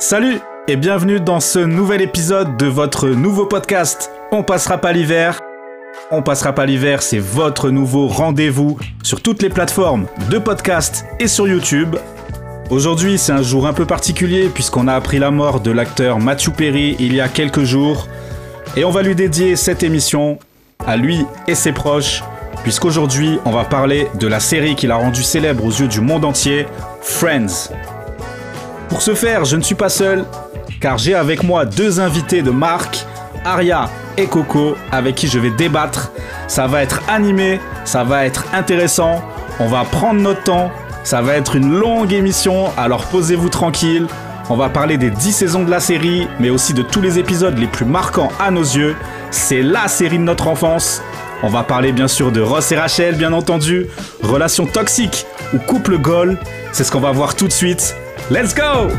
Salut et bienvenue dans ce nouvel épisode de votre nouveau podcast On passera pas l'hiver. On passera pas l'hiver, c'est votre nouveau rendez-vous sur toutes les plateformes de podcast et sur YouTube. Aujourd'hui, c'est un jour un peu particulier puisqu'on a appris la mort de l'acteur Matthew Perry il y a quelques jours et on va lui dédier cette émission à lui et ses proches puisqu'aujourd'hui, on va parler de la série qui l'a rendu célèbre aux yeux du monde entier, Friends. Pour ce faire, je ne suis pas seul, car j'ai avec moi deux invités de marque, Aria et Coco, avec qui je vais débattre. Ça va être animé, ça va être intéressant, on va prendre notre temps, ça va être une longue émission, alors posez-vous tranquille. On va parler des 10 saisons de la série, mais aussi de tous les épisodes les plus marquants à nos yeux. C'est la série de notre enfance. On va parler bien sûr de Ross et Rachel, bien entendu, relations toxiques ou couple goal. C'est ce qu'on va voir tout de suite. Let's go!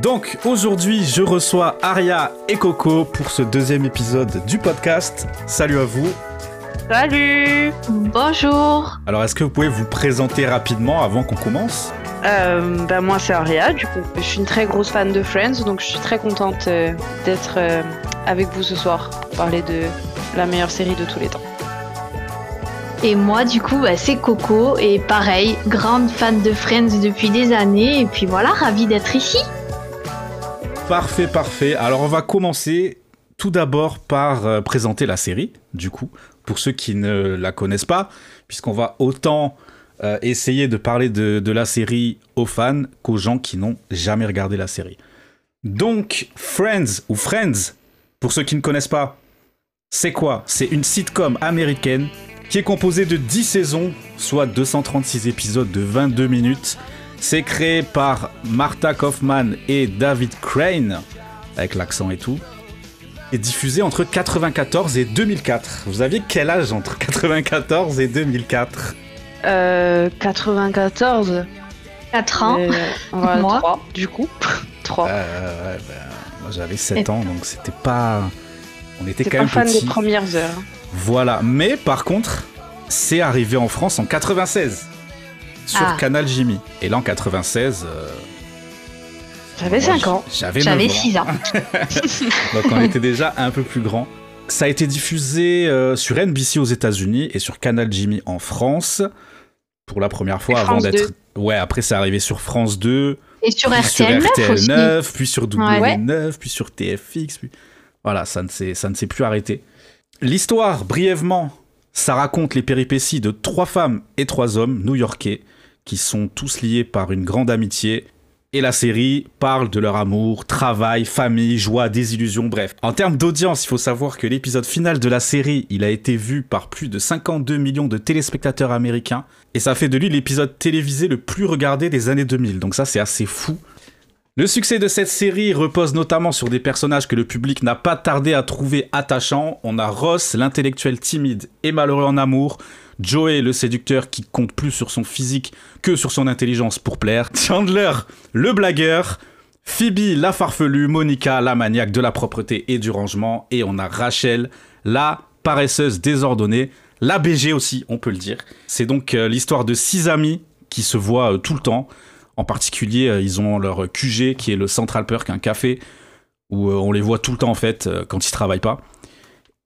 Donc aujourd'hui je reçois Aria et Coco pour ce deuxième épisode du podcast. Salut à vous. Salut. Bonjour. Alors est-ce que vous pouvez vous présenter rapidement avant qu'on commence? Euh, bah, Moi c'est Aria, du coup je suis une très grosse fan de Friends donc je suis très contente euh, d'être euh, avec vous ce soir pour parler de la meilleure série de tous les temps. Et moi, du coup, bah, c'est Coco. Et pareil, grande fan de Friends depuis des années. Et puis voilà, ravie d'être ici. Parfait, parfait. Alors, on va commencer tout d'abord par euh, présenter la série, du coup, pour ceux qui ne la connaissent pas, puisqu'on va autant euh, essayer de parler de, de, la série aux fans qu'aux gens qui n'ont jamais regardé la série. Donc, Friends ou Friends, pour ceux qui ne connaissent pas, c'est quoi? C'est une sitcom américaine qui est composée de 10 saisons, soit 236 épisodes de 22 minutes. C'est créé par Martha Kaufman et David Crane, avec l'accent et tout. Et diffusé entre 94 et 2004. Vous aviez quel âge entre 94 et 2004 Euh. 94 4 ans. Euh, Moi 3, du coup. 3. euh, ouais, ben, Moi j'avais 7 ans, donc c'était pas. On était quand pas même fan petits. des premières heures. Voilà, mais par contre, c'est arrivé en France en 96 sur Ah. Canal Jimmy. Et là en 96, euh, J'avais moi, 5 ans. J'avais 9 J'avais ans. 6 ans. Donc on était déjà un peu plus grand. Ça a été diffusé euh, sur NBC aux États-Unis et sur Canal Jimmy en France pour la première fois Et avant d'être. Ouais, après c'est arrivé sur France 2, Et sur RTL 9 sur RTL aussi. 9, puis sur Ouais. W9, puis sur TFX. Puis... Voilà, ça ne s'est plus arrêté. L'histoire, brièvement, ça raconte les péripéties de trois femmes et trois hommes new-yorkais qui sont tous liés par une grande amitié. Et la série parle de leur amour, travail, famille, joie, désillusion, bref. En termes d'audience, il faut savoir que l'épisode final de la série, il a été vu par plus de 52 millions de téléspectateurs américains. Et ça fait de lui l'épisode télévisé le plus regardé des années 2000. Donc ça, c'est assez fou. Le succès de cette série repose notamment sur des personnages que le public n'a pas tardé à trouver attachants. On a Ross, l'intellectuel timide et malheureux en amour. Joey, le séducteur qui compte plus sur son physique que sur son intelligence pour plaire. Chandler, le blagueur. Phoebe, la farfelue. Monica, la maniaque de la propreté et du rangement. Et on a Rachel, la paresseuse désordonnée. La BG aussi, on peut le dire. C'est donc euh, l'histoire de six amis qui se voient euh, tout le temps. En particulier, euh, ils ont leur QG qui est le Central Perk, un café où euh, on les voit tout le temps en fait euh, quand ils travaillent pas.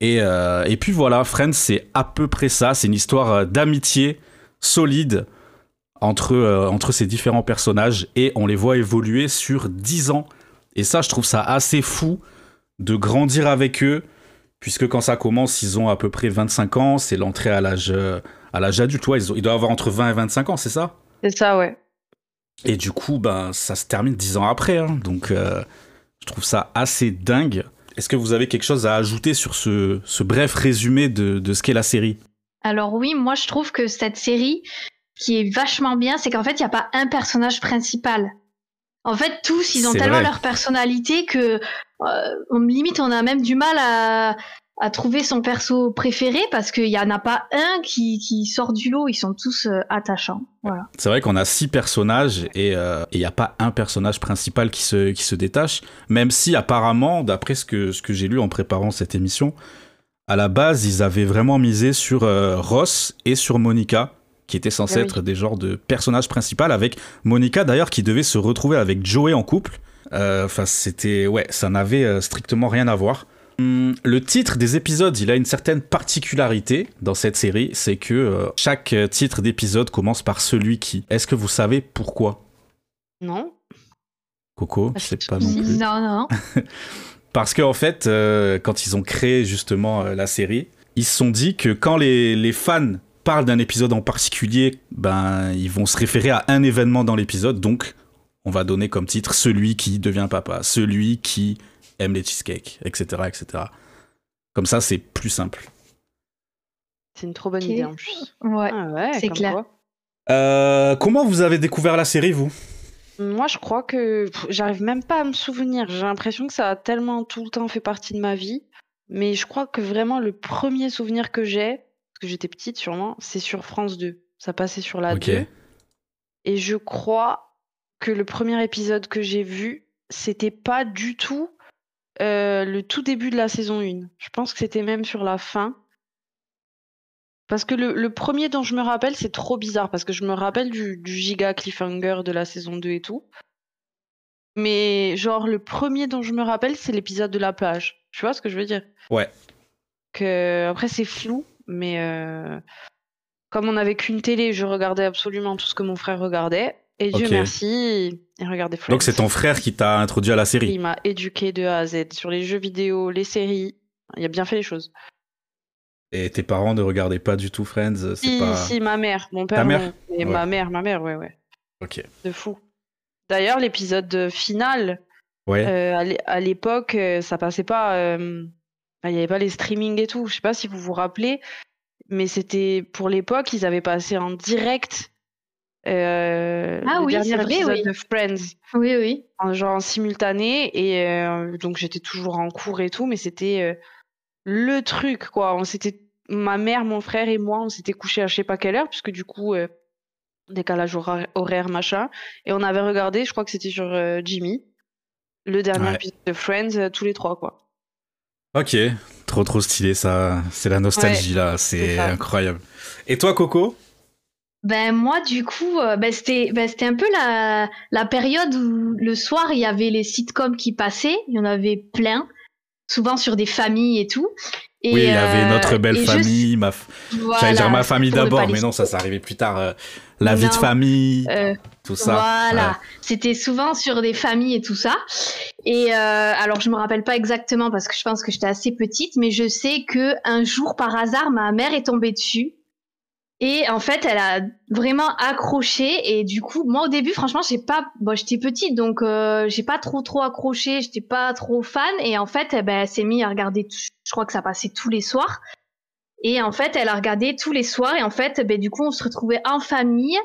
Et, et puis voilà, Friends, c'est à peu près ça. C'est une histoire d'amitié solide entre, entre ces différents personnages et on les voit évoluer sur 10 ans. Et ça, je trouve ça assez fou de grandir avec eux, puisque quand ça commence, ils ont à peu près 25 ans. C'est l'entrée à l'âge adulte. Ouais, ils, ils doivent avoir entre 20 et 25 ans, c'est ça? C'est ça, ouais. Et du coup, ben, ça se termine dix ans après. hein. Donc, euh, je trouve ça assez dingue. Est-ce que vous avez quelque chose à ajouter sur ce, ce bref résumé de, de ce qu'est la série? Alors oui, moi je trouve que cette série, qui est vachement bien, c'est qu'en fait, il n'y a pas un personnage principal. En fait, tous, ils ont tellement vrai. leur personnalité que euh, on, limite, on a même du mal à, à trouver son perso préféré parce qu'il n'y en a pas un qui, qui sort du lot. Ils sont tous euh, attachants. Voilà. C'est vrai qu'on a six personnages et il n'y a pas un personnage principal qui se, qui se détache, même si apparemment, d'après ce que, ce que j'ai lu en préparant cette émission, à la base, ils avaient vraiment misé sur euh, Ross et sur Monica, qui étaient censés oui. être des genres de personnages principaux, avec Monica d'ailleurs qui devait se retrouver avec Joey en couple. Euh, Enfin, c'était. Ouais, ça n'avait euh, strictement rien à voir. Hum, Le titre des épisodes, il a une certaine particularité dans cette série, c'est que euh, chaque euh, titre d'épisode commence par celui qui. Est-ce que vous savez pourquoi? Non Coco, je sais pas non plus. Non, non. Parce qu'en fait, euh, quand ils ont créé justement euh, la série, ils se sont dit que quand les, les fans parlent d'un épisode en particulier, ben ils vont se référer à un événement dans l'épisode. Donc, on va donner comme titre celui qui devient papa, celui qui aime les cheesecakes, etc., etc. Comme ça, c'est plus simple. C'est une trop bonne idée en plus. Ouais. Ah ouais, c'est clair. Euh, comment vous avez découvert la série, vous? Moi, je crois que j'arrive même pas à me souvenir. J'ai l'impression que ça a tellement tout le temps fait partie de ma vie. Mais je crois que vraiment le premier souvenir que j'ai, parce que j'étais petite sûrement, c'est sur France 2. Ça passait sur la Ok. 2. Et je crois que le premier épisode que j'ai vu, c'était pas du tout euh, le tout début de la saison 1. Je pense que c'était même sur la fin. Parce que le, le premier dont je me rappelle, c'est trop bizarre, parce que je me rappelle du, du giga cliffhanger de la saison 2 et tout. Mais genre, le premier dont je me rappelle, c'est l'épisode de la plage. Tu vois ce que je veux dire? Ouais. Que, après, c'est flou, mais euh, comme on n'avait qu'une télé, je regardais absolument tout ce que mon frère regardait. Et Dieu merci, Friends. Donc, c'est ton frère qui t'a introduit à la série. Il m'a éduqué de A à Z sur les jeux vidéo, les séries. Il a bien fait les choses. Et tes parents ne regardaient pas du tout Friends C'est Si, pas. si, ma mère. Mon père, Ta mère non. Et Ouais. ma mère, ma mère, ouais, ouais. Ok. De fou. D'ailleurs, l'épisode final, Ouais. euh, à l'é- à l'époque, euh, ça passait pas. euh, Il n'y avait pas les streamings et tout. Je sais pas si vous vous rappelez, mais c'était pour l'époque, ils avaient passé en direct euh, Ah le oui, dernier c'est vrai, épisode oui. de Friends, Oui, oui. en genre en simultané. Et euh, donc j'étais toujours en cours et tout, mais c'était euh, le truc, quoi. On s'était, ma mère, mon frère et moi, on s'était couchés à je sais pas quelle heure, puisque du coup, euh, décalage hora- horaire, machin. Et on avait regardé, je crois que c'était sur euh, Jimmy, le dernier Ouais. épisode de Friends, euh, tous les trois, quoi. Ok, trop trop stylé ça. C'est la nostalgie là, c'est incroyable. Et toi Coco? Ben moi du coup, euh, ben, c'était ben, c'était un peu la, la période où le soir il y avait les sitcoms qui passaient, il y en avait plein, souvent sur des familles et tout. Et, Oui, il y avait euh, notre belle je- famille, ma f- voilà, j'allais dire ma famille d'abord, mais non, ça c'est arrivé plus tard. euh, la vie de famille, Euh, tout ça. Voilà, Ouais. c'était souvent sur des familles et tout ça. Et euh, alors je me rappelle pas exactement parce que je pense que j'étais assez petite, mais je sais que un jour par hasard ma mère est tombée dessus et en fait elle a vraiment accroché et du coup moi au début franchement j'ai pas, bon j'étais petite donc euh, j'ai pas trop trop accroché, j'étais pas trop fan et en fait eh ben, elle s'est mise à regarder, tout- je crois que ça passait tous les soirs. Et en fait, elle a regardé tous les soirs et en fait, ben, du coup, on se retrouvait en famille,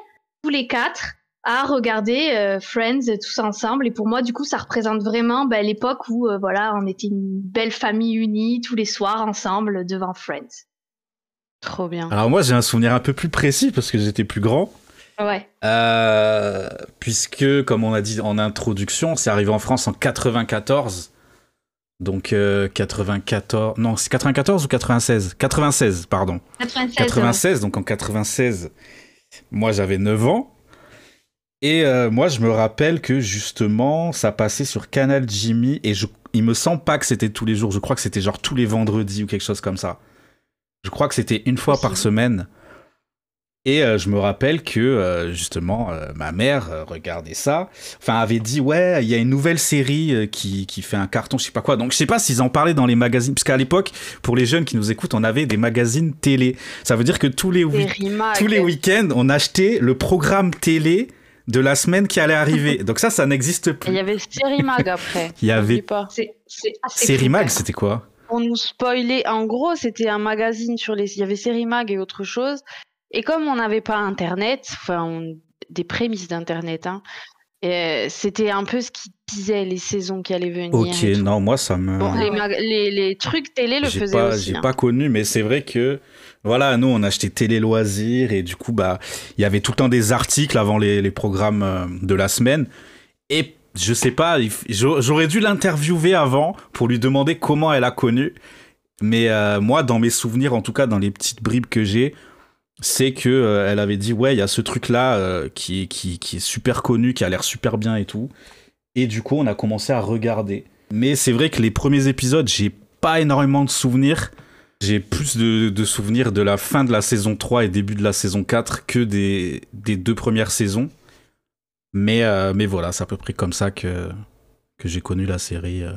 tous les quatre, à regarder euh, Friends tous ensemble. Et pour moi, du coup, ça représente vraiment ben, l'époque où euh, voilà, on était une belle famille unie tous les soirs ensemble devant Friends. Trop bien. Alors moi j'ai un souvenir un peu plus précis parce que j'étais plus grand. Ouais. Euh, puisque, comme on a dit en introduction, c'est arrivé en France en 94. Donc euh, 94, non, c'est 94 ou 96 96, pardon. 96. 96, donc en 96, moi j'avais 9 ans. Et euh, moi je me rappelle que justement ça passait sur Canal Jimmy et je, il me semble pas que c'était tous les jours, je crois que c'était genre tous les vendredis ou quelque chose comme ça. Je crois que c'était une fois par semaine. Et euh, je me rappelle que euh, justement euh, ma mère euh, regardait ça, enfin avait dit ouais il y a une nouvelle série euh, qui, qui fait un carton je sais pas quoi. Donc je sais pas s'ils en parlaient dans les magazines, parce qu'à l'époque pour les jeunes qui nous écoutent on avait des magazines télé. Ça veut dire que tous les, tous les week-ends on achetait le programme télé de la semaine qui allait arriver. Donc ça ça n'existe Et il plus. y avait Série Mag après. Il y avait- Série Mag c'était quoi? On nous spoilait. En gros, c'était un magazine sur les. Il y avait Série Mag et autre chose. Et comme on n'avait pas Internet, enfin, on- des prémices d'Internet, hein, euh, c'était un peu ce qui disait les saisons qui allaient venir. Ok non moi ça me Bon, les, trucs télé le faisaient pas, aussi. J'ai hein. pas connu, mais c'est vrai que voilà, nous on achetait télé loisirs et du coup bah il y avait tout le temps des articles avant les, les programmes euh, de la semaine et je sais pas, j'aurais dû l'interviewer avant pour lui demander comment elle a connu Mais euh, moi, dans mes souvenirs, en tout cas dans les petites bribes que j'ai, c'est que euh, elle avait dit ouais, il y a ce truc là qui, qui, qui est super connu, qui a l'air super bien et tout. Et du coup, on a commencé à regarder. Mais c'est vrai que les premiers épisodes, j'ai pas énormément de souvenirs. J'ai plus de, souvenirs de la fin de la saison 3 et début de la saison 4 que des, des deux premières saisons. Mais, euh, mais voilà, c'est à peu près comme ça que, que j'ai connu la série euh,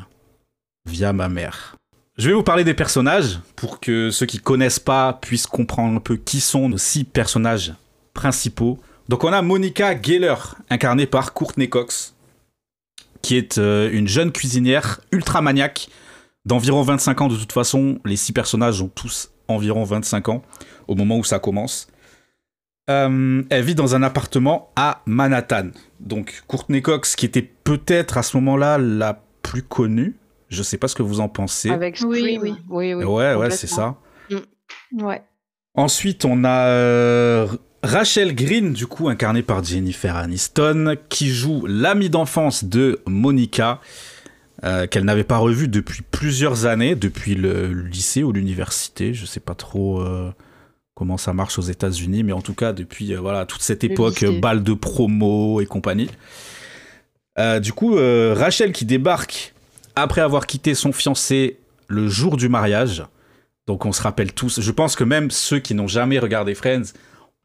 via ma mère. Je vais vous parler des personnages pour que ceux qui connaissent pas puissent comprendre un peu qui sont nos six personnages principaux. Donc on a Monica Geller, incarnée par Courtney Cox, qui est euh, une jeune cuisinière ultra maniaque d'environ 25 ans. De toute façon, les six personnages ont tous environ 25 ans au moment où ça commence. Euh, elle vit dans un appartement à Manhattan. Donc Courtney Cox, qui était peut-être à ce moment-là la plus connue. Je sais pas ce que vous en pensez. Avec oui, oui, oui, Ouais, ouais, c'est ça. Mm. Ouais. Ensuite, on a euh, Rachel Green, du coup, incarnée par Jennifer Aniston, qui joue l'amie d'enfance de Monica. Euh, qu'elle n'avait pas revu depuis plusieurs années, depuis le, lycée ou l'université, je sais pas trop euh, comment ça marche aux États-Unis, mais en tout cas depuis euh, voilà toute cette époque balle de promo et compagnie. du coup, Rachel qui débarque après avoir quitté son fiancé le jour du mariage. Donc on se rappelle tous. Je pense que même ceux qui n'ont jamais regardé Friends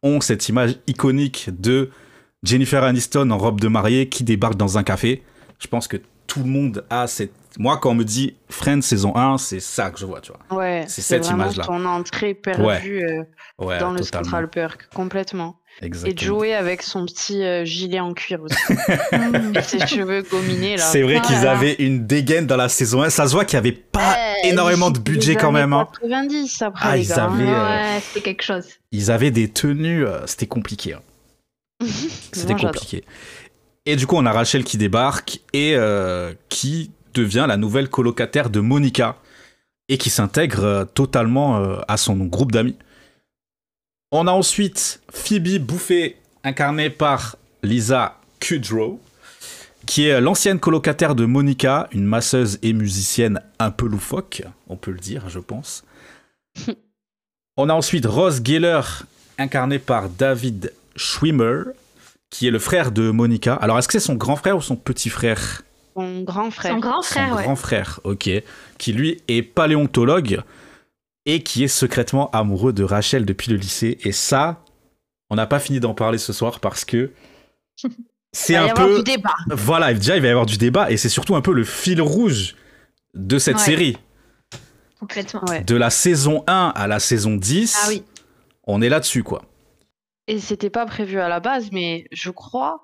ont cette image iconique de Jennifer Aniston en robe de mariée qui débarque dans un café. Je pense que tout le monde a cette. Moi, quand on me dit Friends saison 1, c'est ça que je vois, tu vois. Ouais, c'est cette image-là. ton entrée perdue euh, dans le Central Perk, complètement. Exactement. Et Joey avec son petit euh, gilet en cuir aussi. et ses cheveux gominés, là. C'est vrai qu'ils avaient une dégaine dans la saison 1. Ça se voit qu'il n'y avait pas énormément de budget quand même. 90 hein. après, ah, les ils gars. Avaient, euh, ouais, c'était quelque chose. Ils avaient des tenues, c'était compliqué. Hein. c'était compliqué. Et du coup, on a Rachel qui débarque et euh, qui devient la nouvelle colocataire de Monica et qui s'intègre euh, totalement euh, à son groupe d'amis. On a ensuite Phoebe Bouffet, incarnée par Lisa Kudrow, qui est l'ancienne colocataire de Monica, une masseuse et musicienne un peu loufoque, on peut le dire, je pense. on a ensuite Rose Geller, incarnée par David Schwimmer, qui est le frère de Monica. Alors, est-ce que c'est son grand frère ou son petit frère? Son grand frère. Son grand frère, son grand frère, ok. Qui lui est paléontologue et qui est secrètement amoureux de Rachel depuis le lycée. Et ça, on n'a pas fini d'en parler ce soir parce que c'est un peu. Du débat. Voilà, déjà, il va y avoir du débat et c'est surtout un peu le fil rouge de cette série. Complètement. De la saison 1 à la saison 10, ah, oui. on est là-dessus, quoi et c'était pas prévu à la base, mais je crois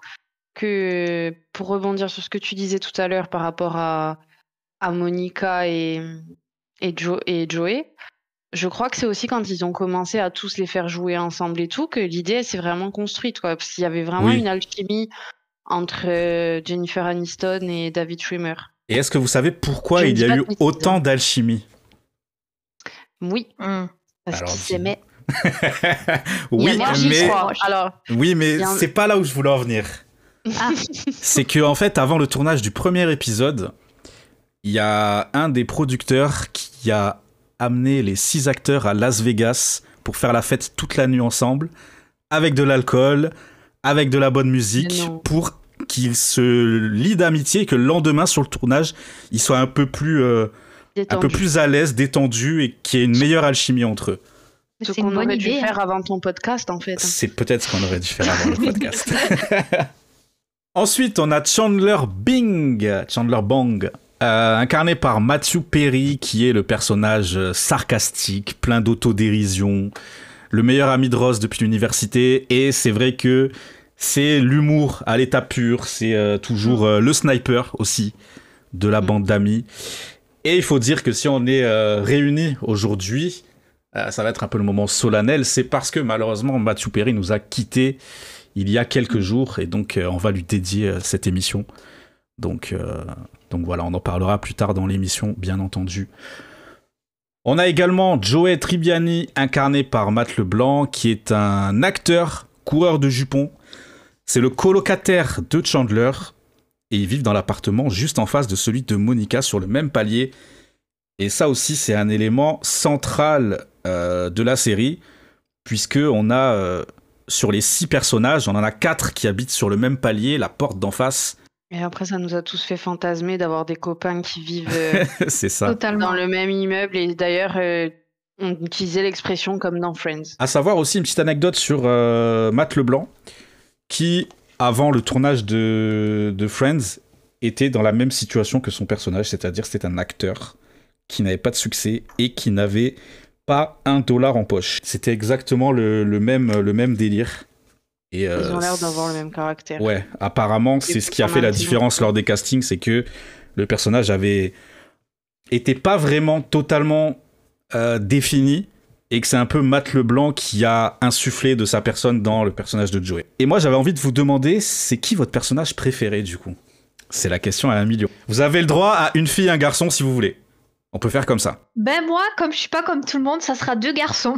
que pour rebondir sur ce que tu disais tout à l'heure par rapport à, à Monica et, et, et Joey, je crois que c'est aussi quand ils ont commencé à tous les faire jouer ensemble et tout que l'idée s'est vraiment construite, quoi, parce qu'il y avait vraiment une alchimie entre euh, Jennifer Aniston et David Schwimmer. Et est-ce que vous savez pourquoi il y a eu autant d'alchimie? Oui, mmh. parce qu'ils s'aimaient oui, mais, Alors, oui, mais c'est pas là où je voulais en venir. Ah. c'est que en fait, avant le tournage du premier épisode, il y a un des producteurs qui a amené les six acteurs à Las Vegas pour faire la fête toute la nuit ensemble, avec de l'alcool, avec de la bonne musique, pour qu'ils se lient d'amitié et que le lendemain sur le tournage, ils soient un peu plus, euh, un peu plus à l'aise, détendus et qu'il y ait une meilleure alchimie entre eux. Ce qu'on aurait dû faire avant ton podcast, en fait. C'est peut-être ce qu'on aurait dû faire avant le podcast. Ensuite, on a Chandler Bing, Chandler Bong, euh, incarné par Matthew Perry, qui est le personnage euh, sarcastique, plein d'autodérision, le meilleur ami de Ross depuis l'université. Et c'est vrai que c'est l'humour à l'état pur, c'est euh, toujours le sniper aussi de la bande d'amis. Et il faut dire que si on est réunis aujourd'hui, ça va être un peu le moment solennel, c'est parce que malheureusement Mathieu Perry nous a quittés il y a quelques jours et donc euh, on va lui dédier euh, cette émission. Donc, donc voilà, on en parlera plus tard dans l'émission, bien entendu. On a également Joey Tribbiani, incarné par Matt Leblanc, qui est un acteur, coureur de jupons. C'est le colocataire de Chandler, et ils vivent dans l'appartement juste en face de celui de Monica sur le même palier. Et ça aussi, c'est un élément central euh, de la série, puisque on a euh, sur les six personnages, on en a quatre qui habitent sur le même palier, la porte d'en face. Et après, ça nous a tous fait fantasmer d'avoir des copains qui vivent euh, c'est ça. Totalement. dans le même immeuble. Et d'ailleurs, euh, on utilisait l'expression comme dans Friends. À savoir aussi une petite anecdote sur euh, Matt Leblanc, qui, avant le tournage de, de Friends, était dans la même situation que son personnage, c'est-à-dire c'était un acteur qui n'avait pas de succès et qui n'avait pas un dollar en poche. C'était exactement le, le même, le même délire. Et, Ils euh, ont l'air d'avoir le même caractère. Ouais, apparemment, c'est ce qui a fait la différence lors des castings, c'est que le personnage avait était pas vraiment totalement euh, défini et que c'est un peu Matt Leblanc qui a insufflé de sa personne dans le personnage de Joey. Et moi, j'avais envie de vous demander, c'est qui votre personnage préféré du coup? C'est la question à un million. Vous avez le droit à une fille et un garçon si vous voulez. On peut faire comme ça. Ben moi, comme je suis pas comme tout le monde, ça sera deux garçons.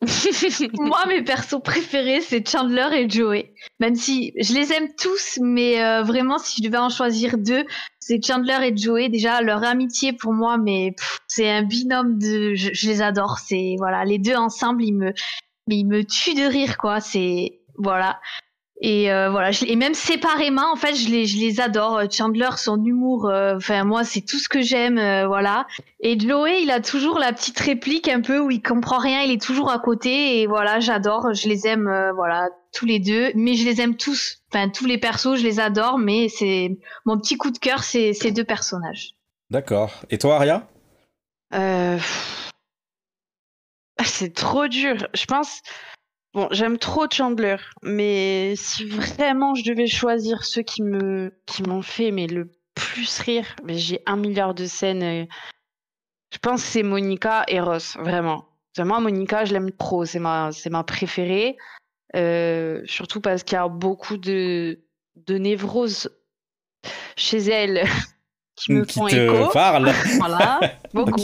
moi, mes persos préférés, c'est Chandler et Joey. Même si je les aime tous, mais euh, vraiment, si je devais en choisir deux, c'est Chandler et Joey. Déjà, leur amitié pour moi, mais c'est un binôme de, je, je les adore. C'est voilà, les deux ensemble, ils me, mais ils me tuent de rire, quoi. C'est voilà. Et euh, voilà, je- et même séparément, en fait, je les, je les adore. Chandler, son humour, euh, enfin moi, c'est tout ce que j'aime, euh, voilà. Et Joey, il a toujours la petite réplique un peu où il comprend rien, il est toujours à côté, et voilà, j'adore, je les aime, euh, voilà, tous les deux, mais je les aime tous. Enfin, tous les persos, je les adore, mais c'est mon petit coup de cœur, c'est ces deux personnages. D'accord. Et toi, Aria? Euh. Ah, C'est trop dur. Je pense. Bon, j'aime trop Chandler, mais si vraiment je devais choisir ceux qui me qui m'ont fait mais le plus rire, mais j'ai un milliard de scènes. euh, Je pense que c'est Monica et Ross, vraiment. Moi, Monica, je l'aime trop. C'est ma c'est ma préférée. Euh, surtout parce qu'il y a beaucoup de de névrose chez elle qui me Qui font te écho. parle Voilà, beaucoup.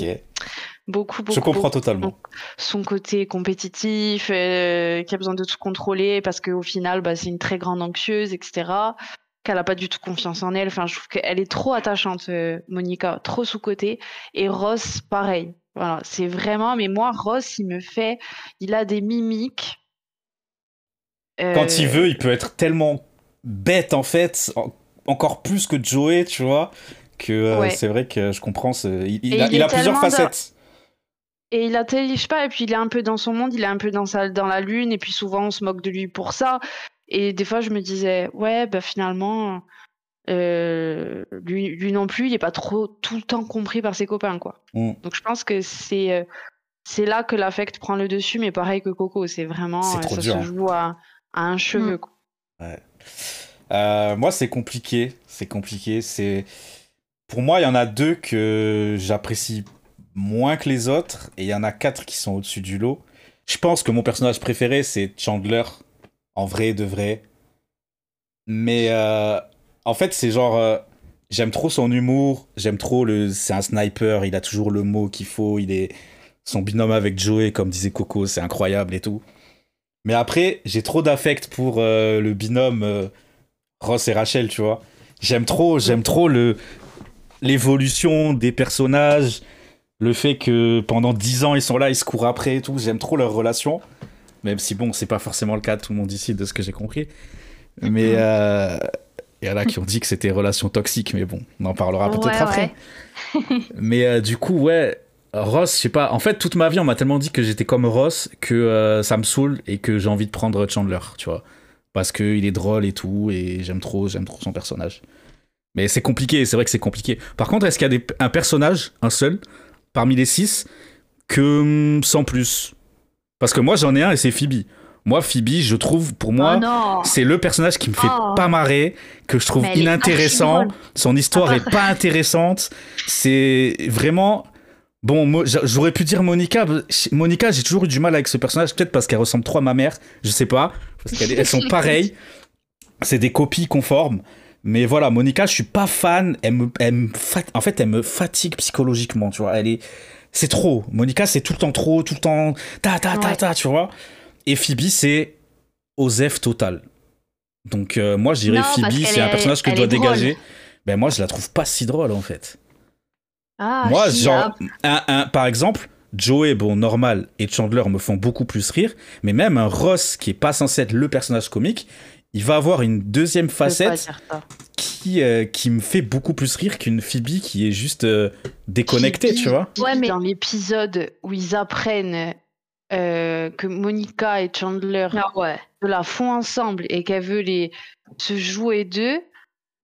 Beaucoup, beaucoup. Je comprends beaucoup. totalement. Son côté compétitif, euh, qui a besoin de tout contrôler parce qu'au final, bah, c'est une très grande anxieuse, etc. Qu'elle a pas du tout confiance en elle. Enfin, je trouve qu'elle est trop attachante, euh, Monica, trop sous-côté. Et Ross, pareil. Voilà, c'est vraiment. Mais moi, Ross, il me fait. Il a des mimiques. Euh, Quand il veut, il peut être tellement bête en fait, en- encore plus que Joey, tu vois, que euh, Ouais. c'est vrai que je comprends. Il, a, il il est a plusieurs facettes. Et il a, je sais pas, et puis il est un peu dans son monde, il est un peu dans, sa, dans la lune, et puis souvent on se moque de lui pour ça. Et des fois je me disais, ouais, bah finalement, euh, lui, lui non plus, il est pas trop tout le temps compris par ses copains, quoi. Mm. Donc je pense que c'est euh, c'est là que l'affect prend le dessus, mais pareil que Coco, c'est vraiment, euh, trop ça dur, se hein. joue à, à un cheveu, Mm. quoi. Euh, moi, c'est compliqué. C'est compliqué. C'est pour moi, il y en a deux que j'apprécie moins que les autres, et il y en a quatre qui sont au-dessus du lot. Je pense que mon personnage préféré, c'est Chandler, en vrai de vrai. Mais euh, en fait, c'est genre, euh, j'aime trop son humour, j'aime trop le, c'est un sniper, il a toujours le mot qu'il faut, il est son binôme avec Joey, comme disait Coco, c'est incroyable et tout. Mais après, j'ai trop d'affect pour euh, le binôme Ross et Rachel, tu vois. J'aime trop, j'aime trop le l'évolution des personnages, le fait que pendant 10 ans ils sont là, ils se courent après et tout. J'aime trop leur relation, même si bon, c'est pas forcément le cas de tout le monde ici, de ce que j'ai compris. Mais euh, il y en a qui ont dit que c'était relation toxique, mais bon, on en parlera peut-être Ouais, après. mais euh, du coup, ouais, Ross, je sais pas. En fait, toute ma vie, on m'a tellement dit que j'étais comme Ross que euh, ça me saoule et que j'ai envie de prendre Chandler, tu vois. Parce qu'il est drôle et tout, et j'aime trop, j'aime trop son personnage. Mais c'est compliqué, c'est vrai que c'est compliqué. Par contre, est-ce qu'il y a des- un personnage, un seul, parmi les six, que hum, sans plus Parce que moi, j'en ai un et c'est Phoebe. Moi, Phoebe, je trouve, pour moi, oh c'est le personnage qui me fait Oh. pas marrer, que je trouve inintéressant. Son histoire est pas intéressante. C'est vraiment. Bon, j'aurais pu dire Monica. Monica, j'ai toujours eu du mal avec ce personnage, peut-être parce qu'elle ressemble trop à ma mère, je sais pas. Parce qu'elles elles sont pareilles. C'est des copies conformes. Mais voilà, Monica, je suis pas fan. Elle me, elle me fat- En fait, elle me fatigue psychologiquement, tu vois. Elle est. C'est trop. Monica, c'est tout le temps trop, tout le temps. Ta, ta, ta, Ouais. ta, tu vois. Et Phoebe, c'est Osef total. Donc, euh, moi, je dirais Phoebe, c'est un personnage que je dois dégager. Ben, moi, je la trouve pas si drôle, en fait. Ah, Moi, genre, un, un- par exemple, Joey, bon, normal, et Chandler me font beaucoup plus rire, mais même un Ross qui est pas censé être le personnage comique, il va avoir une deuxième facette qui, euh, qui me fait beaucoup plus rire qu'une Phoebe qui est juste euh, déconnectée, Phoebe, tu vois. Ouais, mais- Dans l'épisode où ils apprennent euh, que Monica et Chandler ah ouais. se la font ensemble et qu'elle veut les se jouer d'eux,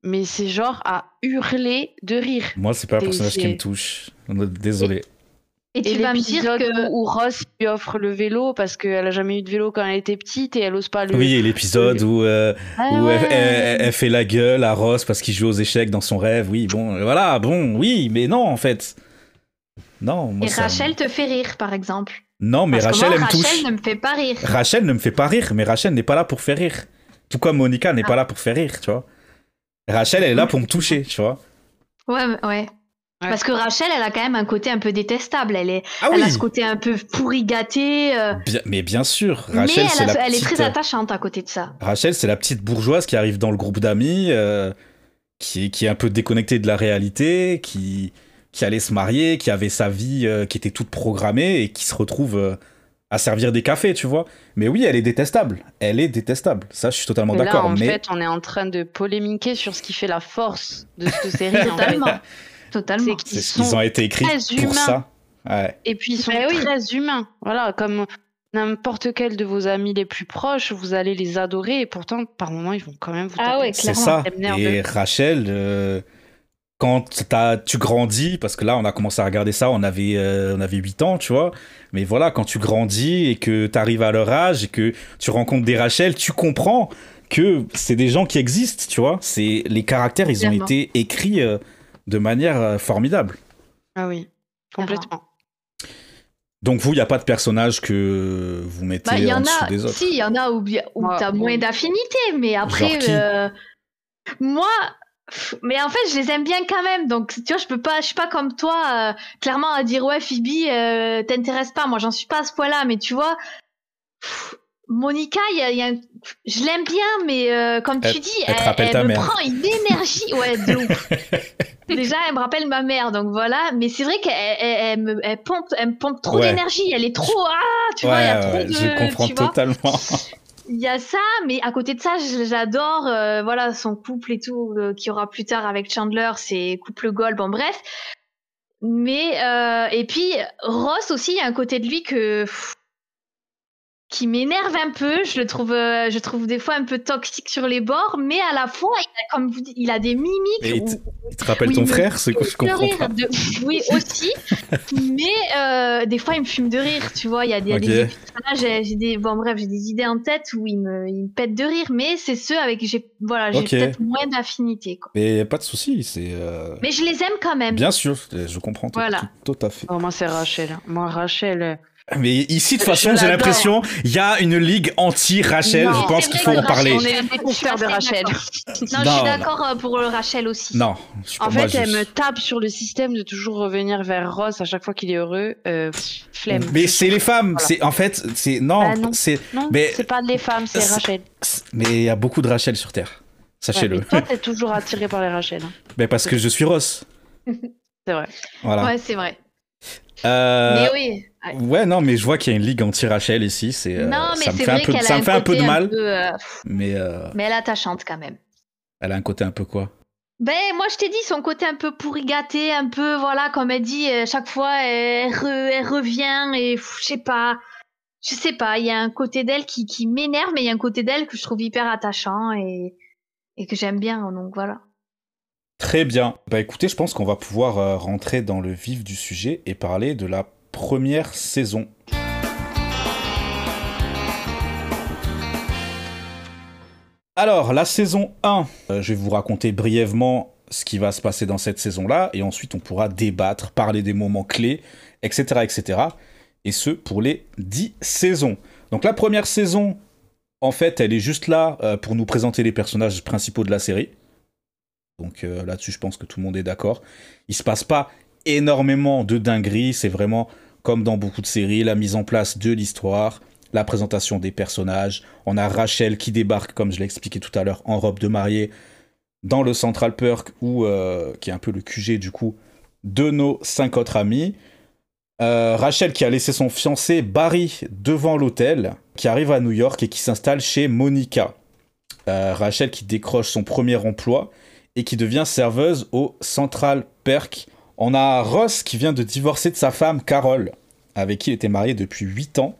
mais c'est genre à hurler de rire. Moi, c'est pas un personnage qui me touche. Désolé. Et Et tu vas me dire que. où Ross lui offre le vélo parce qu'elle a jamais eu de vélo quand elle était petite et elle ose pas le. Oui, et l'épisode où, euh, Ah où elle, ouais. elle- elle fait la gueule à Ross parce qu'il joue aux échecs dans son rêve. Oui, bon, euh, voilà, bon, oui, mais non, en fait. Non, moi, Et ça- Rachel te fait rire, par exemple. Non, mais Parce Rachel, moi, elle me touche. Rachel ne me fait pas rire. Rachel ne me fait pas rire, mais Rachel n'est pas là pour faire rire. Tout comme Monica n'est Ah. pas là pour faire rire, tu vois. Rachel, elle est là pour me toucher, tu vois. Ouais, mais- ouais. Parce que Rachel, elle a quand même un côté un peu détestable. Elle, est, Ah elle a ce côté un peu pourri gâté. euh, Bien- Mais bien sûr, mais Rachel, elle, c'est a- la elle est petite- très attachante à côté de ça. Rachel, c'est la petite bourgeoise qui arrive dans le groupe d'amis, euh, qui, est- qui est un peu déconnectée de la réalité, qui, qui allait se marier, qui avait sa vie euh, qui était toute programmée et qui se retrouve euh, à servir des cafés, tu vois. Mais oui, elle est détestable. Elle est détestable. Ça, je suis totalement d'accord. en Mais fait, on est en train de polémiquer sur ce qui fait la force de cette série. en. Totalement. Totalement. C'est qu'ils ils ont été écrits très pour humains. ça. Ouais. Et puis ils sont oui. très humains. Voilà, comme n'importe quel de vos amis les plus proches, vous allez les adorer et pourtant, par moments, ils vont quand même vous Ah ouais. C'est ça. Et Rachel, euh, quand t'as- tu grandis, parce que là, on a commencé à regarder ça, on avait, euh, on avait 8 ans, tu vois. Mais voilà, quand tu grandis et que tu arrives à leur âge et que tu rencontres des Rachel, tu comprends que c'est des gens qui existent, tu vois. C'est les caractères, ils ont été écrits euh, de manière euh, formidable. Ah oui, complètement. Donc vous, il n'y a pas de personnage que vous mettez Bah, il y en en dessous a, des autres. si, il y en a où, où t'as bon. moins d'affinité, mais après, Genre qui? euh, moi, pff, mais en fait, je les aime bien quand même. Donc, tu vois, je peux pas, je suis pas comme toi, euh, clairement à dire ouais, Phoebe, euh, t'intéresse pas. Moi, j'en suis pas à ce point-là, mais tu vois, pff, Monica, il y a, il y a un- je l'aime bien, mais euh, comme Elle- tu dis, elle me mère. prend une énergie, ouais, de ouf. Déjà, elle me rappelle ma mère, donc voilà. Mais c'est vrai qu'elle elle, elle me elle pompe, elle me pompe trop Ouais. d'énergie. Elle est trop ah, tu vois, il y a trop ouais, de, je comprends totalement. Il y a ça, mais à côté de ça, j'adore euh, voilà son couple et tout euh, qu'il y aura plus tard avec Chandler, c'est couple goal, bon bref. Mais euh, et puis Ross aussi, il y a un côté de lui que pff, qui m'énerve un peu. Je le trouve, euh, je trouve des fois un peu toxique sur les bords, mais à la fois, il a, comme vous dites, il a des mimiques. Et il où- te, il te rappelle ton frère, c'est que je comprends pas. de- Oui, aussi. mais euh, des fois, il me fume de rire, tu vois. Il y a des, il y a Ok. des personnages, j'ai j'ai des, bon, bref, j'ai des idées en tête où il me, il me pète de rire, mais c'est ceux avec qui j'ai, voilà, j'ai Ok. peut-être moins d'affinité, quoi. Mais pas de souci, c'est euh, Mais je les aime quand même. bien sûr, je comprends tout, Voilà. tout- tout à fait. Oh, moi, c'est Rachel. Moi, Rachel. Mais ici, de toute façon, j'ai l'impression, il y a une ligue anti-Rachel. Je pense qu'il faut en parler. On Rachel- est de Rachel. d'accord. Non, je suis d'accord euh, pour Rachel aussi. Non, je suis En fait, elle me tape sur le système de toujours revenir vers Ross à chaque fois qu'il est heureux. Euh, flemme. Mais c'est les femmes. Voilà. C'est en fait, c'est non, Bah c'est Non, mais- c'est pas les femmes, c'est Rachel. mais il y a beaucoup de Rachel sur Terre. Sachez-le. toi, t'es toujours attiré par les Rachel. hein. Mais parce que je suis Ross. C'est vrai. Voilà. Ouais, c'est vrai. Euh, Mais oui. Ouais. Non, mais je vois qu'il y a une ligue anti-Rachel ici. C'est euh, non, mais ça me fait un peu, qu'elle ça a me un fait un peu de mal, peu, euh, mais euh, mais elle est attachante quand même. elle a un côté un peu quoi? Ben, moi, je t'ai dit, son côté un peu pourri gâté, un peu, voilà, comme elle dit, chaque fois, elle, re- elle revient et je sais pas. Je sais pas, il y a un côté d'elle qui, qui m'énerve, mais il y a un côté d'elle que je trouve hyper attachant et, et que j'aime bien, donc voilà. Très bien. Bah écoutez, je pense qu'on va pouvoir euh, rentrer dans le vif du sujet et parler de la première saison. Alors, la saison 1, euh, je vais vous raconter brièvement ce qui va se passer dans cette saison-là, et ensuite on pourra débattre, parler des moments clés, etc., etc. Et ce, pour les 10 saisons. Donc la première saison, en fait, elle est juste là euh, pour nous présenter les personnages principaux de la série. Donc euh, là-dessus, je pense que tout le monde est d'accord. Il se passe pas énormément de dingueries, c'est vraiment comme dans beaucoup de séries, la mise en place de l'histoire, la présentation des personnages. On a Rachel qui débarque, comme je l'ai expliqué tout à l'heure, en robe de mariée dans le Central Perk, où, euh, qui est un peu le QG du coup de nos cinq autres amis. Euh, Rachel qui a laissé son fiancé Barry devant l'hôtel, qui arrive à New York et qui s'installe chez Monica. Rachel qui décroche son premier emploi et qui devient serveuse au Central Perk. On a Ross qui vient de divorcer de sa femme Carol, avec qui il était marié depuis 8 ans,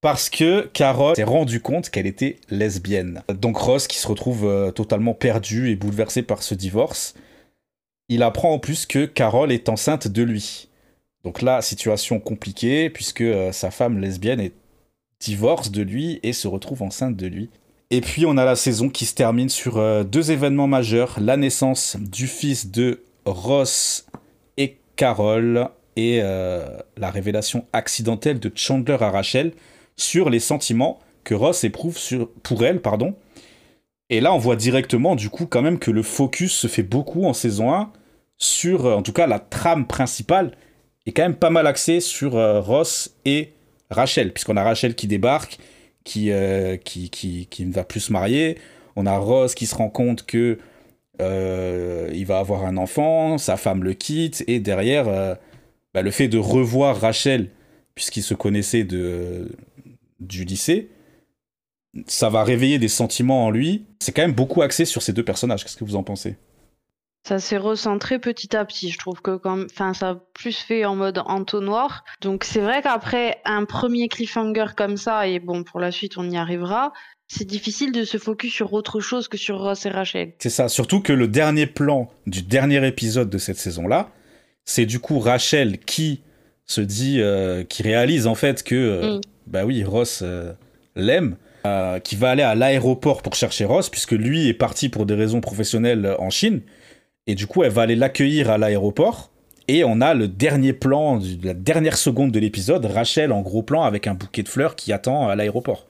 parce que Carol s'est rendu compte qu'elle était lesbienne. Donc Ross qui se retrouve euh, totalement perdu et bouleversé par ce divorce. Il apprend en plus que Carol est enceinte de lui. Donc là, situation compliquée, puisque euh, sa femme lesbienne est divorce de lui et se retrouve enceinte de lui. Et puis on a la saison qui se termine sur euh, deux événements majeurs, la naissance du fils de Ross et Carol, et euh, la révélation accidentelle de Chandler à Rachel sur les sentiments que Ross éprouve pour elle. Et là, on voit directement, du coup, quand même que le focus se fait beaucoup en saison 1 sur, en tout cas, la trame principale est quand même pas mal axé sur euh, Ross et Rachel, puisqu'on a Rachel qui débarque, qui, euh, qui, qui, qui, ne va plus se marier. On a Ross qui se rend compte que euh, il va avoir un enfant, sa femme le quitte, et derrière, bah, le fait de revoir Rachel, puisqu'ils se connaissaient de, du lycée, ça va réveiller des sentiments en lui. C'est quand même beaucoup axé sur ces deux personnages. Qu'est-ce que vous en pensez? Ça s'est recentré petit à petit. Je trouve que enfin, ça a plus fait en mode entonnoir. Donc c'est vrai qu'après un premier cliffhanger comme ça, et bon, pour la suite on y arrivera, c'est difficile de se focus sur autre chose que sur Ross et Rachel. C'est ça, surtout que le dernier plan du dernier épisode de cette saison-là, c'est du coup Rachel qui se dit, euh, qui réalise en fait que, euh, mm. bah oui, Ross euh, l'aime. qui va aller à l'aéroport pour chercher Ross, puisque lui est parti pour des raisons professionnelles en Chine. Et du coup, elle va aller l'accueillir à l'aéroport. Et on a le dernier plan, la dernière seconde de l'épisode, Rachel en gros plan avec un bouquet de fleurs qui attend à l'aéroport.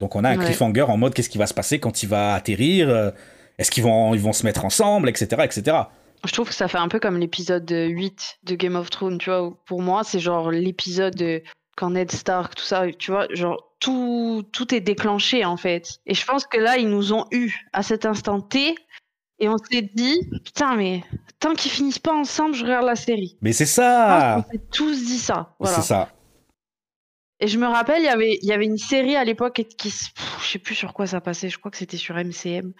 Donc on a un cliffhanger en mode qu'est-ce qui va se passer quand il va atterrir? Euh, Est-ce qu'ils vont, ils vont se mettre ensemble, etc., etc. Je trouve que ça fait un peu comme l'épisode 8 de Game of Thrones, tu vois. Pour moi, c'est genre l'épisode quand Ned Stark, tout ça, tu vois, genre tout, tout est déclenché en fait. Et je pense que là, ils nous ont eu à cet instant T et on s'est dit, putain, mais tant qu'ils finissent pas ensemble, je regarde la série. Mais c'est ça On s'est tous dit ça. Voilà. C'est ça. Et je me rappelle, il y avait, il y avait une série à l'époque qui, je sais plus sur quoi ça passait, je crois que c'était sur MCM.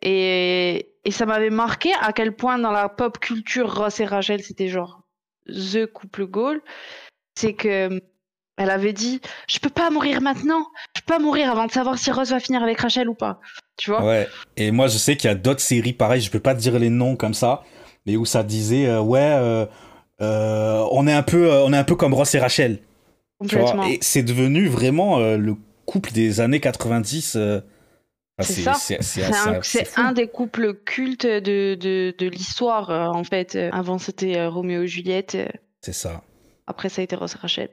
Et, et ça m'avait marqué à quel point dans la pop culture, Ross et Rachel, c'était genre The couple goal. C'est que elle avait dit Je peux pas mourir maintenant. Je peux pas mourir avant de savoir si Rose va finir avec Rachel ou pas. Tu vois? Ouais. Et moi, je sais qu'il y a d'autres séries pareilles, je peux pas te dire les noms comme ça, mais où ça disait euh, Ouais, euh, euh, on, est un peu, on est un peu comme Ross et Rachel. Tu vois? Et c'est devenu vraiment le couple des années 90. c'est ça. C'est un, des couples cultes de, de, de l'histoire, en fait. Avant, c'était Roméo et Juliette. C'est ça. Après, ça a été Ross et Rachel.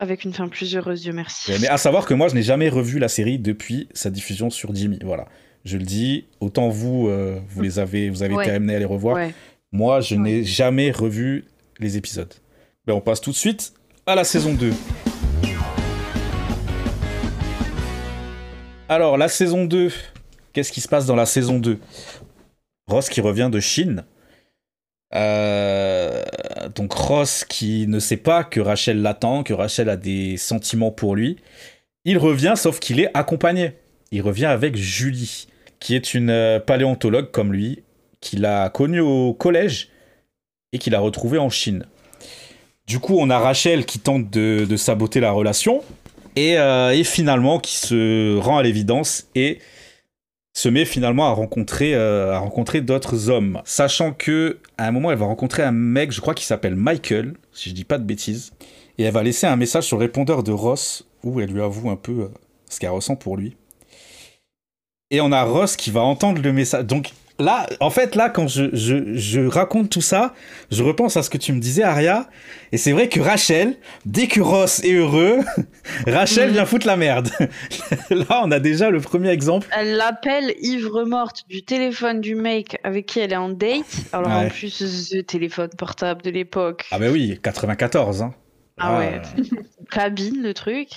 Avec une fin plus heureuse, Dieu merci. Mais à savoir que moi, je n'ai jamais revu la série depuis sa diffusion sur Jimmy. Voilà. Je le dis, autant vous, euh, vous les avez, vous avez été amené à les revoir. Moi, je n'ai jamais revu les épisodes. Ben, on passe tout de suite à la saison 2. Alors, la saison 2, qu'est-ce qui se passe dans la saison 2 Ross qui revient de Chine euh, donc Ross qui ne sait pas que Rachel l'attend, que Rachel a des sentiments pour lui. Il revient sauf qu'il est accompagné. Il revient avec Julie, qui est une euh, paléontologue comme lui, qu'il a connue au collège et qu'il a retrouvée en Chine. Du coup, on a Rachel qui tente de, saboter la relation euh, et, finalement qui se rend à l'évidence et se met finalement à rencontrer, euh, à rencontrer d'autres hommes. Sachant que à un moment, elle va rencontrer un mec, je crois qu'il s'appelle Michael, si je dis pas de bêtises. Et elle va laisser un message sur le répondeur de Ross où elle lui avoue un peu euh, ce qu'elle ressent pour lui. Et on a Ross qui va entendre le message. Donc là, en fait, là, quand je, je, je, raconte tout ça, je repense à ce que tu me disais, Aria. Et c'est vrai que Rachel, dès que Ross est heureux, Rachel vient foutre la merde. là, on a déjà le premier exemple. Elle l'appelle ivre morte du téléphone du mec avec qui elle est en date. Alors en plus, le téléphone portable de l'époque. Ah bah oui, 94. Hein. Ah, ouais, cabine le truc.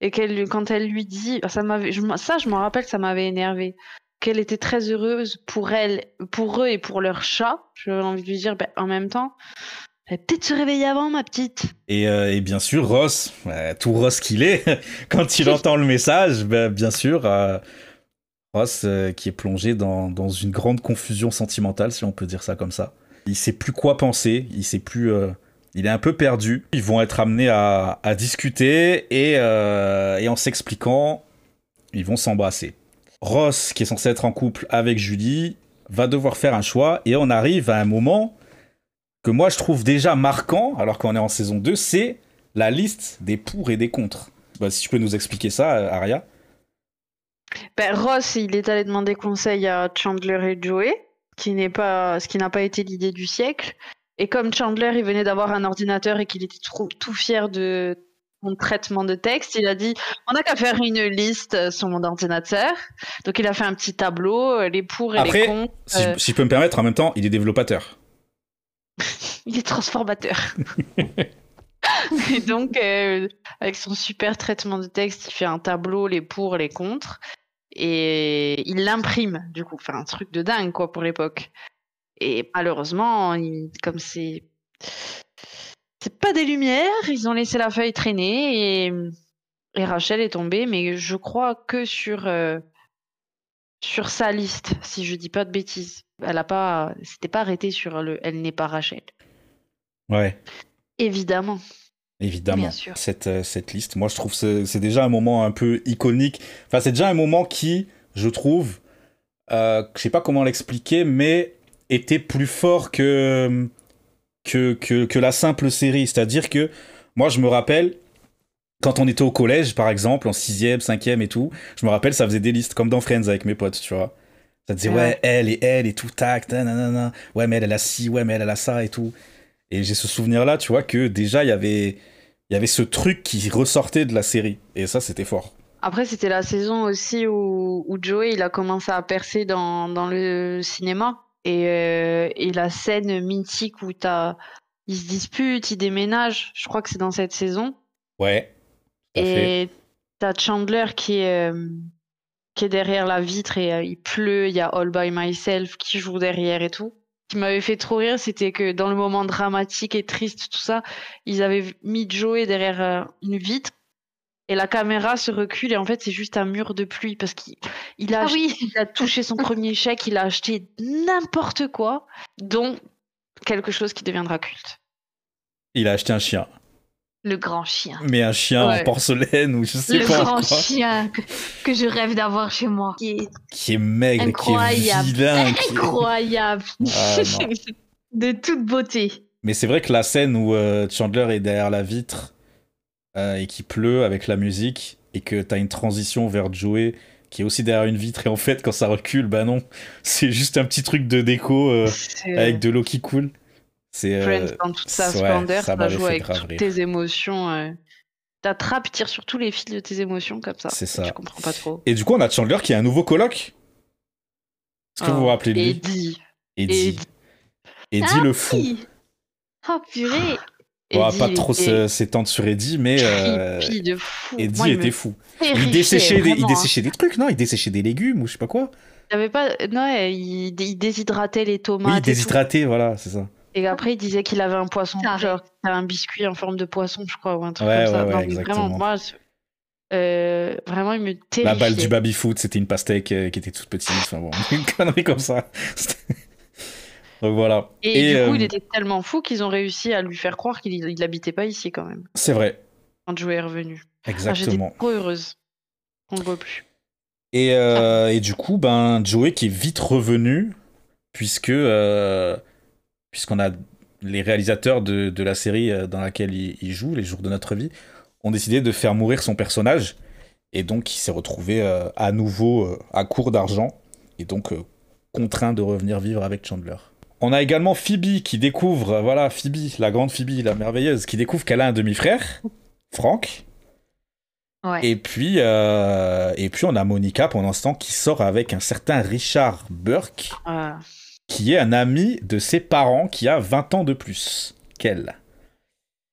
Et qu'elle, quand elle lui dit, ça m'avait, ça je m'en rappelle, ça m'avait énervé qu'elle était très heureuse pour elle, pour eux et pour leur chat. J'avais envie de lui dire, ben, en même temps, peut-être se réveiller avant, ma petite. Et, euh, bien sûr, Ross, euh, tout Ross qu'il est, quand il entend le message, ben, bien sûr, euh, Ross qui est plongé dans, dans, une grande confusion sentimentale, si on peut dire ça comme ça. Il sait plus quoi penser, il sait plus. Il est un peu perdu. Ils vont être amenés à, discuter et en s'expliquant, ils vont s'embrasser. Ross, qui est censé être en couple avec Julie, va devoir faire un choix et on arrive à un moment que moi je trouve déjà marquant, alors qu'on est en saison 2, c'est la liste des pour et des contre. Bah, si tu peux nous expliquer ça, euh, Aria. Ben, Ross, il est allé demander conseil à Chandler et Joey, qui pas, ce qui n'a pas été l'idée du siècle. Et comme Chandler, il venait d'avoir un ordinateur et qu'il était tout fier de mon traitement de texte, il a dit on n'a qu'à faire une liste sur mon ordinateur. Donc il a fait un petit tableau, euh, les pour et Après, les contre. Si, euh, je, si je peux me permettre, en même temps, il est développateur. il est transformateur. et donc, euh, avec son super traitement de texte, il fait un tableau, les pour, les contre. Et il l'imprime, du coup. Enfin, un truc de dingue, quoi, pour l'époque. Et malheureusement, il- comme c'est. C'est pas des lumières, ils ont laissé la feuille traîner et, et Rachel est tombée, mais je crois que sur, euh, sur sa liste, si je dis pas de bêtises. Elle a pas, c'était pas arrêté sur le Elle n'est pas Rachel. Ouais, Évidemment. évidemment. Bien sûr. Cette, euh, cette liste, moi je trouve que c'est c'est déjà un moment un peu iconique. Enfin, c'est déjà un moment qui, je trouve, euh, je sais pas comment l'expliquer, mais était plus fort que, que, que, que la simple série. C'est-à-dire que moi je me rappelle. Quand on était au collège, par exemple, en 6ème, 5ème et tout, je me rappelle, ça faisait des listes, comme dans Friends avec mes potes, tu vois. Ça disait, ouais, Ouais. elle et elle et tout, tac, nanana. Ouais, mais elle, elle a ci, ouais, mais elle, elle a ça et tout. Et j'ai ce souvenir-là, tu vois, que déjà, il y avait, il y avait ce truc qui ressortait de la série. Et ça, c'était fort. Après, c'était la saison aussi où, où Joey il a commencé à percer dans, dans le cinéma. Et, euh, et la scène mythique où t'as, ils se disputent, ils déménagent, je crois que c'est dans cette saison. Ouais. Tout à. Et t'as Chandler qui est, euh, qui est derrière la vitre et euh, il pleut, il y a All By Myself qui joue derrière et tout. Ce qui m'avait fait trop rire, c'était que dans le moment dramatique et triste, tout ça, ils avaient mis Joey derrière une vitre et la caméra se recule et en fait c'est juste un mur de pluie parce qu'il il a, Ah oui, il a touché son premier chèque, il a acheté n'importe quoi, dont quelque chose qui deviendra culte. Il a acheté un chien. le grand chien. Mais un chien en porcelaine ou je sais Le pas grand quoi. chien que, que je rêve d'avoir chez moi. Qui est Qui est maigre, qui est Incroyable. vilain. qui est- Incroyable. Ah. De toute beauté. Mais c'est vrai que la scène où euh, Chandler est derrière la vitre euh, et qu'il pleut avec la musique et que t'as une transition vers Joey qui est aussi derrière une vitre et en fait quand ça recule, bah non, c'est juste un petit truc de déco euh, c'est- avec de l'eau qui coule. C'est euh, Friends dans toute sa ouais, splendeur, ça ça, joue avec toutes rire. tes émotions. euh. T'attrapes, tire sur tous les fils de tes émotions comme ça. C'est ça. Tu comprends pas trop. Et du coup, on a Chandler qui a un nouveau coloc. Est-ce que vous vous Oh, rappelez de lui? Eddie. Eddie. Eddie. Eddie Ah le fou. oui. Oh purée. Va Eddie, pas il trop s'étendre sur Eddie, mais euh, creepy de fou. Eddie Moi, il était fou. Il desséchait, des, il hein. desséchait des trucs, non? Il desséchait des légumes ou je sais pas quoi. Il avait pas... Non, ouais, il, il déshydratait les tomates. Oui, tout. déshydraté, voilà, c'est ça. Et après, il disait qu'il avait un poisson, Carré. genre un biscuit en forme de poisson, je crois, ou un truc Ouais, comme ça. ouais, Non, ouais, mais exactement. Vraiment, moi, euh, vraiment, il me terrifiait. La balle du baby-foot, c'était une pastèque euh, qui était toute petite. Enfin bon, une connerie comme ça. Donc voilà. Et, du coup, euh, il était tellement fou qu'ils ont réussi à lui faire croire qu'il il habitait pas ici quand même, C'est vrai, quand Joey est revenu. Ah, J'étais exactement. trop heureuse qu'on le voit plus. Et, euh, et du coup, ben, Joey qui est vite revenu, puisque euh, puisqu'on a les réalisateurs de, de la série dans laquelle il, il joue, Les Jours de notre vie, ont décidé de faire mourir son personnage. Et donc, il s'est retrouvé à nouveau à court d'argent, et donc contraint de revenir vivre avec Chandler. On a également Phoebe qui découvre, voilà, Phoebe, la grande Phoebe, la merveilleuse, qui découvre qu'elle a un demi-frère, Frank. Ouais. Et puis, euh, et puis on a Monica pour l'instant qui sort avec un certain Richard Burke, Voilà. qui est un ami de ses parents qui a 20 ans de plus qu'elle.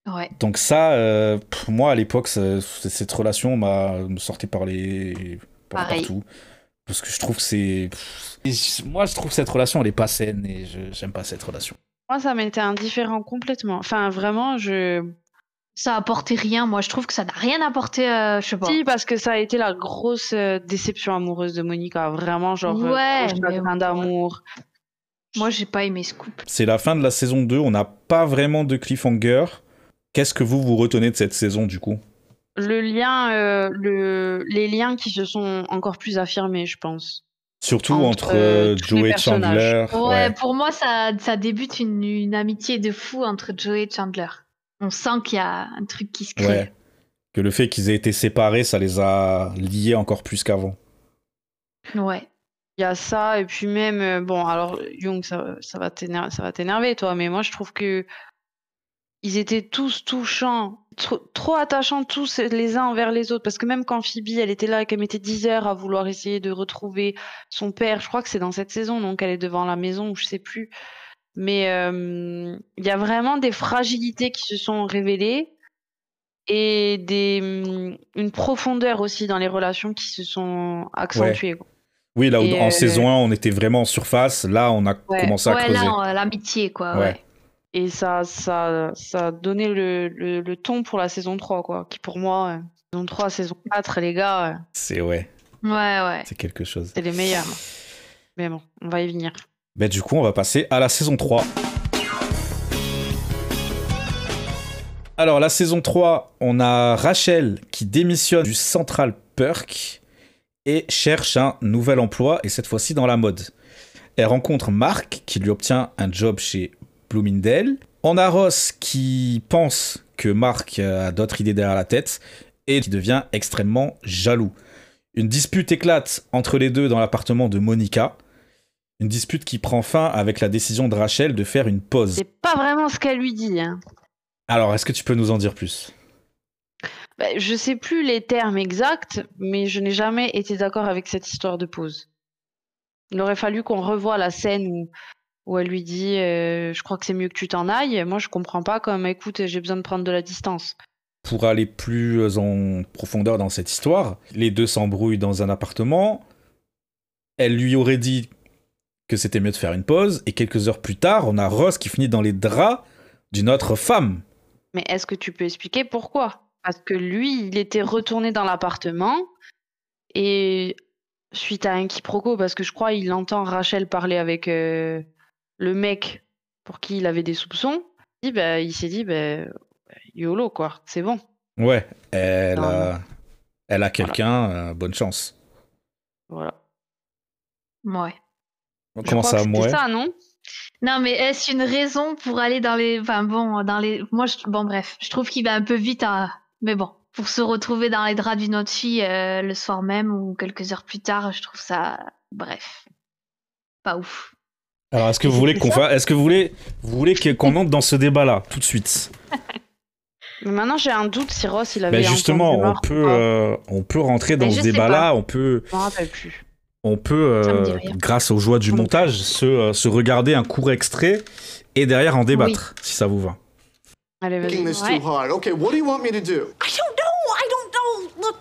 Ouais. Donc ça, euh, moi à l'époque, cette relation m'a me sortait par les par Pareil. partout. Parce que je trouve que c'est. Moi, je trouve que cette relation, elle est pas saine et je j'aime pas cette relation. Moi, ça m'était indifférent complètement. Enfin, vraiment, je. Ça a apporté rien. Moi, je trouve que ça n'a rien apporté. Euh, je sais pas. Si, parce que ça a été la grosse euh, déception amoureuse de Monica. Vraiment, genre, euh, Ouais, bon, d'amour. Moi, j'ai pas aimé ce couple. C'est la fin de la saison 2, on n'a pas vraiment de cliffhanger. Qu'est-ce que vous vous retenez de cette saison du coup? Le lien, euh, le... les liens qui se sont encore plus affirmés, je pense. Surtout Entre, entre, euh, tous les Joe et personnages. Chandler. Ouais, pour moi, ça, ça débute une, une amitié de fou entre Joey et Chandler. On sent qu'il y a un truc qui se crée. Ouais. Que le fait qu'ils aient été séparés, ça les a liés encore plus qu'avant. Ouais. Il y a ça, et puis même, euh, bon, alors, Young, ça, ça va t'éner- ça va t'énerver, toi, mais moi, je trouve que ils étaient tous touchants, trop, trop attachants tous les uns envers les autres, parce que même quand Phoebe, elle était là et qu'elle mettait 10 heures à vouloir essayer de retrouver son père, je crois que c'est dans cette saison, donc elle est devant la maison, ou je sais plus, mais euh, il y a vraiment des fragilités qui se sont révélées, et des, hum, une profondeur aussi dans les relations qui se sont accentuées. Oui, là où en euh, saison 1, on était vraiment en surface, là, on a Ouais. commencé à Ouais, creuser. là, l'amitié, quoi. Ouais. Et ça, ça, ça a donné le, le, le ton pour la saison 3, quoi. Qui pour moi, euh, saison 3, saison 4, les gars, euh, C'est ouais, Ouais, ouais. c'est quelque chose. c'est les meilleurs. Mais bon, on va y venir. Ben, du coup, on va passer à la saison 3. Alors, la saison 3, on a Rachel qui démissionne du Central Perk et cherche un nouvel emploi, et cette fois-ci dans la mode. Elle rencontre Mark qui lui obtient un job chez Bloomingdale. On a Ross qui pense que Mark a d'autres idées derrière la tête et qui devient extrêmement jaloux. Une dispute éclate entre les deux dans l'appartement de Monica. Une dispute qui prend fin avec la décision de Rachel de faire une pause. C'est pas vraiment ce qu'elle lui dit. Hein. Alors, est-ce que tu peux nous en dire plus? Bah, je sais plus les termes exacts, mais je n'ai jamais été d'accord avec cette histoire de pause. Il aurait fallu qu'on revoie la scène où, où elle lui dit euh, Je crois que c'est mieux que tu t'en ailles. Moi, je comprends pas comme écoute, j'ai besoin de prendre de la distance. Pour aller plus en profondeur dans cette histoire, les deux s'embrouillent dans un appartement. Elle lui aurait dit que c'était mieux de faire une pause, et quelques heures plus tard, on a Ross qui finit dans les draps d'une autre femme. Mais est-ce que tu peux expliquer pourquoi? Parce que lui, il était retourné dans l'appartement et suite à un quiproquo, parce que je crois il entend Rachel parler avec euh, le mec pour qui il avait des soupçons, il, bah, il s'est dit bah, YOLO quoi, c'est bon. Ouais, elle Non, a, elle a quelqu'un, euh, bonne chance. Voilà. Ouais. Je Comment ça, moi ça, non? Non, mais est-ce une raison pour aller dans les. Enfin, bon, dans les. Moi, je... bon, bref, je trouve qu'il va un peu vite à. Mais bon, pour se retrouver dans les draps d'une autre fille euh, le soir même ou quelques heures plus tard, je trouve ça. Bref. Pas ouf. Alors, est-ce que vous voulez qu'on fasse, est-ce que vous voulez, vous voulez que- qu'on entre dans ce débat-là tout de suite? Mais maintenant j'ai un doute si Ross il avait Ben justement, on peut, euh, on peut rentrer dans Mais ce débat-là. On peut, Je m'en rappelle plus. on peut, euh, grâce aux joies du montage, se, euh, se regarder un court extrait et derrière en débattre, si ça vous va. Allez, vas-y. this Ouais. Okay, what do you want me to do? I don't know. I don't know. Look,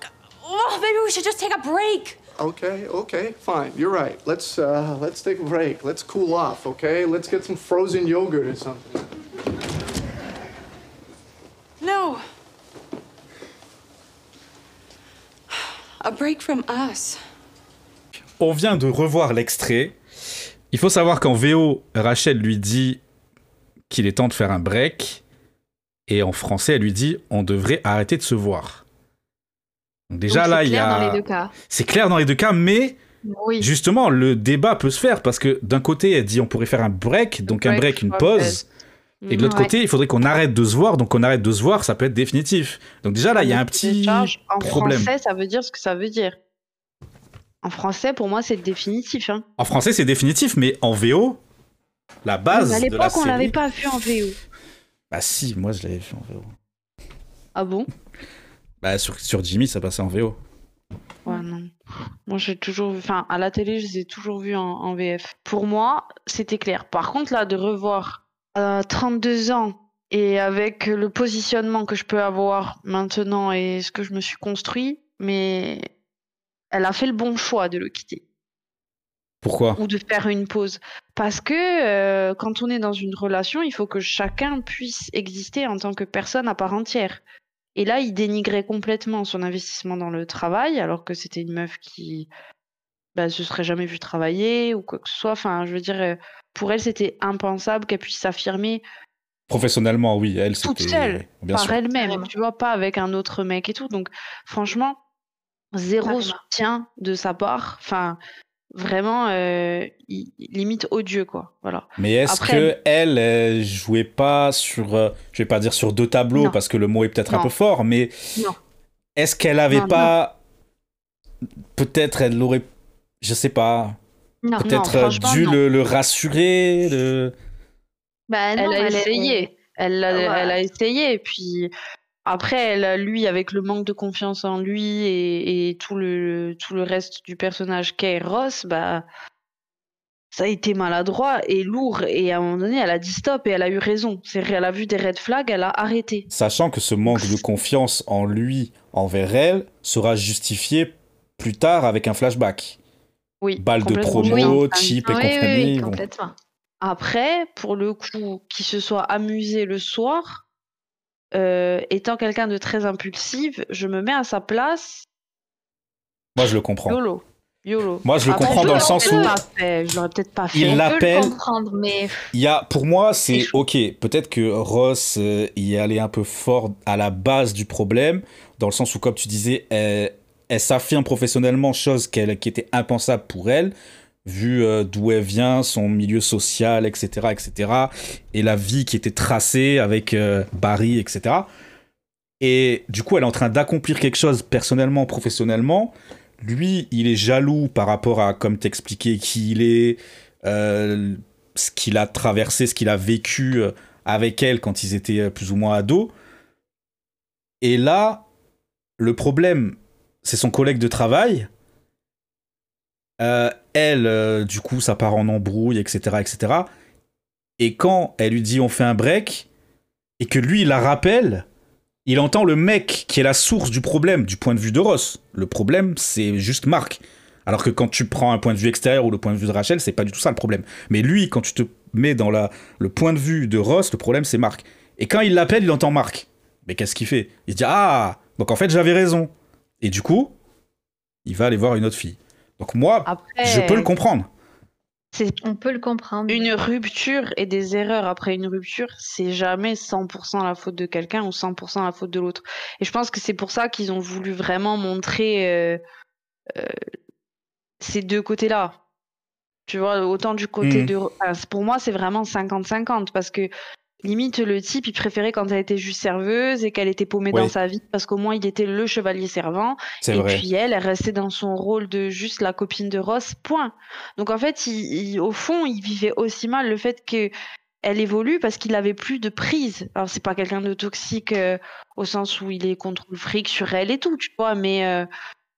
oh, maybe we should just take a break. Okay, okay, fine. You're right. Let's uh, let's take a break. Let's cool off. Okay, let's get some frozen yogurt or something. No. A break from us. On vient de revoir l'extrait. Il faut savoir qu'en VO, Rachel lui dit qu'il est temps de faire un break. Et en français, elle lui dit on devrait arrêter de se voir. Donc déjà Donc, là, c'est il y clair a. dans les deux cas. C'est clair dans les deux cas, mais Oui. justement, le débat peut se faire parce que d'un côté, elle dit on pourrait faire un break, donc un break, une pause. Et de l'autre Ouais. côté, il faudrait qu'on arrête de se voir, donc on arrête de se voir, ça peut être définitif. Donc déjà là, il y a un petit en problème. français, ça veut dire ce que ça veut dire. En français, pour moi, c'est définitif. Hein. En français, c'est définitif, mais en VO, la base Mais à de la l'époque, on série. l'avait pas vu en VO. Bah si, moi je l'avais vu en VO. Ah bon? Bah sur, sur Jimmy, ça passait en VO. Ouais, non. Moi, j'ai toujours vu. Enfin, à la télé, je les ai toujours vus en, en VF. Pour moi, c'était clair. Par contre, là, de revoir à 32 ans et avec le positionnement que je peux avoir maintenant et ce que je me suis construit, mais elle a fait le bon choix de le quitter. Pourquoi? Ou de faire une pause. Parce que euh, quand on est dans une relation, il faut que chacun puisse exister en tant que personne à part entière. Et là, il dénigrait complètement son investissement dans le travail, alors que c'était une meuf qui bah, se serait jamais vue travailler ou quoi que ce soit. Enfin, je veux dire, euh, pour elle, c'était impensable qu'elle puisse s'affirmer Professionnellement, oui, elle, toute seule, Bien par elle-même, tu vois, pas avec un autre mec et tout. Donc, franchement, zéro soutien de sa part. Enfin, vraiment, euh, limite odieux, quoi. Voilà. Mais est-ce que elle, elle jouait pas sur, euh, je vais pas dire sur deux tableaux Non. parce que le mot est peut-être un peu fort, mais est-ce qu'elle avait Non, pas, peut-être elle l'aurait, je sais pas, peut-être euh, dû non. le, le rassurer, le... Bah, non, elle a essayé. Elle a, Ouais. elle a essayé. Et puis après, elle, a- lui, avec le manque de confiance en lui et, et tout, le, tout le reste du personnage qu'est Ross, bah, ça a été maladroit et lourd. Et à un moment donné, elle a dit stop et elle a eu raison. Elle a vu des red flags, elle a arrêté. sachant que ce manque de confiance en lui envers elle sera justifié plus tard avec un flashback. Oui, Balle de promo, Oui. cheap et Ah oui, oui, compagnie. oui, bon. Après, pour le coup, qu'il se soit amusé le soir, euh, étant quelqu'un de très impulsif, je me mets à sa place. Moi, je le comprends. YOLO. YOLO. Moi, je le comprends je dans le sens où- fait, Je l'aurais peut-être pas fait. Il l'appelle- mais Il y a, pour moi, c'est ok. Peut-être que Ross euh, y est allé un peu fort à la base du problème, dans le sens où, comme tu disais, elle, elle s'affirme professionnellement, chose qu'elle, qui était impensable pour elle, vu euh, d'où elle vient, son milieu social, etc., etc., et la vie qui était tracée avec euh, Barry, etc. Et du coup, elle est en train d'accomplir quelque chose personnellement, professionnellement. Lui, il est jaloux par rapport à, comme t'expliquais, qui il est, euh, ce qu'il a traversé, ce qu'il a vécu avec elle quand ils étaient plus ou moins ados. Et là, le problème, c'est son collègue de travail. Euh, elle, euh, du coup, ça part en embrouille, etc., etc. Et quand elle lui dit on fait un break, et que lui, il la rappelle, il entend le mec qui est la source du problème du point de vue de Ross. Le problème, c'est juste Marc. Alors que quand tu prends un point de vue extérieur ou le point de vue de Rachel, c'est pas du tout ça le problème. Mais lui, quand tu te mets dans la, le point de vue de Ross, le problème, c'est Marc. Et quand il l'appelle, il entend Marc. Mais qu'est-ce qu'il fait? Il se dit Ah Donc en fait, j'avais raison. Et du coup, il va aller voir une autre fille. Donc moi, Après, je peux le comprendre. c'est on peut le comprendre. une rupture et des erreurs après une rupture, c'est jamais 100% la faute de quelqu'un ou 100% la faute de l'autre. Et je pense que c'est pour ça qu'ils ont voulu vraiment montrer euh, euh, ces deux côtés-là. Tu vois, autant du côté Mhm. de... enfin, pour moi, c'est vraiment 50-50 parce que limite, le type, il préférait quand elle était juste serveuse et qu'elle était paumée Ouais. dans sa vie parce qu'au moins, il était le chevalier servant C'est et vrai. puis elle, elle restait dans son rôle de juste la copine de Ross, point. Donc en fait, il- il- au fond, il vivait aussi mal le fait que elle évolue parce qu'il avait plus de prise. Alors c'est pas quelqu'un de toxique euh, au sens où il est contre le fric sur elle et tout, tu vois, mais euh,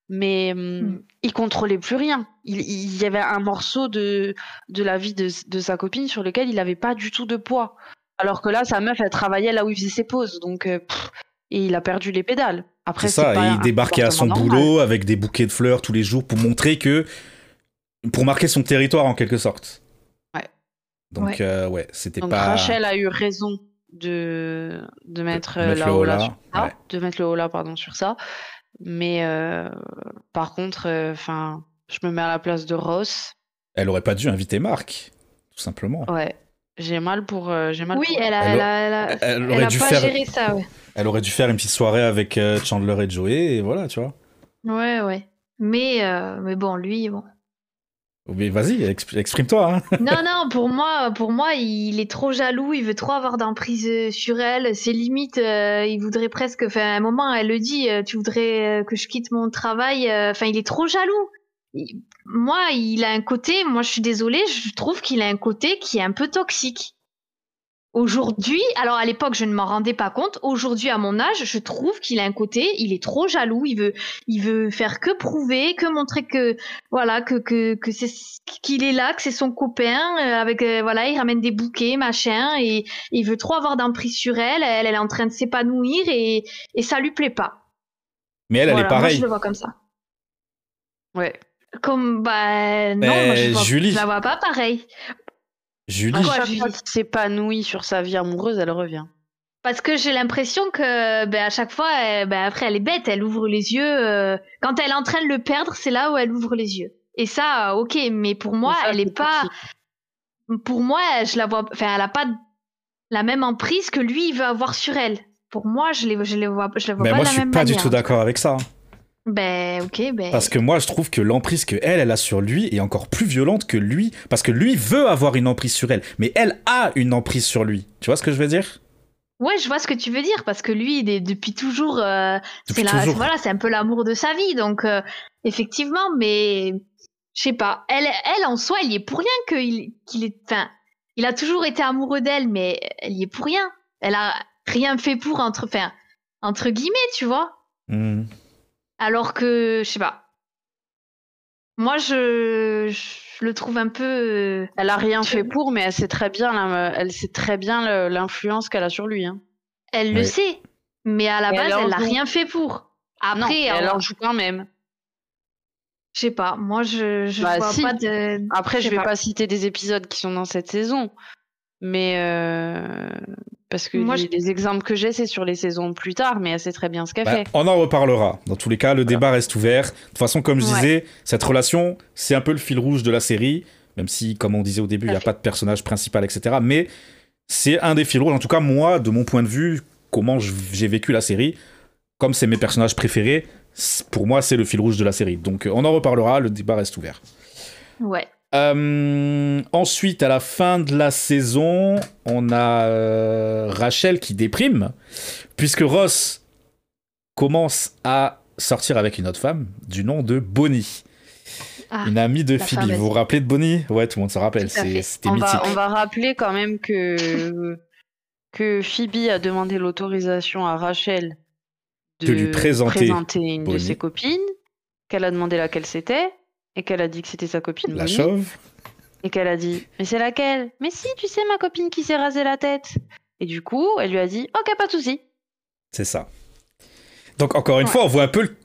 mais hum, Mm. il contrôlait plus rien. Il, il y avait un morceau de de la vie de, de sa copine sur lequel il avait pas du tout de poids. Alors que là, sa meuf, elle travaillait là où il faisait ses pauses, donc euh, pff, et il a perdu les pédales. Après, C'est ça, pas et il débarquait à son normal. boulot avec des bouquets de fleurs tous les jours pour montrer que. pour marquer son territoire en quelque sorte. Ouais. Donc, Ouais. euh, ouais, c'était Donc pas. Rachel a eu raison de, de mettre, de euh, mettre le Ola Ola, sur ça, ouais. de mettre le Ola pardon sur ça. Mais euh, par contre, enfin, je me mets à la place de Ross. Elle aurait pas dû inviter Marc, tout simplement. Ouais, j'ai mal pour, euh, j'ai mal. Oui, pour- elle a, Elle a- elle a, elle elle aurait a dû pas faire- géré ça, ouais. Elle aurait dû faire une petite soirée avec euh, Chandler et Joey, et voilà, tu vois. Ouais, ouais. Mais, euh, mais bon, lui, bon. Mais vas-y, exp- exprime-toi. Hein. Non, non, pour moi, pour moi, il est trop jaloux, il veut trop avoir d'emprise sur elle. C'est limite, euh, il voudrait presque. Enfin, à un moment, elle le dit, euh, tu voudrais euh, que je quitte mon travail. euh, Enfin, il est trop jaloux. Moi, il a un côté. Moi, je suis désolée, je trouve qu'il a un côté qui est un peu toxique. Aujourd'hui, alors à l'époque, je ne m'en rendais pas compte. Aujourd'hui, à mon âge, je trouve qu'il a un côté, il est trop jaloux. Il veut, il veut faire que prouver, que montrer que, voilà, que que que c'est qu'il est là, que c'est son copain. euh, avec, euh, voilà, il ramène des bouquets, machin, et, il veut trop avoir d'emprise sur elle. Elle, elle est en train de s'épanouir et et ça lui plaît pas. Mais elle, elle Voilà, est moi, pareille. je le vois comme ça. Ouais. Comme, bah, non, Mais moi, je, vois- Julie. je la vois pas pareil. Julie, À Quoi, chaque Julie? fois qu'il s'épanouit sur sa vie amoureuse, elle revient. Parce que j'ai l'impression que, ben, à chaque fois, elle- ben, après, elle est bête, elle ouvre les yeux. euh, Quand elle est en train de le perdre, c'est là où elle ouvre les yeux. Et ça, ok, mais pour moi, ça, elle est pas. Pour moi, je la vois. Enfin, elle a pas la même emprise que lui, il veut avoir sur elle. Pour moi, je les, je les vois, je la vois mais pas moi de je la suis même pas du tout d'accord avec ça. Ben, ok, ben. Parce que moi je trouve que l'emprise que elle, elle a sur lui est encore plus violente que lui. Parce que lui veut avoir une emprise sur elle. Mais elle a une emprise sur lui. Tu vois ce que je veux dire? Ouais, je vois ce que tu veux dire parce que lui, il est depuis toujours. euh, c'est voilà, c'est un peu l'amour de sa vie, donc euh, effectivement, mais je sais pas. Elle, elle en soi, elle y est pour rien qu'il, qu'il est. Enfin, il a toujours été amoureux d'elle, mais elle y est pour rien. Elle a rien fait pour entre, enfin, entre guillemets, tu vois. Hmm. Alors que, je sais pas. Moi, je, je le trouve un peu. euh, Elle a rien fait pour, mais elle sait très bien, la- elle sait très bien l'influence qu'elle a sur lui. Hein. Elle le sait, mais à la Et base, elle n'a rien fait pour. non, Après, elle en- en joue quand même. Je sais pas, moi je, je Bah, vois si. pas de. Après, je vais pas. pas citer des épisodes qui sont dans cette saison, mais euh, parce que Moi, les, je- les exemples que j'ai, c'est sur les saisons plus tard, mais elle sait très bien ce qu'elle Bah, fait. on en reparlera. Dans tous les cas, le débat reste ouvert. De toute façon, comme je Ouais. disais, cette relation, c'est un peu le fil rouge de la série. Même si, comme on disait au début, il n'y a fait. pas de personnage principal, etc. Mais c'est un des fils rouges. En tout cas, moi, de mon point de vue, comment j'ai vécu la série, comme c'est mes personnages préférés, pour moi, c'est le fil rouge de la série. Donc, on en reparlera. Le débat reste ouvert. Ouais. Euh, ensuite, à la fin de la saison, on a euh, Rachel qui déprime, puisque Ross commence à sortir avec une autre femme du nom de Bonnie, Ah, une amie de Phoebe. fameuse. Vous vous rappelez de Bonnie? Ouais, tout le monde se rappelle, c'était mythique. va, on va rappeler quand même que, que Phoebe a demandé l'autorisation à Rachel de, De lui présenter une de ses copines, qu'elle a demandé laquelle c'était, et qu'elle a dit que c'était sa copine La Bonnie, chauve et qu'elle a dit Mais c'est laquelle? Mais si, tu sais, ma copine qui s'est rasé la tête. Et du coup, elle lui a dit Ok, pas de souci. C'est ça. Donc, encore une Ouais. fois, on voit un peu le...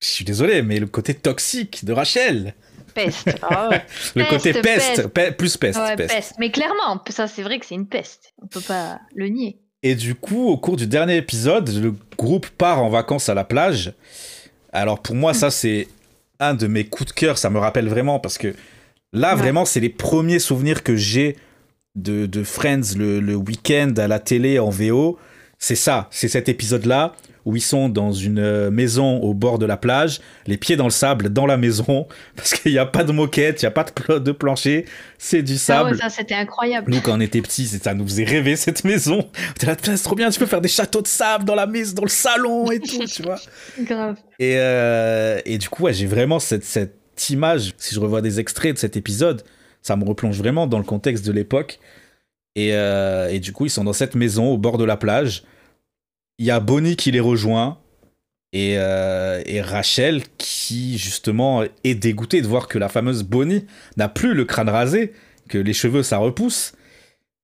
Je suis désolé, mais le côté toxique de Rachel. Peste. Ouais. Le Peste, côté peste, peste. pe- plus peste, ouais, peste. peste. Mais clairement, ça c'est vrai que c'est une peste. On peut pas le nier. Et du coup, au cours du dernier épisode, le groupe part en vacances à la plage. Alors pour moi, ça c'est un de mes coups de cœur. Ça me rappelle vraiment parce que là, Ouais. vraiment, c'est les premiers souvenirs que j'ai de, de Friends le, le week-end à la télé en VO. C'est ça, c'est cet épisode-là où ils sont dans une euh, maison au bord de la plage, les pieds dans le sable, dans la maison, parce qu'il n'y a pas de moquette, il n'y a pas de, pla- de plancher, c'est du Ah sable. ouais, ça c'était incroyable. Nous, quand on était petits, ça nous faisait rêver cette maison. On là, c'est trop bien, tu peux faire des châteaux de sable dans la maison, dans le salon et tout, tu vois. Grave. Et, euh, et du coup, ouais, j'ai vraiment cette, cette image. Si je revois des extraits de cet épisode, ça me replonge vraiment dans le contexte de l'époque. Et, euh, et du coup, ils sont dans cette maison au bord de la plage. Il y a Bonnie qui les rejoint. Et, euh, et Rachel qui, justement, est dégoûtée de voir que la fameuse Bonnie n'a plus le crâne rasé, que les cheveux, ça repousse.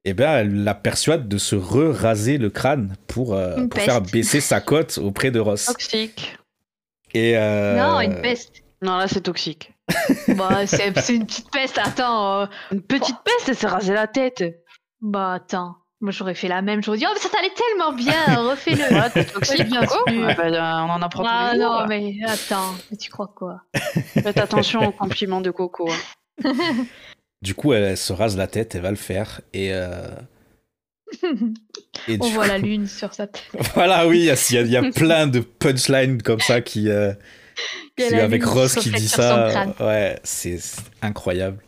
Et bien, elle la persuade de se re-raser le crâne pour, euh, pour faire baisser sa cote auprès de Ross. Toxique. Et euh, Non, une peste. Non, là, c'est toxique. bah, c'est une petite peste. Attends. euh, Une petite peste, elle s'est rasé la tête. Bah, attends. Moi j'aurais fait la même. J'aurais dit, oh, mais ça t'allait tellement bien. Refais-le. Ouais, t'es toxique. bien sûr. ah bah, euh, on en apprend Ah tous les jours. non, mais attends. Mais tu crois quoi? Faites attention aux compliments de Coco. hein. Du coup, elle, elle se rase la tête, elle va le faire. Et, euh, et On voit la lune sur sa tête. Voilà, oui, il y a, y y plein de punchlines comme ça qui. euh, c'est la avec Ross qui dit ça. Ouais, c'est incroyable.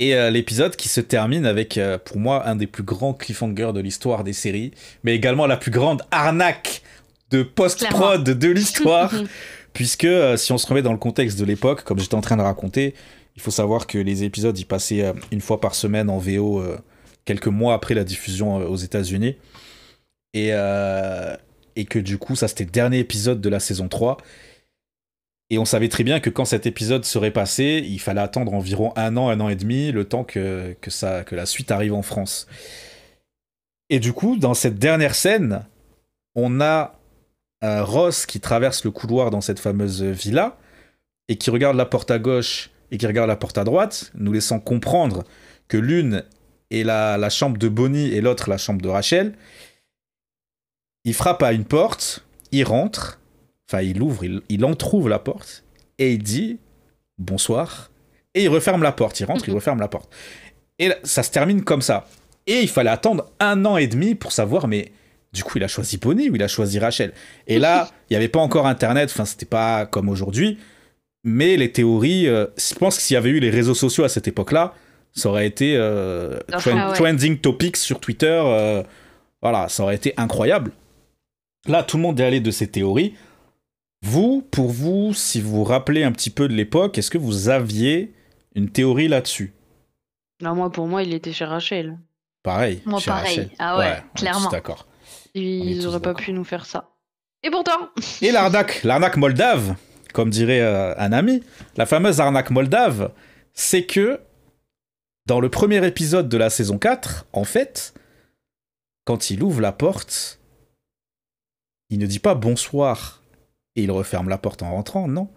Et euh, l'épisode qui se termine avec, euh, pour moi, un des plus grands cliffhangers de l'histoire des séries, mais également la plus grande arnaque de post-prod de l'histoire. puisque euh, si on se remet dans le contexte de l'époque, comme j'étais en train de raconter, il faut savoir que les épisodes y passaient une fois par semaine en VO quelques mois après la diffusion aux États-Unis. Et, et que du coup, ça c'était le dernier épisode de la saison 3. Et on savait très bien que quand cet épisode serait passé, il fallait attendre environ un an, un an et demi, le temps que, que, ça, que la suite arrive en France. Et du coup, dans cette dernière scène, on a euh, Ross qui traverse le couloir dans cette fameuse villa et qui regarde la porte à gauche et qui regarde la porte à droite, nous laissant comprendre que l'une est la, la chambre de Bonnie et l'autre la chambre de Rachel. Il frappe à une porte, il rentre, enfin il ouvre, il, il entrouvre la porte et il dit bonsoir et il referme la porte. Il rentre, il referme la porte. Et là, ça se termine comme ça. Et il fallait attendre un an et demi pour savoir, mais du coup, il a choisi Bonnie ou il a choisi Rachel? Et là, il n'y avait pas encore Internet, enfin, c'était pas comme aujourd'hui. Mais les théories, euh, je pense que s'il y avait eu les réseaux sociaux à cette époque-là, ça aurait été euh, ouais. trending topics sur Twitter. euh, voilà, ça aurait été incroyable. Là, tout le monde est allé de ces théories. Vous, pour vous, si vous vous rappelez un petit peu de l'époque, est-ce que vous aviez une théorie là-dessus? Non, moi, pour moi, il était chez Rachel. Moi, Pareil. chez pareil. Rachel. Ah ouais, clairement. D'accord. Ils tous auraient pas pu nous faire ça. Et pourtant, Et l'arnaque, l'arnaque moldave, comme dirait euh, un ami, la fameuse arnaque moldave, c'est que dans le premier épisode de la saison 4, en fait, quand il ouvre la porte, il ne dit pas bonsoir et il referme la porte en rentrant, non.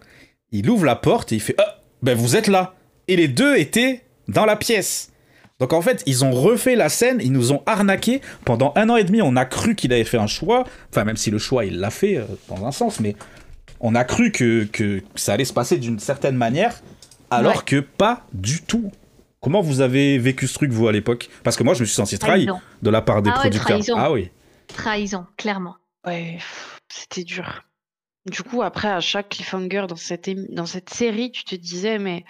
Il ouvre la porte et il fait Ah, ben vous êtes là. Et les deux étaient dans la pièce. Donc en fait, ils ont refait la scène, ils nous ont arnaqué. Pendant un an et demi, on a cru qu'il avait fait un choix. Enfin, même si le choix, il l'a fait euh, dans un sens, mais on a cru que, que ça allait se passer d'une certaine manière, alors Ouais. que pas du tout. Comment vous avez vécu ce truc, vous, à l'époque? Parce que moi, je me suis senti trahi Trahison. de la part des Ah ouais, producteurs. trahison. Ah oui. Trahison, clairement. ouais, c'était dur. Du coup, après, à chaque cliffhanger dans cette, émi- dans cette série, tu te disais, mais.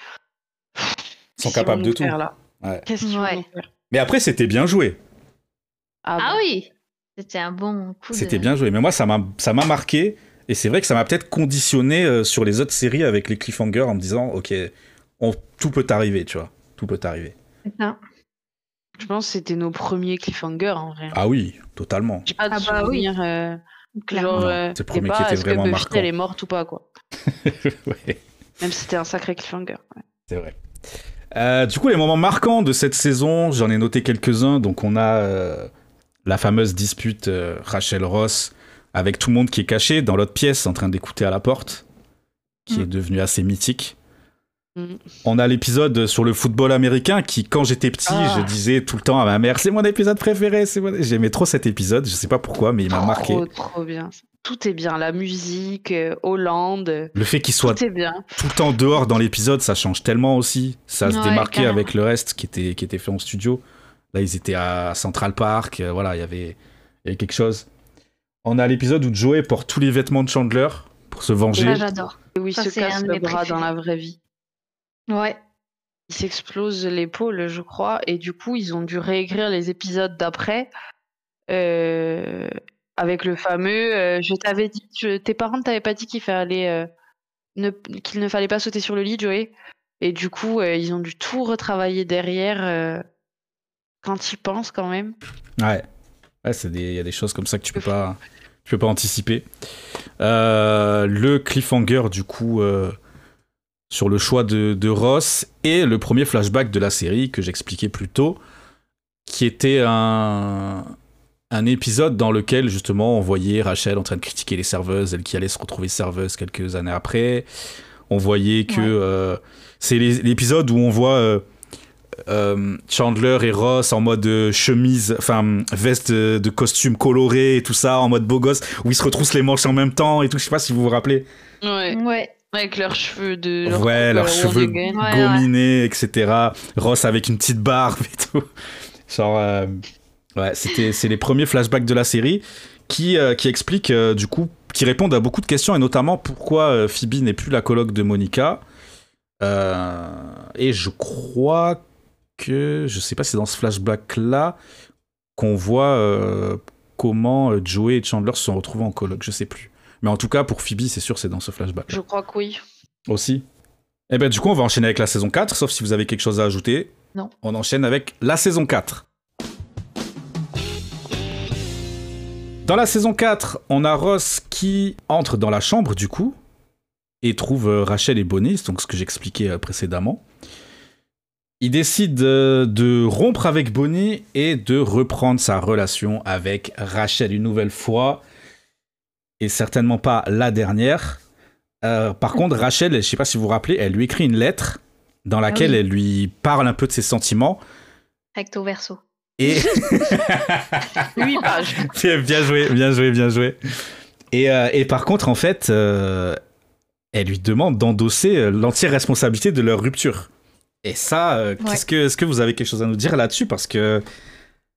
Ils sont capables de tout. faire, là? Ouais. Qu'est-ce qu'ils Ouais. vont nous faire? Mais après, c'était bien joué. Ah bon. oui C'était un bon coup de... C'était bien joué. Mais moi, ça m'a ça m'a marqué. Et c'est vrai que ça m'a peut-être conditionné euh, sur les autres séries avec les cliffhangers en me disant, ok, on- tout peut arriver, tu vois. Tout peut arriver. Ça. Je pense que c'était nos premiers cliffhangers en vrai. Ah oui, totalement. Pas Ah bah oui. euh. Genre, euh, c'est premier pas, qui était est-ce que vraiment Buffy, marquant. elle est morte ou pas, quoi. Ouais. Même si c'était un sacré cliffhanger. ouais. C'est vrai. Euh, du coup, les moments marquants de cette saison, j'en ai noté quelques-uns. Donc, on a euh, la fameuse dispute euh, Rachel Ross avec tout le monde qui est caché dans l'autre pièce en train d'écouter à la porte, qui Mm. est devenue assez mythique. On a l'épisode sur le football américain qui, quand j'étais petit, Ah. je disais tout le temps à ma mère, c'est mon épisode préféré. mon- J'aimais trop cet épisode. Je sais pas pourquoi, mais il m'a marqué. Trop, bien. Tout est bien. La musique, euh, Hollande, Le fait qu'il soit tout est bien. tout le temps dehors dans l'épisode, ça change tellement aussi. Ça se Ouais, démarquait avec le reste qui était, qui était fait en studio. Là, ils étaient à Central Park. euh, voilà, il y avait il y avait quelque chose. On a l'épisode où Joey porte tous les vêtements de Chandler pour se venger. j'adore. Et où il Ça, se casse le bras dans la vraie vie. Ouais. Il s'explose l'épaule, je crois, et du coup, ils ont dû réécrire les épisodes d'après euh, avec le fameux euh, Je t'avais dit, je- tes parents ne t'avaient pas dit qu'il fallait euh, ne, qu'il ne fallait pas sauter sur le lit, Joey. Et du coup, euh, ils ont dû tout retravailler derrière euh, quand ils pensent quand même. Ouais. Ouais, c'est des- il y a des choses comme ça que tu peux pas, tu peux pas anticiper. Euh, le cliffhanger, du coup, euh, sur le choix de, de Ross et le premier flashback de la série que j'expliquais plus tôt, qui était un, un épisode dans lequel, justement, on voyait Rachel en train de critiquer les serveuses, elle qui allait se retrouver serveuse quelques années après. On voyait que Ouais. euh, c'est l'épisode où on voit euh, euh, Chandler et Ross en mode chemise, enfin veste de, de costume coloré et tout ça, en mode beau gosse, où ils se retroussent les manches en même temps et tout. Je sais pas si vous vous rappelez. Ouais. Ouais. Avec leurs cheveux de. leur ouais, leurs euh, cheveux. Ouais, gominés, etc. Ross avec une petite barbe et tout. Genre, euh, ouais, c'était, c'est les premiers flashbacks de la série qui, euh, qui expliquent, euh, du coup, qui répondent à beaucoup de questions et notamment pourquoi euh, Phoebe n'est plus la coloc de Monica. Euh, et je crois que, je sais pas si c'est dans ce flashback-là qu'on voit euh, comment Joey et Chandler se sont retrouvés en coloc, je sais plus. Mais en tout cas, pour Phoebe, c'est sûr, c'est dans ce flashback. Je crois que oui. Aussi. Eh ben du coup, on va enchaîner avec la saison 4, sauf si vous avez quelque chose à ajouter. Non. On enchaîne avec la saison 4. Dans la saison 4, on a Ross qui entre dans la chambre du coup et trouve euh, Rachel et Bonnie, donc ce que j'expliquais euh, précédemment. Il décide euh, de rompre avec Bonnie et de reprendre sa relation avec Rachel une nouvelle fois. Et certainement pas la dernière. Euh, par contre, Rachel, je sais pas si vous vous rappelez, elle lui écrit une lettre dans laquelle Ah oui. elle lui parle un peu de ses sentiments. Recto verso. Et 8 pages. bien joué, bien joué, bien joué. Et, euh, et par contre, en fait, euh, elle lui demande d'endosser l'entière responsabilité de leur rupture. Et ça, euh, qu'est-ce que, est-ce que vous avez quelque chose à nous dire là-dessus? Parce que,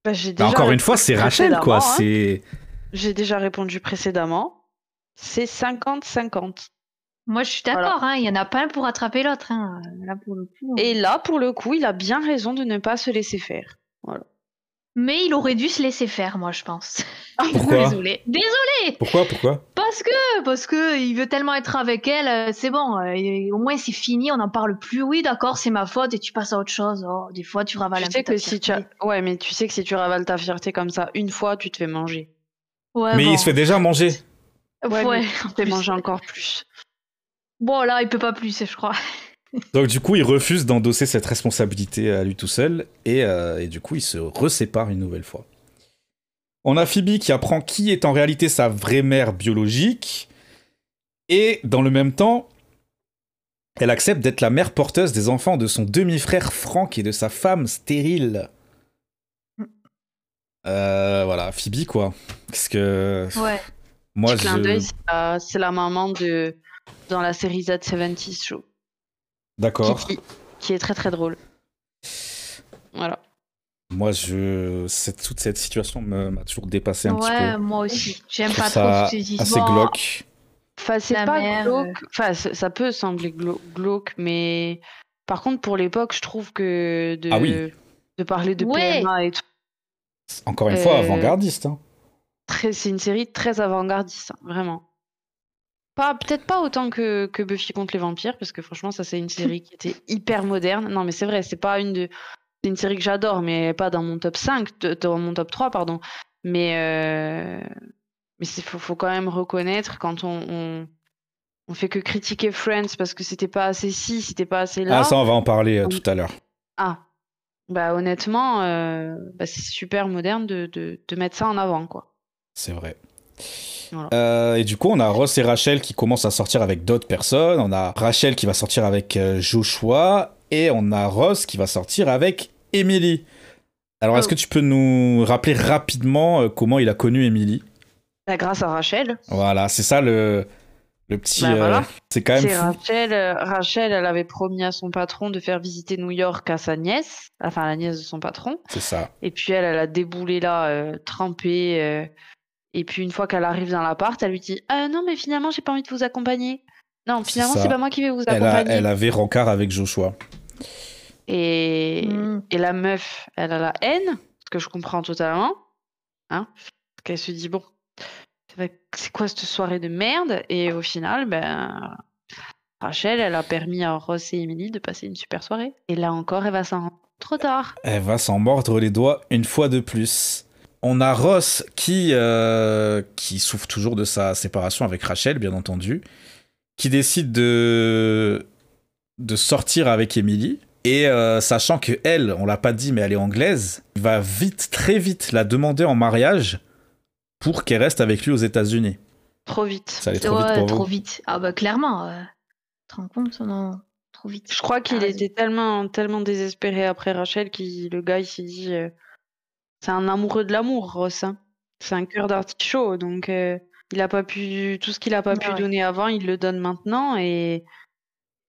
Bah, bah, encore une fois, c'est Rachel, quoi. hein. C'est J'ai déjà répondu précédemment. C'est 50-50. Moi, je suis d'accord, hein, il y en a pas un pour attraper l'autre. Hein. Là, pour le coup. Et là, pour le coup, il a bien raison de ne pas se laisser faire. Mais il aurait dû se laisser faire, moi, je pense. Pourquoi Désolé. Désolé Pourquoi Pourquoi? Parce que, parce que il veut tellement être avec elle, euh, c'est bon. euh, au moins, c'est fini, on n'en parle plus. Oui, d'accord, c'est ma faute et tu passes à autre chose. Oh, des fois, tu ravales un Tu sais peu ta que si tu as... Ouais, mais tu sais que si tu ravales ta fierté comme ça une fois, tu te fais manger. Ouais, Mais bon. il se fait déjà manger. Ouais, fais plus. manger encore plus. Bon, là, il peut pas plus, je crois. Donc du coup, il refuse d'endosser cette responsabilité à lui tout seul, et, euh, et du coup, il se resépare une nouvelle fois. On a Phoebe qui apprend qui est en réalité sa vraie mère biologique, et dans le même temps, elle accepte d'être la mère porteuse des enfants de son demi-frère Frank et de sa femme stérile. Euh, voilà, Phoebe quoi. Parce que Ouais. moi, je... d'œil, c'est la- maman de dans la série Z70 Show. D'accord. Qui est très très drôle. Voilà. Moi, je... Cette, toute cette situation me- m'a toujours dépassé un petit peu. Ouais, moi aussi. J'aime pas ça trop toutes ces assez glauque. Enfin, c'est pas mère, glauque. Enfin, ça peut sembler glau- glauque, mais par contre, pour l'époque, je trouve que de, Ah oui. de parler de Ouais. PMA et tout, Encore une fois, Euh, avant-gardiste. hein. c'est une série très avant-gardiste, hein, vraiment. Pas, peut-être pas autant que, que Buffy contre les vampires, parce que franchement, ça, c'est une série qui était hyper moderne. Non, mais c'est vrai, c'est pas une de. C'est une série que j'adore, mais pas dans mon top 5, de- dans mon top 3, pardon. Mais, euh, mais il faut, faut quand même reconnaître quand on, on, on fait que critiquer Friends parce que c'était pas assez ci, c'était pas assez là. Ah, ça, on va en parler euh, tout à l'heure. Ah. Bah honnêtement, euh, bah, c'est super moderne de, de, de mettre ça en avant, quoi. C'est vrai. Voilà. Euh, et du coup, on a Ross et Rachel qui commencent à sortir avec d'autres personnes. On a Rachel qui va sortir avec euh, Joshua. Et on a Ross qui va sortir avec Emily. Alors, est-ce Oh. que tu peux nous rappeler rapidement comment il a connu Emily? Bah, grâce à Rachel. Voilà, c'est ça le, le petit. Bah, euh, c'est quand même fou. Rachel, euh, Rachel, elle avait promis à son patron de faire visiter New York à sa nièce, enfin à la nièce de son patron. C'est ça. Et puis elle, elle a déboulé là, euh, trempée. euh, et puis une fois qu'elle arrive dans l'appart, elle lui dit Ah non, mais finalement, j'ai pas envie de vous accompagner. Non, finalement, c'est pas moi qui vais vous Elle, a- accompagner. elle avait rencard avec Joshua. Et... Mm. et la meuf, elle a la haine, ce que je comprends totalement. Hein parce qu'elle se dit Bon, c'est quoi cette soirée de merde? Et au final, ben. Rachel, elle a permis à Ross et Emily de passer une super soirée. Et là encore, elle va s'en rendre trop tard. Elle va s'en mordre les doigts une fois de plus. On a Ross qui, euh, qui souffre toujours de sa séparation avec Rachel, bien entendu, qui décide de, de sortir avec Emily. Et euh, sachant que elle, on l'a pas dit, mais elle est anglaise, il va vite, très vite la demander en mariage pour qu'elle reste avec lui aux États-Unis. Trop vite. Ça allait trop ouais, vite pour trop vous. vite. Ah bah clairement. euh, Tu te rends compte Non, trop vite. Je crois qu'il Ah, était tellement, tellement désespéré après Rachel qu'il le gars il s'est dit euh, c'est un amoureux de l'amour, Ross. hein. C'est un cœur d'artichaut, donc euh, il a pas pu tout ce qu'il a pas pu Ouais. donner avant, il le donne maintenant et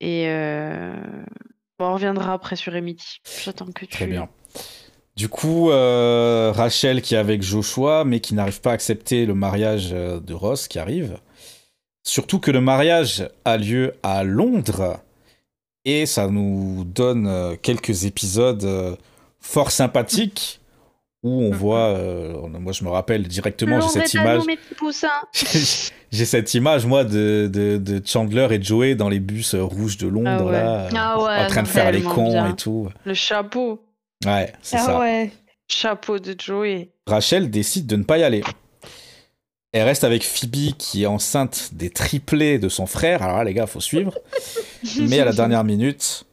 et euh, bon, on reviendra après sur Emily. J'attends que tu. Très bien. Du coup, euh, Rachel qui est avec Joshua, mais qui n'arrive pas à accepter le mariage euh, de Ross qui arrive. Surtout que le mariage a lieu à Londres. Et ça nous donne euh, quelques épisodes fort sympathiques où on voit, euh, moi je me rappelle directement, j'ai cette image, j'ai cette image moi de, de, de Chandler et Joey dans les bus rouges de Londres Ah ouais. là, Ah ouais, en train de faire les cons bien. et tout. Le chapeau. Ouais, c'est Ah ça. ouais. Chapeau de Joey. Rachel décide de ne pas y aller. Elle reste avec Phoebe qui est enceinte des triplés de son frère. Alors là, les gars, faut suivre. Mais à la dernière minute,